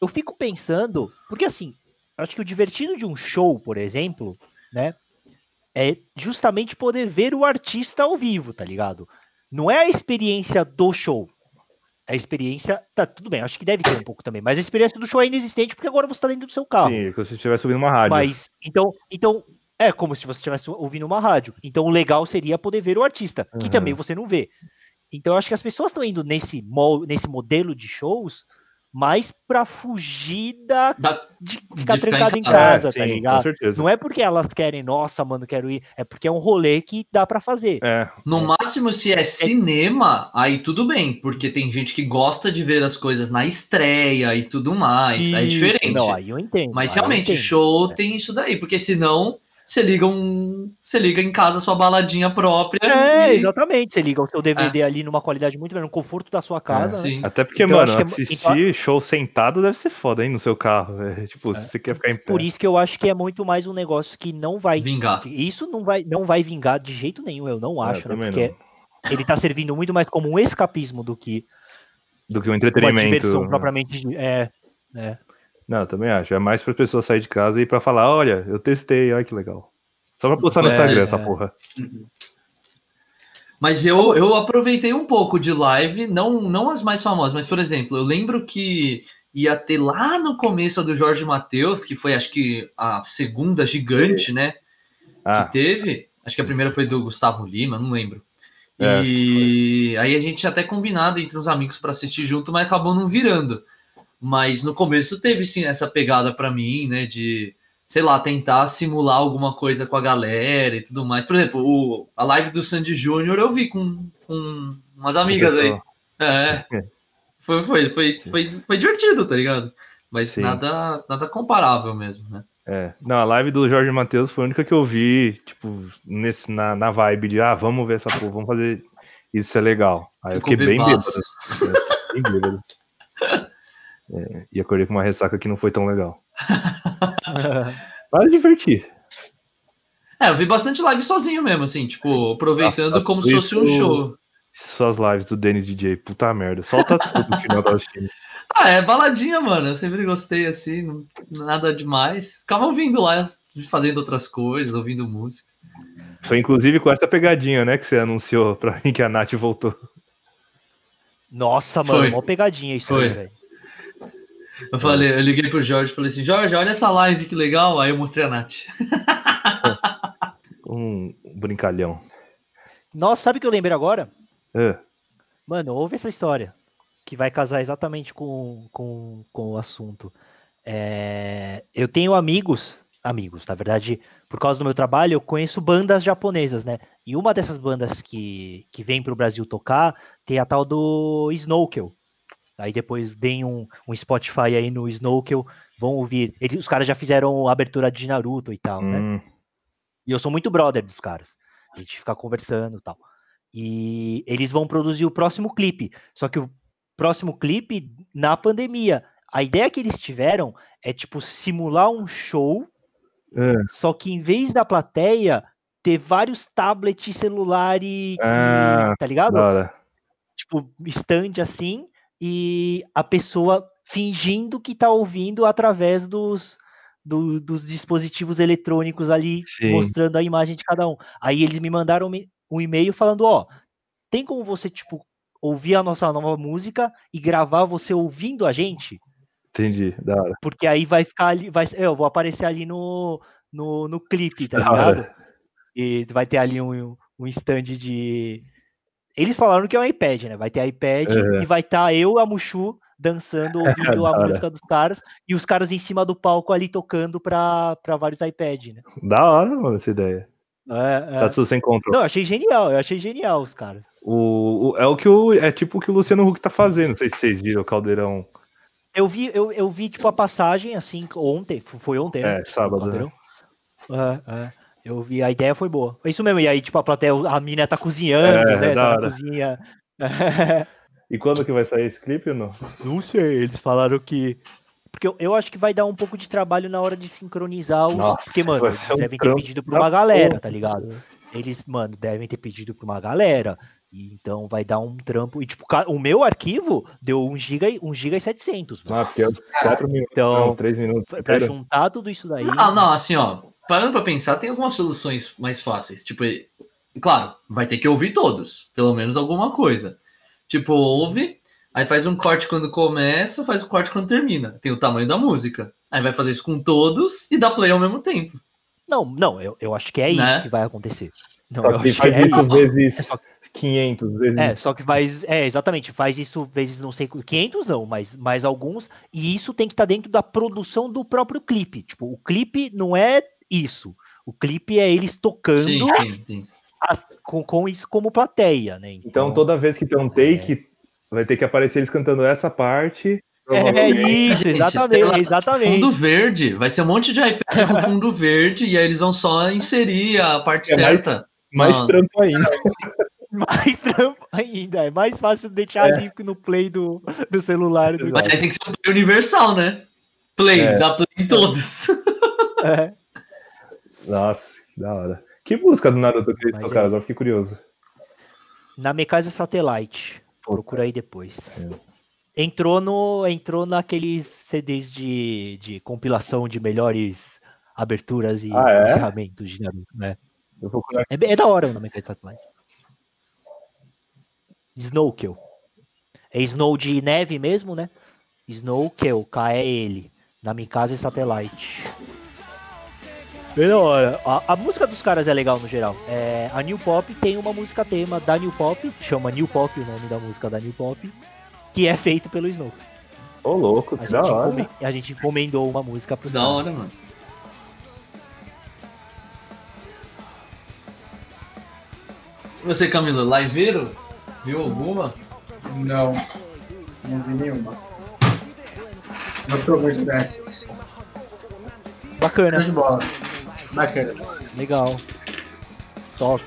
Eu fico pensando, porque assim, acho que o divertido de um show, por exemplo, né, é justamente poder ver o artista ao vivo, tá ligado? Não é a experiência do show. A experiência, tá tudo bem, acho que deve ter um pouco também, mas a experiência do show é inexistente porque agora você tá dentro do seu carro. Sim, é que você estiver subindo uma rádio. Mas, então, então, é como se você estivesse ouvindo uma rádio. Então, o legal seria poder ver o artista, que Uhum. também você não vê. Então, eu acho que as pessoas estão indo nesse, nesse modelo de shows mais pra fugir da, Da- de ficar ficar em trancado em casa. casa, É, tá sim, ligado? Com certeza. Não é porque elas querem, nossa, mano, quero ir. É porque é um rolê que dá pra fazer. É, No máximo, se é cinema, aí tudo bem, porque tem gente que gosta de ver as coisas na estreia e tudo mais. aí é Isso, diferente. Não, aí eu entendo. Mas realmente, entendo. show É. tem isso daí, porque senão você liga um. Você liga em casa a sua baladinha própria. É, e- exatamente. Você liga o seu DVD ali numa qualidade muito melhor, no conforto da sua casa. né? Sim. até porque, Então, mano, é- assistir show sentado deve ser foda, hein, no seu carro. É, tipo, se você quer ficar em pé. Por isso que eu acho que é muito mais um negócio que não vai Vingar. Isso não vai, não vai vingar de jeito nenhum, eu não É, acho, né? Porque ele tá servindo muito mais como um escapismo do que Do que um uma entretenimento. diversão propriamente. É, é. Não, eu também acho. É mais para pessoas sair de casa e para falar, olha, eu testei, olha que legal. Só pra postar no É, Instagram é. essa porra. Mas eu, eu aproveitei um pouco de live, não, não as mais famosas, mas, por exemplo, eu lembro que ia ter lá no começo do Jorge Matheus, que foi acho que a segunda gigante, né? Ah, que teve. Acho que a primeira foi do Gustavo Lima, não lembro. É, e aí a gente tinha até combinado entre os amigos para assistir junto, mas acabou não virando. Mas no começo teve sim essa pegada para mim, né, de sei lá, tentar simular alguma coisa com a galera e tudo mais. Por exemplo, o, a live do Sandy Júnior eu vi com, com umas amigas aí. É. Foi, foi, foi, foi, foi divertido, tá ligado? Mas Sim. nada, nada comparável mesmo, né? É. Não, a live do Jorge Matheus foi a única que eu vi, tipo, nesse, na, na vibe de, ah, vamos ver essa porra, vamos fazer isso é legal. Aí eu Ficou fiquei bem bêbado. É, bem bêbado. É, e acordei com uma ressaca que não foi tão legal. Mas divertir. É, eu vi bastante live sozinho mesmo, assim, tipo, aproveitando Nossa, como se fosse um show. Suas lives do Dennis DJ, puta merda. Solta tudo no final da. Ah, é baladinha, mano. Eu sempre gostei assim, não- nada demais. Ficava ouvindo lá, fazendo outras coisas, ouvindo música. Foi inclusive com essa pegadinha, né, que você anunciou pra mim que a Nath voltou. Nossa, mano, Foi. mó pegadinha isso Foi. aí, velho. Eu falei, eu liguei pro Jorge e falei assim, Jorge, olha essa live que legal. Aí eu mostrei a Nath. Um brincalhão. Nossa, sabe o que eu lembrei agora? É. Mano, ouve essa história, que vai casar exatamente com, com, com o assunto. É, eu tenho amigos, amigos, na verdade, por causa do meu trabalho, eu conheço bandas japonesas, né? E uma dessas bandas que, que vem pro Brasil tocar tem a tal do Snowkel. Aí depois deem um, um Spotify aí no Snowkel, vão ouvir. Eles, os caras já fizeram a abertura de Naruto e tal, né? Hum, E eu sou muito brother dos caras. A gente fica conversando e tal. E eles vão produzir o próximo clipe. Só que o próximo clipe na pandemia. A ideia que eles tiveram é, tipo, simular um show, é. só que em vez da plateia, ter vários tablets, celular e. e- Ah, tá ligado? da hora. Tipo, stand assim, e a pessoa fingindo que tá ouvindo através dos, do- dos dispositivos eletrônicos ali, Sim. mostrando a imagem de cada um. Aí eles me mandaram um e-mail falando, ó, tem como você, tipo, ouvir a nossa nova música e gravar você ouvindo a gente? Entendi, da hora. Porque aí vai ficar ali, vai, eu vou aparecer ali no, no, no clipe, tá Da hora. ligado? E vai ter ali um, um stand de. Eles falaram que é um iPad, né? Vai ter iPad Uhum. e vai estar eu, a Mushu, dançando, ouvindo a música dos caras, e os caras em cima do palco ali tocando pra, pra vários iPad, né? Da hora, mano, essa ideia. É, é. Tá tudo sem controle. Não, eu achei genial, eu achei genial os caras. O, o- é o que o, é tipo o que o Luciano Huck tá fazendo. Não sei se vocês viram o Caldeirão. Eu vi, eu, eu vi, tipo, a passagem, assim, ontem, foi ontem, né? É, sábado. né? É, é. Eu vi, a ideia foi boa. É isso mesmo, e aí, tipo, a plateia, a mina tá cozinhando, É, né? Tá na cozinha. E quando que vai sair esse clipe ou não? Não sei, eles falaram que. Porque eu, eu acho que vai dar um pouco de trabalho na hora de sincronizar os. Nossa, porque, mano, eles um devem ter pedido pra uma galera, porra. tá ligado? Eles, mano, devem ter pedido pra uma galera. E então vai dar um trampo. E, tipo, o meu arquivo deu 1 GB, e- 1 GB e 700. velho. Ah, porque é uns 4 minutos, Então, não, 3 minutos. Pra- juntar tudo isso daí. Não, não, assim, ó. Parando pra pensar, tem algumas soluções mais fáceis. Tipo, claro, vai ter que ouvir todos. Pelo menos alguma coisa. Tipo, ouve, aí faz um corte quando começa, faz um corte quando termina. Tem o tamanho da música. Aí vai fazer isso com todos e dá play ao mesmo tempo. Não, não, eu, eu acho que é isso Né? que vai acontecer. Não, Só eu que faz é isso isso. vezes É só- 500, vezes. É, só que vai. É, exatamente, faz isso vezes não sei. qu- 500 não, mas mais alguns. E isso tem que estar dentro da produção do próprio clipe. Tipo, o clipe não é isso. O clipe é eles tocando Sim, sim, sim. as- com, com isso como plateia, né? Então toda vez que tem um take, vai ter que aparecer eles cantando essa parte. É isso, Gente, exatamente, tela- exatamente. Fundo verde. Vai ser um monte de iPad com fundo verde e aí eles vão só inserir a parte É mais- certa. Mais Mano. trampo ainda. Mais trampo ainda. É mais fácil deixar ali no play do, do celular. Do... Mas aí tem que ser um play universal, né? Play, É. dá play em todos. É. Nossa, que da hora. Que música do Naruto que eles Mas é tocaram? Agora fiquei curioso. Na Mecasa Satellite. Procura aí depois. É. Entrou no entrou naqueles CDs de, de compilação de melhores aberturas e Ah, é? encerramentos de Naruto, né? É, é da hora o nome Mecasa Satellite. Snowkill. É Snow de neve mesmo, né? Snowkill, K é ele. Na Mikasa Satellite. Bem da hora. A, a música dos caras é legal no geral. É, a New Pop tem uma música tema da New Pop, chama New Pop o nome da música da New Pop, que é feito pelo Snow. Ô, louco, A que da hora. encome- a gente encomendou uma música pros Da caras. hora, mano. E Você, Camilo, liveiro? Viu alguma? Não, não vi nenhuma. Não tô muito dessas. Bacana, Show de bola. Bacana. legal. Top.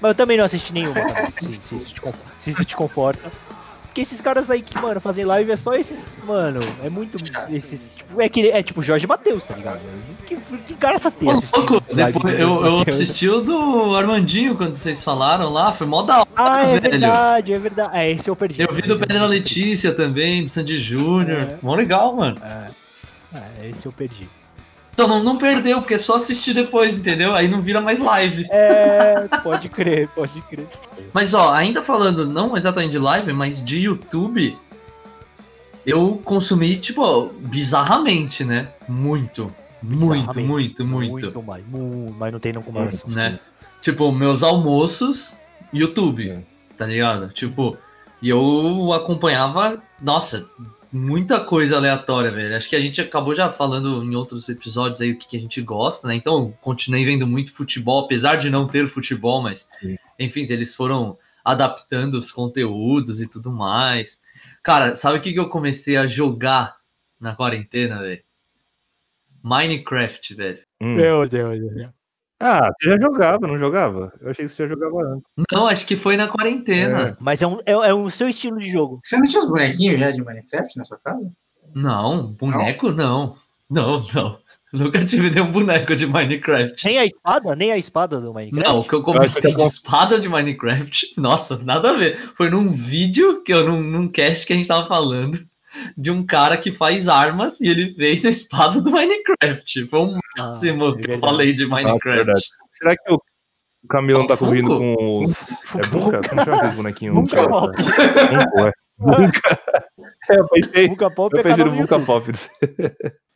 Mas eu também não assisti nenhuma, cara. se, se isso te conforta, se isso te conforta. Porque esses caras aí que, mano, fazem live é só esses. Mano, é muito. Esses. Tipo, é, que, é tipo Jorge Matheus, tá ligado? Que, que cara essa Ô, louco, depois eu, eu assisti o do Armandinho quando vocês falaram lá, foi mó da hora, Ah, é velho. verdade, é verdade. É, esse eu perdi. Eu vi do perdi. Letícia também, do Sandy Júnior. É. Mó legal, mano. É, é, esse eu perdi. Então não, não perdeu, porque é só assistir depois, entendeu? Aí não vira mais live. É, pode crer, pode crer. Mas ó, ainda falando, não exatamente de live, mas de YouTube, eu consumi, tipo, bizarramente, né? Muito. Muito, muito, muito. Muito mais, mas não tem não comparação. né? Tipo, meus almoços, YouTube, É. tá ligado? Tipo, e eu acompanhava, nossa, muita coisa aleatória, velho. Acho que a gente acabou já falando em outros episódios aí o que, que a gente gosta, né? Então, continuei vendo muito futebol, apesar de não ter futebol, mas, Sim. enfim, eles foram adaptando os conteúdos e tudo mais. Cara, sabe o que, que eu comecei a jogar na quarentena, velho? Minecraft, velho. Hum. Meu Deus, meu Deus. Ah, você já jogava, não jogava? Eu achei que você já jogava antes. Não, acho que foi na quarentena. Mas é um, é, é o seu estilo de jogo. Você não tinha os bonequinhos já de Minecraft na sua casa? Não, boneco não. Não, não. Nunca tive nenhum boneco de Minecraft. Nem a espada, nem a espada do Minecraft. Não, o que eu é de bom. espada de Minecraft, nossa, nada a ver. Foi num vídeo que eu num, num cast que a gente tava falando de um cara que faz armas e ele fez a espada do Minecraft. Foi o máximo é que eu falei de verdade. Minecraft. Será que o o Camilão tá Funko? correndo com os. É Bunka? Como chama aquele bonequinho? Bunka Pop. É. Bunka. É, eu pensei, Bunka Pop eu é pensei no Bunka. Pop.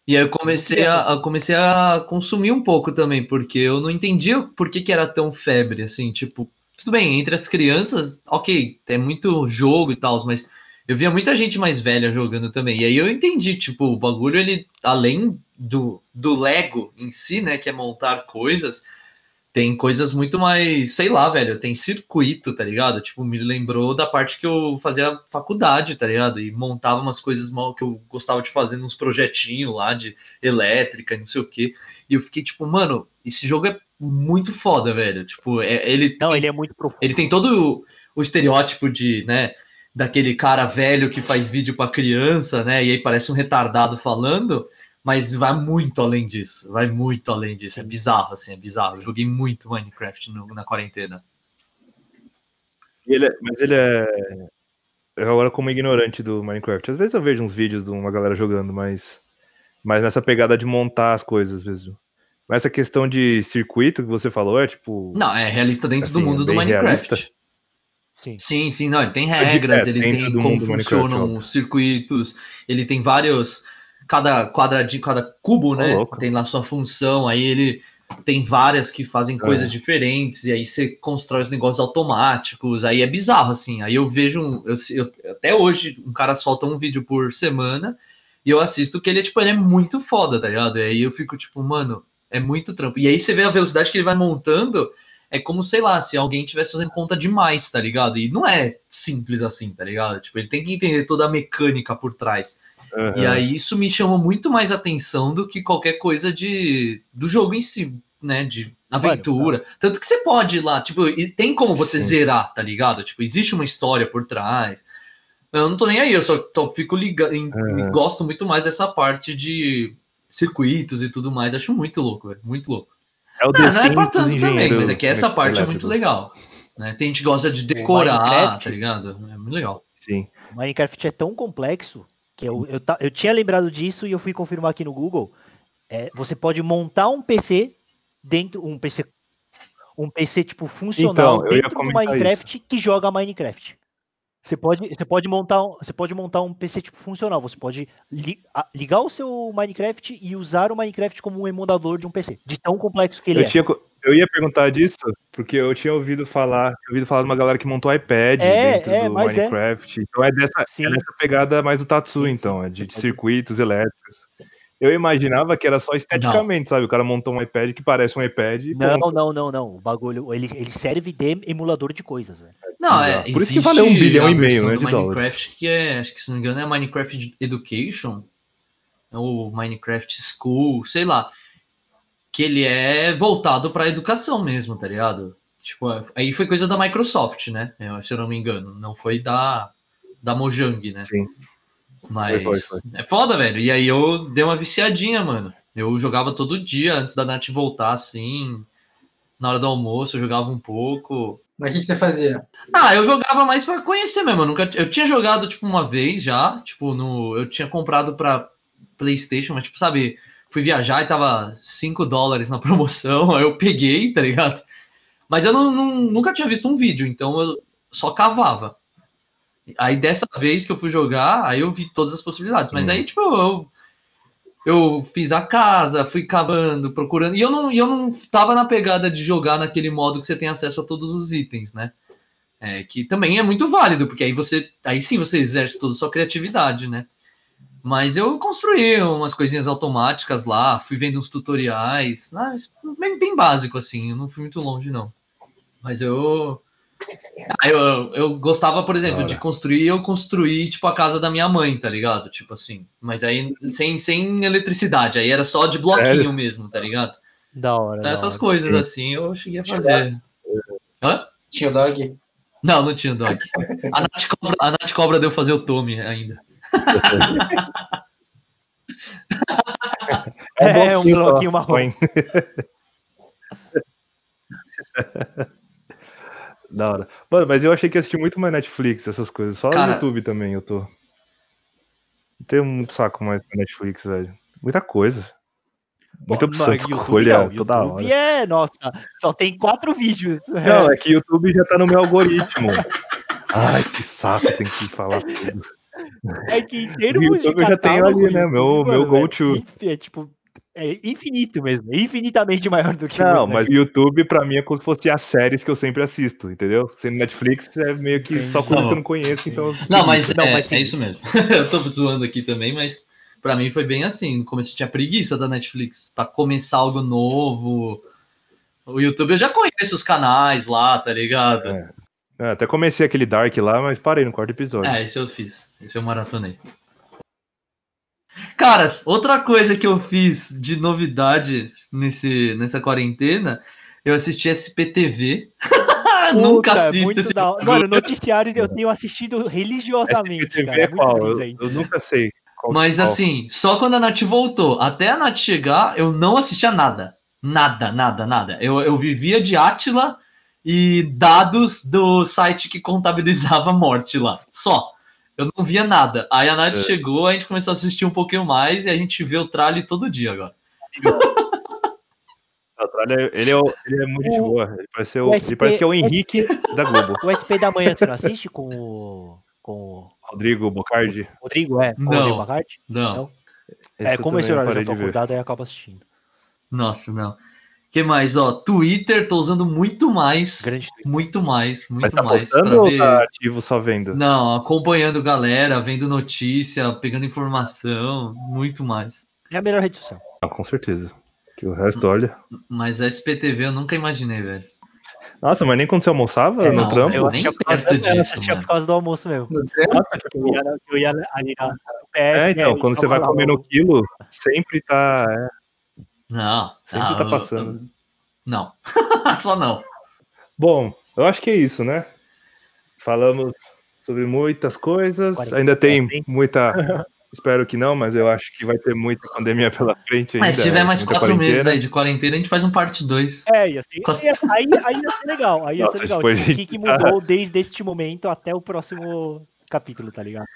E aí eu comecei a, a- comecei a consumir um pouco também, porque eu não entendia por que, que era tão febre, assim, tipo, tudo bem, entre as crianças, ok, é muito jogo e tal, mas eu via muita gente mais velha jogando também. E aí eu entendi, tipo, o bagulho, ele, além do, do Lego em si, né, que é montar coisas, tem coisas muito mais, sei lá, velho, tem circuito, tá ligado? Tipo, me lembrou da parte que eu fazia faculdade, tá ligado? E montava umas coisas mal que eu gostava de fazer nos projetinhos lá de elétrica, e não sei o quê. E eu fiquei tipo, mano, esse jogo é muito foda, velho. Tipo, é- ele Não, ele é muito profundo. ele tem todo o, o estereótipo de, né, daquele cara velho que faz vídeo pra criança, né, e aí parece um retardado falando, mas vai muito além disso, vai muito além disso, é bizarro, assim, é bizarro. Eu joguei muito Minecraft no- na quarentena. Ele é- mas ele é. Eu agora como ignorante do Minecraft. Às vezes eu vejo uns vídeos de uma galera jogando, mas. Mas nessa pegada de montar as coisas, às vezes. Mas essa questão de circuito que você falou é tipo. Não, é realista dentro do Assim, mundo é do Minecraft. realista? Sim. Sim, sim, não, ele tem É, regras, é, ele tem como funcionam os circuitos, ele tem vários, cada quadradinho, cada cubo, né, louco. tem lá sua função, aí ele tem várias que fazem coisas É. diferentes, e aí você constrói os negócios automáticos, aí é bizarro, assim, aí eu vejo, um- eu, eu- até hoje, um cara solta um vídeo por semana, e eu assisto que ele é, tipo, ele é muito foda, tá ligado? E aí eu fico, tipo, mano, é muito trampo. E aí você vê a velocidade que ele vai montando, é como, sei lá, se alguém tivesse fazendo conta demais, tá ligado? E não é simples assim, tá ligado? Tipo, ele tem que entender toda a mecânica por trás. aham. E aí isso me chamou muito mais atenção do que qualquer coisa de do jogo em si, né? De aventura. Tanto que você pode ir lá, tipo, e tem como você Sim. zerar, tá ligado? Tipo, existe uma história por trás. Eu não tô nem aí, eu só tô- fico ligado, Aham. gosto muito mais dessa parte de circuitos e tudo mais. Acho muito louco, velho. Muito louco. É o Não, não é pra tanto também, mas é que essa parte é muito legal. Né? Tem gente que gosta de decorar, tá ligado? É muito legal. Sim. O Minecraft é tão complexo que eu, eu, eu tinha lembrado disso e eu fui confirmar aqui no Google. É, você pode montar um PC dentro, um PC, um PC tipo funcional Então, dentro do Minecraft que joga Minecraft. Você pode, você pode montar, um- você pode montar um PC tipo funcional. Você pode li- a- ligar o seu Minecraft e usar o Minecraft como um emulador de um PC. De tão complexo que ele Eu, é. tinha, eu ia perguntar disso, porque eu tinha ouvido falar, tinha ouvido falar de uma galera que montou iPad É, dentro é, do é. Minecraft. Então é dessa, Sim. é pegada mais do Tatsu, Sim, então, sim. é de pode- circuitos elétricos. Eu imaginava que era só esteticamente, sabe? O cara montou um iPad que parece um iPad. Não, ponto. não, não, não. O bagulho, ele, ele serve de emulador de coisas, velho. Não, é. Por isso que valeu um bilhão e meio, né, de dólares. Minecraft que é, acho que se não me engano, é Minecraft Education, ou Minecraft School, sei lá. Que ele é voltado para educação mesmo, tá ligado? Tipo, é- aí foi coisa da Microsoft, né? Se eu não me engano. Não foi da, da Mojang, né? Sim. Mas Foi, foi, é foda, velho. E aí eu dei uma viciadinha, mano. Eu jogava todo dia antes da Nath voltar, assim. Na hora do almoço, eu jogava um pouco. Mas o que, que você fazia? Ah, eu jogava mais pra conhecer mesmo. Eu, nunca, eu tinha jogado, tipo, uma vez já. Tipo, no, eu tinha comprado pra PlayStation, mas, tipo, sabe, fui viajar e tava 5 dólares na promoção, aí eu peguei, tá ligado? Mas eu não, não- nunca tinha visto um vídeo, então eu só cavava. Aí dessa vez que eu fui jogar, aí eu vi todas as possibilidades. Mas Hum. aí, tipo, eu, eu fiz a casa, fui cavando, procurando. E eu não, eu não tava na pegada de jogar naquele modo que você tem acesso a todos os itens, né? É, que também é muito válido, porque aí você. Aí sim você exerce toda a sua criatividade, né? Mas eu construí umas coisinhas automáticas lá, fui vendo uns tutoriais, isso bem, bem básico, assim, eu não fui muito longe, não. Mas eu. Ah, eu, eu gostava, por exemplo, de construir, eu construí, tipo, a casa da minha mãe, tá ligado? Tipo assim. Mas aí sem, sem eletricidade, aí era só de bloquinho Sério? mesmo, tá ligado? Da hora. Então, da essas hora. coisas Sim. assim eu cheguei a fazer. Hã? Tinha o dog? Não, não tinha dog. A Nath Cobra, a Nath Cobra deu fazer o Tommy ainda. É, um bloquinho só, bloquinho marrom. da hora. Mano, mas eu achei que ia assistir muito mais Netflix, essas coisas. Só Cara- no YouTube também eu tô. Não tenho muito saco mais pra Netflix, velho. Muita coisa. Muita opção não, de YouTube escolha não, toda YouTube hora. é, nossa, só tem quatro vídeos. Não, é que YouTube já tá no meu algoritmo. Ai, que saco, tem que falar tudo. É que em termos de YouTube eu já tenho ali, né, meu- YouTube, meu mano, go-to. É, infi- é, tipo, é infinito mesmo, é infinitamente maior do que Não, o mas o YouTube pra mim é como se fosse as séries que eu sempre assisto, entendeu? Sendo Netflix é meio que só Entendi. coisa que eu não conheço, então. Não, mas, Não, é, mas é isso mesmo. eu tô zoando aqui também, mas pra mim foi bem assim. No começo tinha preguiça da Netflix pra começar algo novo. O YouTube eu já conheço os canais lá, tá ligado? É. É, até comecei aquele Dark lá, mas parei no quarto episódio. É, esse eu fiz. Esse eu maratonei. Caras, outra coisa que eu fiz de novidade nesse, nessa quarentena, eu assisti SPTV. Nunca Puta, é assisto muito esse da. Mano, noticiário eu tenho assistido religiosamente, SPTV cara. é É muito qual? Eu, eu nunca sei. qual- Mas qual. assim, só quando a Nath voltou. Até a Nath chegar, eu não assistia nada. Nada, nada, nada. Eu, eu vivia de Atila e dados do site que contabilizava a morte lá. Só. Eu não via nada. Aí a Nath É. chegou, a gente começou a assistir um pouquinho mais e a gente vê o trailer todo dia agora. A Austrália, ele, é, o- ele é muito de O- boa. Ele parece, o- o ele parece que é o SP Henrique da Globo. O SP da manhã você não assiste com o, com o Rodrigo Bocardi. Rodrigo? É, com o Não. Rodrigo? Não. Não. É, como esse horário já tô de ver. acordado, aí eu acabo assistindo. Nossa, não. Que mais? Ó, Twitter, tô usando muito mais. Grande. Muito mais, muito Mas tá mais. postando ou ver- tá ativo só vendo? Não, acompanhando galera, vendo notícia, pegando informação, muito mais. É a melhor rede social. Ah, com certeza. Que o resto, olha. Mas a SPTV eu nunca imaginei, velho. Nossa, mas nem quando você almoçava É, no não, trampo? eu Eu nem assistia por causa, perto eu disso, assistia mano. por causa do almoço mesmo. Treino? Nossa, Eu tipo, ia, na- eu ia ali na, no é, então, quando você vai comer no quilo, sempre tá. é, Não, Sempre não, tá passando. eu- Não, só não. Bom, eu acho que é isso, né? Falamos sobre muitas coisas. Ainda tem muita. Espero que não, mas eu acho que vai ter muita pandemia pela frente ainda. Mas se tiver é, mais quatro meses quarentena. aí de quarentena, a gente faz um parte 2. É, ia ser, ia- aí, aí ia ser legal. Aí ia Nossa, ser legal. Tipo, o a que, que gente tá- mudou desde este momento até o próximo capítulo, tá ligado?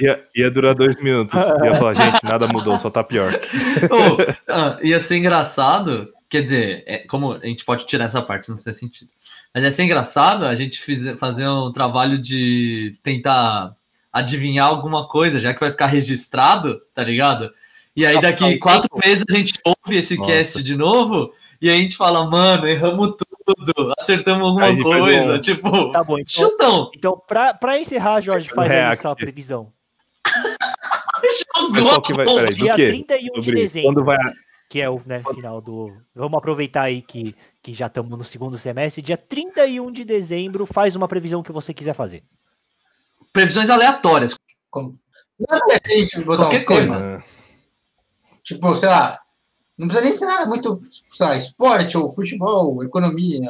Ia, ia durar dois minutos. Ia falar, gente, nada mudou, só tá pior. Ô, ah, ia ser engraçado, quer dizer, é, como a gente pode tirar essa parte, não faz sentido. Mas ia ser engraçado a gente fizer, fazer um trabalho de tentar adivinhar alguma coisa, já que vai ficar registrado, tá ligado? E aí Só daqui quatro meses a gente ouve esse Nossa. cast de novo e a gente fala, mano, erramos tudo, acertamos alguma coisa, tipo, Tá bom, então, chutão, então pra, pra encerrar, Jorge, faz aí a sua previsão. Mas qual que vai. Peraí, do Dia quê? 31 de dezembro, quando vai. que é o né, final do. Vamos aproveitar aí que, que já estamos no segundo semestre. Dia 31 de dezembro, faz uma previsão que você quiser fazer. previsões aleatórias. Como- Não é botar Qualquer um coisa. Tipo, sei lá, não precisa nem ser nada muito, sei lá, esporte ou futebol, economia.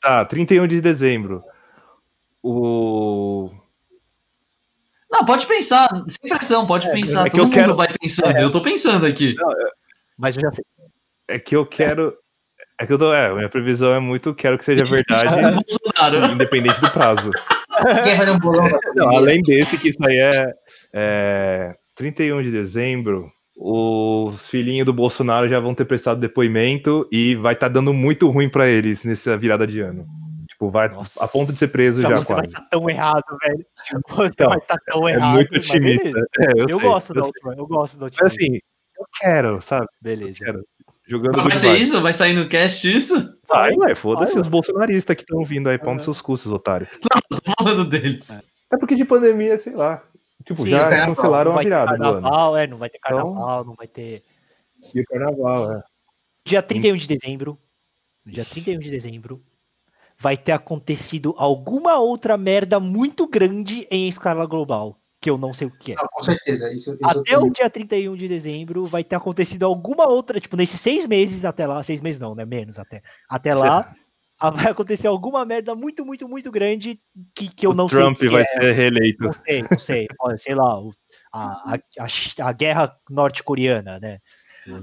Tá, 31 de dezembro. O. Não, pode pensar, sem pressão, pode pensar. é que Todo eu mundo quero- vai pensando. Eu tô pensando aqui. Mas eu já sei. É que eu quero. É que eu tô. É, minha previsão é muito. Quero que seja verdade, Bolsonaro. independente do prazo. Você quer fazer um bolão Não, além desse, que isso aí é, é 31 de dezembro, os filhinhos do Bolsonaro já vão ter prestado depoimento e vai estar dando muito ruim pra eles nessa virada de ano. Tipo, vai Nossa, a ponto de ser preso já você vai estar tão errado, velho. Você Então, vai estar tão É errado. muito otimista. É, eu Eu, sei, gosto eu da sei. última, eu gosto da última. Mas assim, eu quero, sabe? beleza. Quero. Jogando Mas vai ser vibes. isso? Vai sair no cast isso? Vai, ué, foda-se Vai, os bolsonaristas que estão vindo aí, pau nos Aham. seus custos, otário. Tô falando deles. É porque de pandemia, sei lá. Tipo, Sim, já cancelaram Não a vai ter virada carnaval, é, não vai ter Então- carnaval, não vai ter. E o carnaval, é. Dia 31 de dezembro, dia 31 de dezembro, vai ter acontecido alguma outra merda muito grande em escala global, que eu não sei o que é. Não, com certeza. Isso, isso Até o dia 31 de dezembro vai ter acontecido alguma outra, tipo, nesses seis meses até lá, seis meses não, né? Menos até. Até lá, vai acontecer alguma merda muito, muito, muito grande que, que eu o não Trump sei o que vai é. ser reeleito. Não sei, não sei. Olha, sei lá, a, a, a, a guerra norte-coreana, né?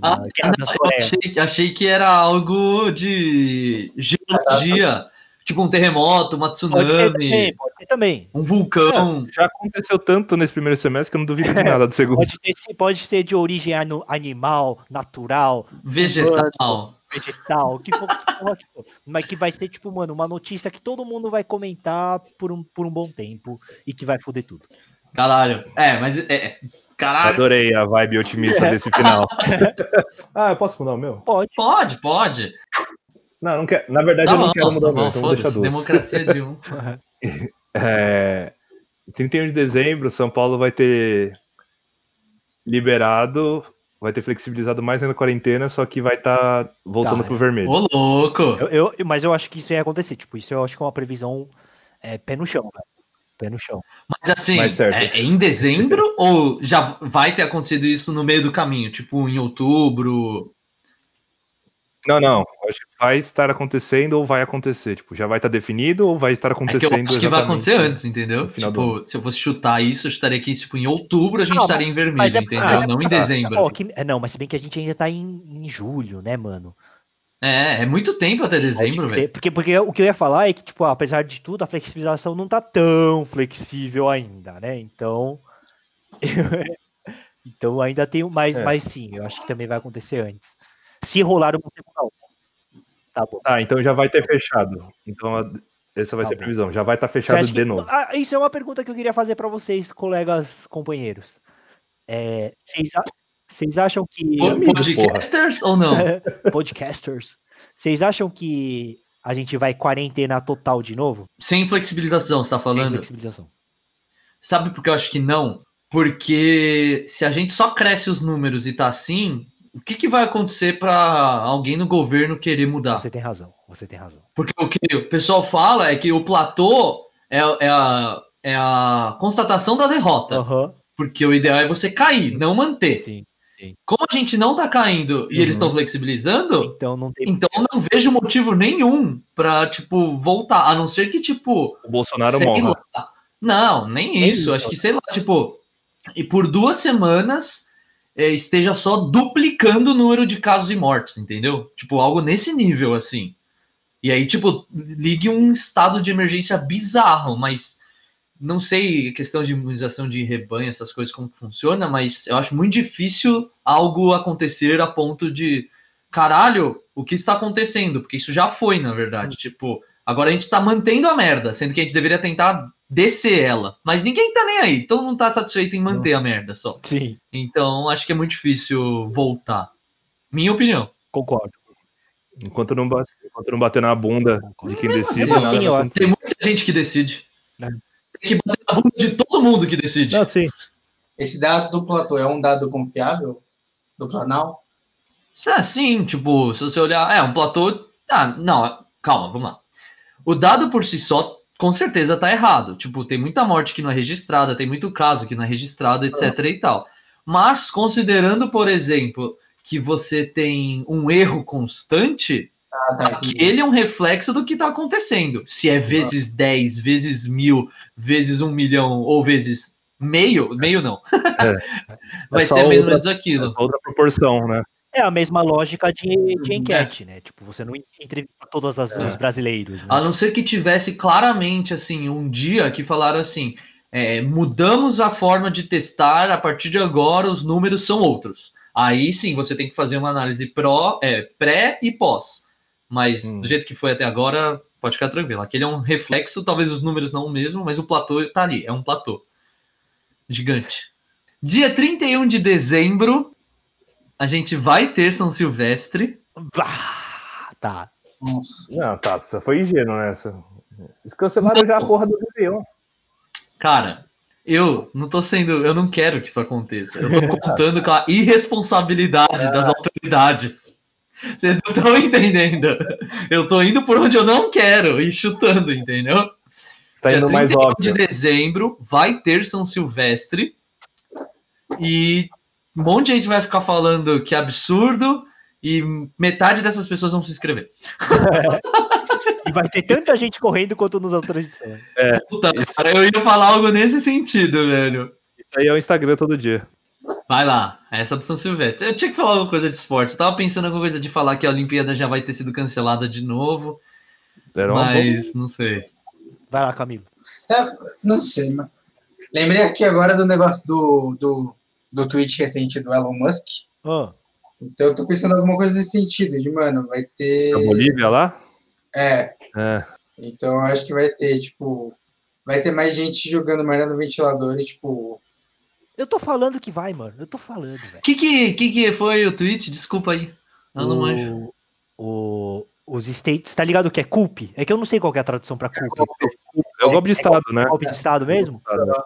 Ah, guerra das Coreias. achei, achei que era algo de geologia. Tipo um terremoto, uma Pode ser também, tsunami, pode ser também. um vulcão. Já aconteceu tanto nesse primeiro semestre que eu não duvido de nada do segundo. Pode, ter, pode ser de origem animal, natural, Vegetal. vegetal, o que for, que for, for. mas que vai ser, tipo, mano, uma notícia que todo mundo vai comentar por um, por um bom tempo e que vai foder tudo. Caralho. É, mas. É, é. Caralho. Adorei a vibe otimista desse final. ah, eu posso mudar o meu? Pode. Pode, pode. Não, não quero. Na verdade, Tá eu não bom, quero mudar tá o meu, bom, então vou deixar duas. Democracia de um. É, 31 de dezembro, São Paulo vai ter liberado, vai ter flexibilizado mais ainda a quarentena, só que vai estar voltando Tá, pro é. vermelho. Ô, louco. Eu, eu- mas eu acho que isso ia acontecer. Tipo, isso eu acho que é uma previsão é, pé no chão, velho. Pé no chão. Mas assim, é, é em dezembro ou já vai ter acontecido isso no meio do caminho? Tipo, em outubro? Não, não. Acho que vai estar acontecendo ou vai acontecer. Tipo, já vai estar definido ou vai estar É que eu acontecendo acho que vai acontecer antes, entendeu? Tipo, se eu fosse chutar isso, eu estaria aqui, tipo, em outubro a gente Não, estaria em vermelho, é- entendeu? é- Não em dezembro. Ó, que- é, não, mas se bem que a gente ainda tá em, em julho, né, mano? É, é muito tempo até dezembro, velho. Porque, porque o que eu ia falar é que, tipo, apesar de tudo, a flexibilização não tá tão flexível ainda, né? Então. então ainda tem mais, É. mas sim, eu acho que também vai acontecer antes. Se rolar uma segunda onda. Tá bom. Tá, então já vai ter fechado. Então essa vai Tá ser a previsão. Já vai estar Você fechado de que- novo. Ah, isso é uma pergunta que eu queria fazer para vocês, colegas, companheiros. É, vocês, a- vocês acham que. Podcasters ou não? Podcasters. Vocês acham que a gente vai quarentena total de novo? Sem flexibilização, você tá Sem falando? flexibilização. Sabe por que eu acho que não? Porque se a gente só cresce os números e tá assim, o que, que vai acontecer para alguém no governo querer mudar? Você tem razão, você tem razão. Porque o que o pessoal fala é que o platô é, é a, é a constatação da derrota. Aham, Porque o ideal é você cair, não manter. sim. Como a gente não tá caindo e Uhum. eles estão flexibilizando, Então não tem. então eu não vejo motivo nenhum pra, tipo, voltar. A não ser que, tipo, O Bolsonaro morra. lá. Não, nem Nem isso. isso. Acho que, sei lá, tipo, e por duas semanas é, esteja só duplicando o número de casos e mortes, entendeu? Tipo, algo nesse nível, assim. E aí, tipo, ligue um estado de emergência bizarro, mas não sei questão de imunização de rebanho, essas coisas como funciona, mas eu acho muito difícil algo acontecer a ponto de caralho, o que está acontecendo? Porque isso já foi, na verdade. Tipo, agora a gente tá mantendo a merda, sendo que a gente deveria tentar descer ela. Mas ninguém tá nem aí, todo mundo tá satisfeito em manter a merda só. Sim, Então, acho que é muito difícil voltar. Minha opinião. concordo. Enquanto não, bate, enquanto não bater na bunda de quem Mesmo decide, assim, nada. Tem muita gente que decide. É. Tem que bater na bunda de todo mundo que decide. Não, sim. Esse dado do platô é um dado confiável? Do planal? Isso é assim, tipo, se você olhar. É, um platô. Ah, não, calma, vamos lá. O dado por si só, com certeza, tá errado. Tipo, tem muita morte que não é registrada, tem muito caso que não é registrado, etc. e tal. Mas, considerando, por exemplo, que você tem um erro constante, Ah, tá. entendi. ele é um reflexo do que tá acontecendo. Se é vezes 10, vezes mil, vezes um milhão ou vezes meio, meio não. Vai É ser mesmo outra- menos aquilo. Outra proporção, né? É a mesma lógica de, de É. enquete, né? Tipo, você não entrevista todos as- É. os brasileiros. Né? A não ser que tivesse claramente assim um dia que falaram assim: é, mudamos a forma de testar, a partir de agora os números são outros. Aí sim você tem que fazer uma análise pró, é, pré e pós. Mas Hum. do jeito que foi até agora, pode ficar tranquilo. Aquele é um reflexo, talvez os números não o mesmo, mas o platô tá ali, é um platô. Gigante. Dia 31 de dezembro, a gente vai ter São Silvestre. Ah, tá. Nossa. Não, tá, você foi ingênuo nessa. Cancelaram já a porra do Réveillon. Cara, eu não tô sendo. Eu não quero que isso aconteça. Eu tô contando com a irresponsabilidade das autoridades. Vocês não estão entendendo. Eu tô indo por onde eu não quero e chutando, entendeu? Tá Dia indo mais 31 óbvio. de dezembro vai ter São Silvestre. E um monte de gente vai ficar falando que é absurdo. E metade dessas pessoas vão se inscrever. E vai ter tanta gente correndo quanto nos outras edições. Puta, Isso. cara, eu ia falar algo nesse sentido, velho. Isso aí é o Instagram todo dia. Vai lá, essa do São Silvestre. Eu tinha que falar alguma coisa de esporte. Eu tava pensando em alguma coisa de falar que a Olimpíada já vai ter sido cancelada de novo, Era mas não sei. Vai lá, Camilo. É, não sei, mas. Lembrei aqui agora do negócio do, do, do tweet recente do Elon Musk. Ah, Então eu tô pensando em alguma coisa nesse sentido, de, mano, vai ter. da Bolívia lá? É, É. então eu acho que vai ter, tipo. Vai ter mais gente jogando merda no ventilador e, tipo. eu tô falando que vai, mano. Eu tô falando, velho. O que, que, que que foi o tweet? Desculpa aí. Eu não manjo. o, o- os states, tá ligado o que é CUP? É que eu não sei qual que é a tradução pra CUP. É o golpe de Estado, né? Golpe de Estado mesmo?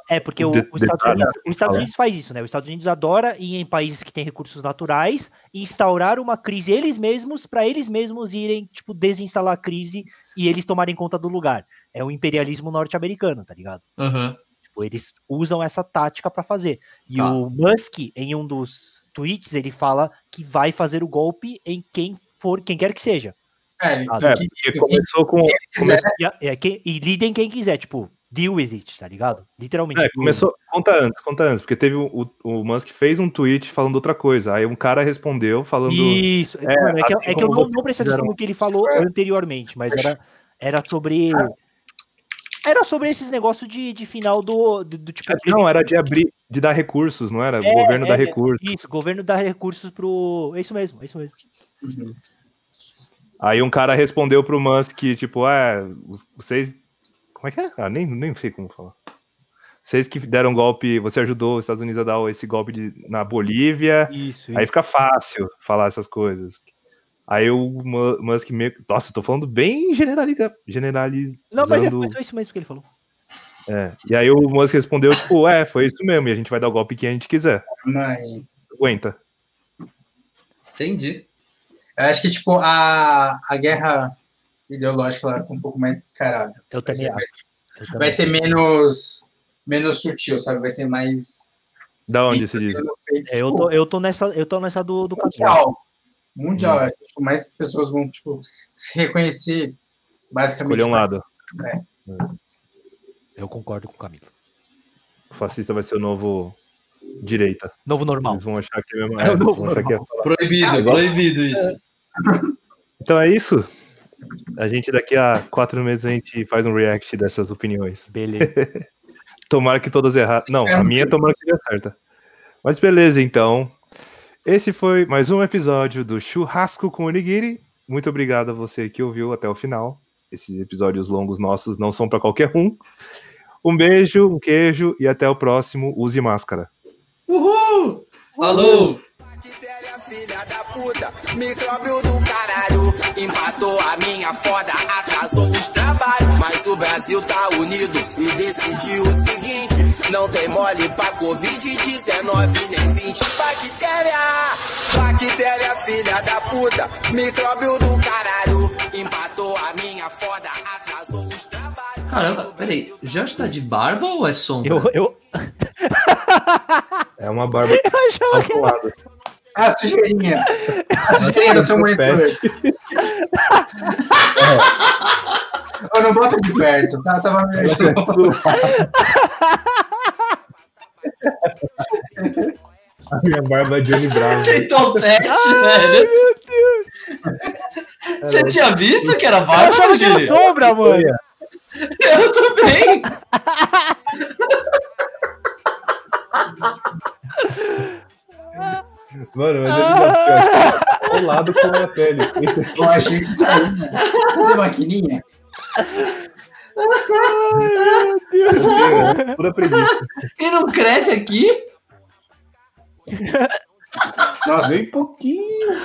É, porque o, De- os Estados detalhe, Unidos, os Estados. Unidos faz isso, né? Os Estados Unidos adora ir em países que têm recursos naturais instaurar uma crise eles mesmos, para eles mesmos irem, tipo, desinstalar a crise e eles tomarem conta do lugar. É o imperialismo norte-americano, tá ligado? Aham. Tipo, eles usam essa tática para fazer. E Tá. o Musk, em um dos tweets, ele fala que vai fazer o golpe em quem for, quem quer que seja. É, É, que, porque começou com. E, é, quem- e lidem quem quiser, tipo, deal with it, tá ligado? Literalmente. É, começou. Conta antes, conta antes, porque teve o, o, Musk fez um tweet falando outra coisa. Aí um cara respondeu falando. Isso, É, mano, é, que, assim é que eu não, não prestei atenção no que ele falou É. anteriormente, mas era, era sobre. Era sobre esses negócios de, de final do, do, do tipo. Não, era de abrir, de dar recursos, não era? É, o governo dá é, recursos. Isso, governo dá recursos pro. É isso mesmo, é isso mesmo. Uhum. Aí um cara respondeu pro Musk, tipo, ah, os- vocês. Como é que é? Ah, nem, nem sei como falar. Vocês que deram golpe, você ajudou os Estados Unidos a dar esse golpe de- na Bolívia. Isso. Aí fica fácil falar essas coisas. Aí o Mu- Musk meio. Nossa, eu tô falando bem generaliza, generalizando. Não, mas é, mas foi isso mesmo que ele falou. É. E aí o Musk respondeu, tipo, é, foi isso mesmo, e a gente vai dar o golpe que a gente quiser. Mãe. Aguenta. Entendi. Eu acho que, tipo, a, a guerra ideológica ela fica um pouco mais descarada. Eu Vai também ser, acho. eu também vai ser menos, menos sutil, sabe? Vai ser mais. Da onde se diz? É, eu, tô, eu tô nessa, eu tô nessa do, do mundial. Mundial, acho que, tipo, mais pessoas vão tipo, se reconhecer basicamente. Escolher um lado. É. Eu concordo com o Camilo. O fascista vai ser o novo direita. Novo normal. Eles vão achar que é mesmo. É é, novo vão achar que é- Proibido, Igual- proibido isso. Então é isso. A gente daqui a quatro meses a gente faz um react dessas opiniões. Beleza. Tomara que todas erradas. Não, a minha tomara que seja certa. Mas beleza, então. Esse foi mais um episódio do Churrasco com Onigiri. Muito obrigado a você que ouviu até o final. Esses episódios longos nossos não são para qualquer um. Um beijo, um queijo e até o próximo. Use máscara. Uhul! Alô! Bactéria, filha da puta, micróbio do caralho. Empatou a minha foda, atrasou os trabalhos. Mas o Brasil tá unido e decidiu o seguinte: não tem mole pra Covid-19 nem 20. Bactéria, bactéria, filha da puta, micróbio do caralho. Empatou a minha foda, atrasou os trabalhos. Caramba, peraí, Jorge tá de barba ou é sombra? Eu, eu, É uma barba eu lado. Ah, sujeirinha. A sujeirinha no seu monitor. Ô, não bota de perto, tá? Tava me A minha barba é Johnny Brown. Que topete, velho! Você tinha visto que era eu barba, achava que era sombra, mano. Eu também! Mano, mas ele fica colado com a pele. Eu achei que saiu. Cadê a maquininha? É pura preguiça. E não cresce aqui? Nossa, Bem pouquinho.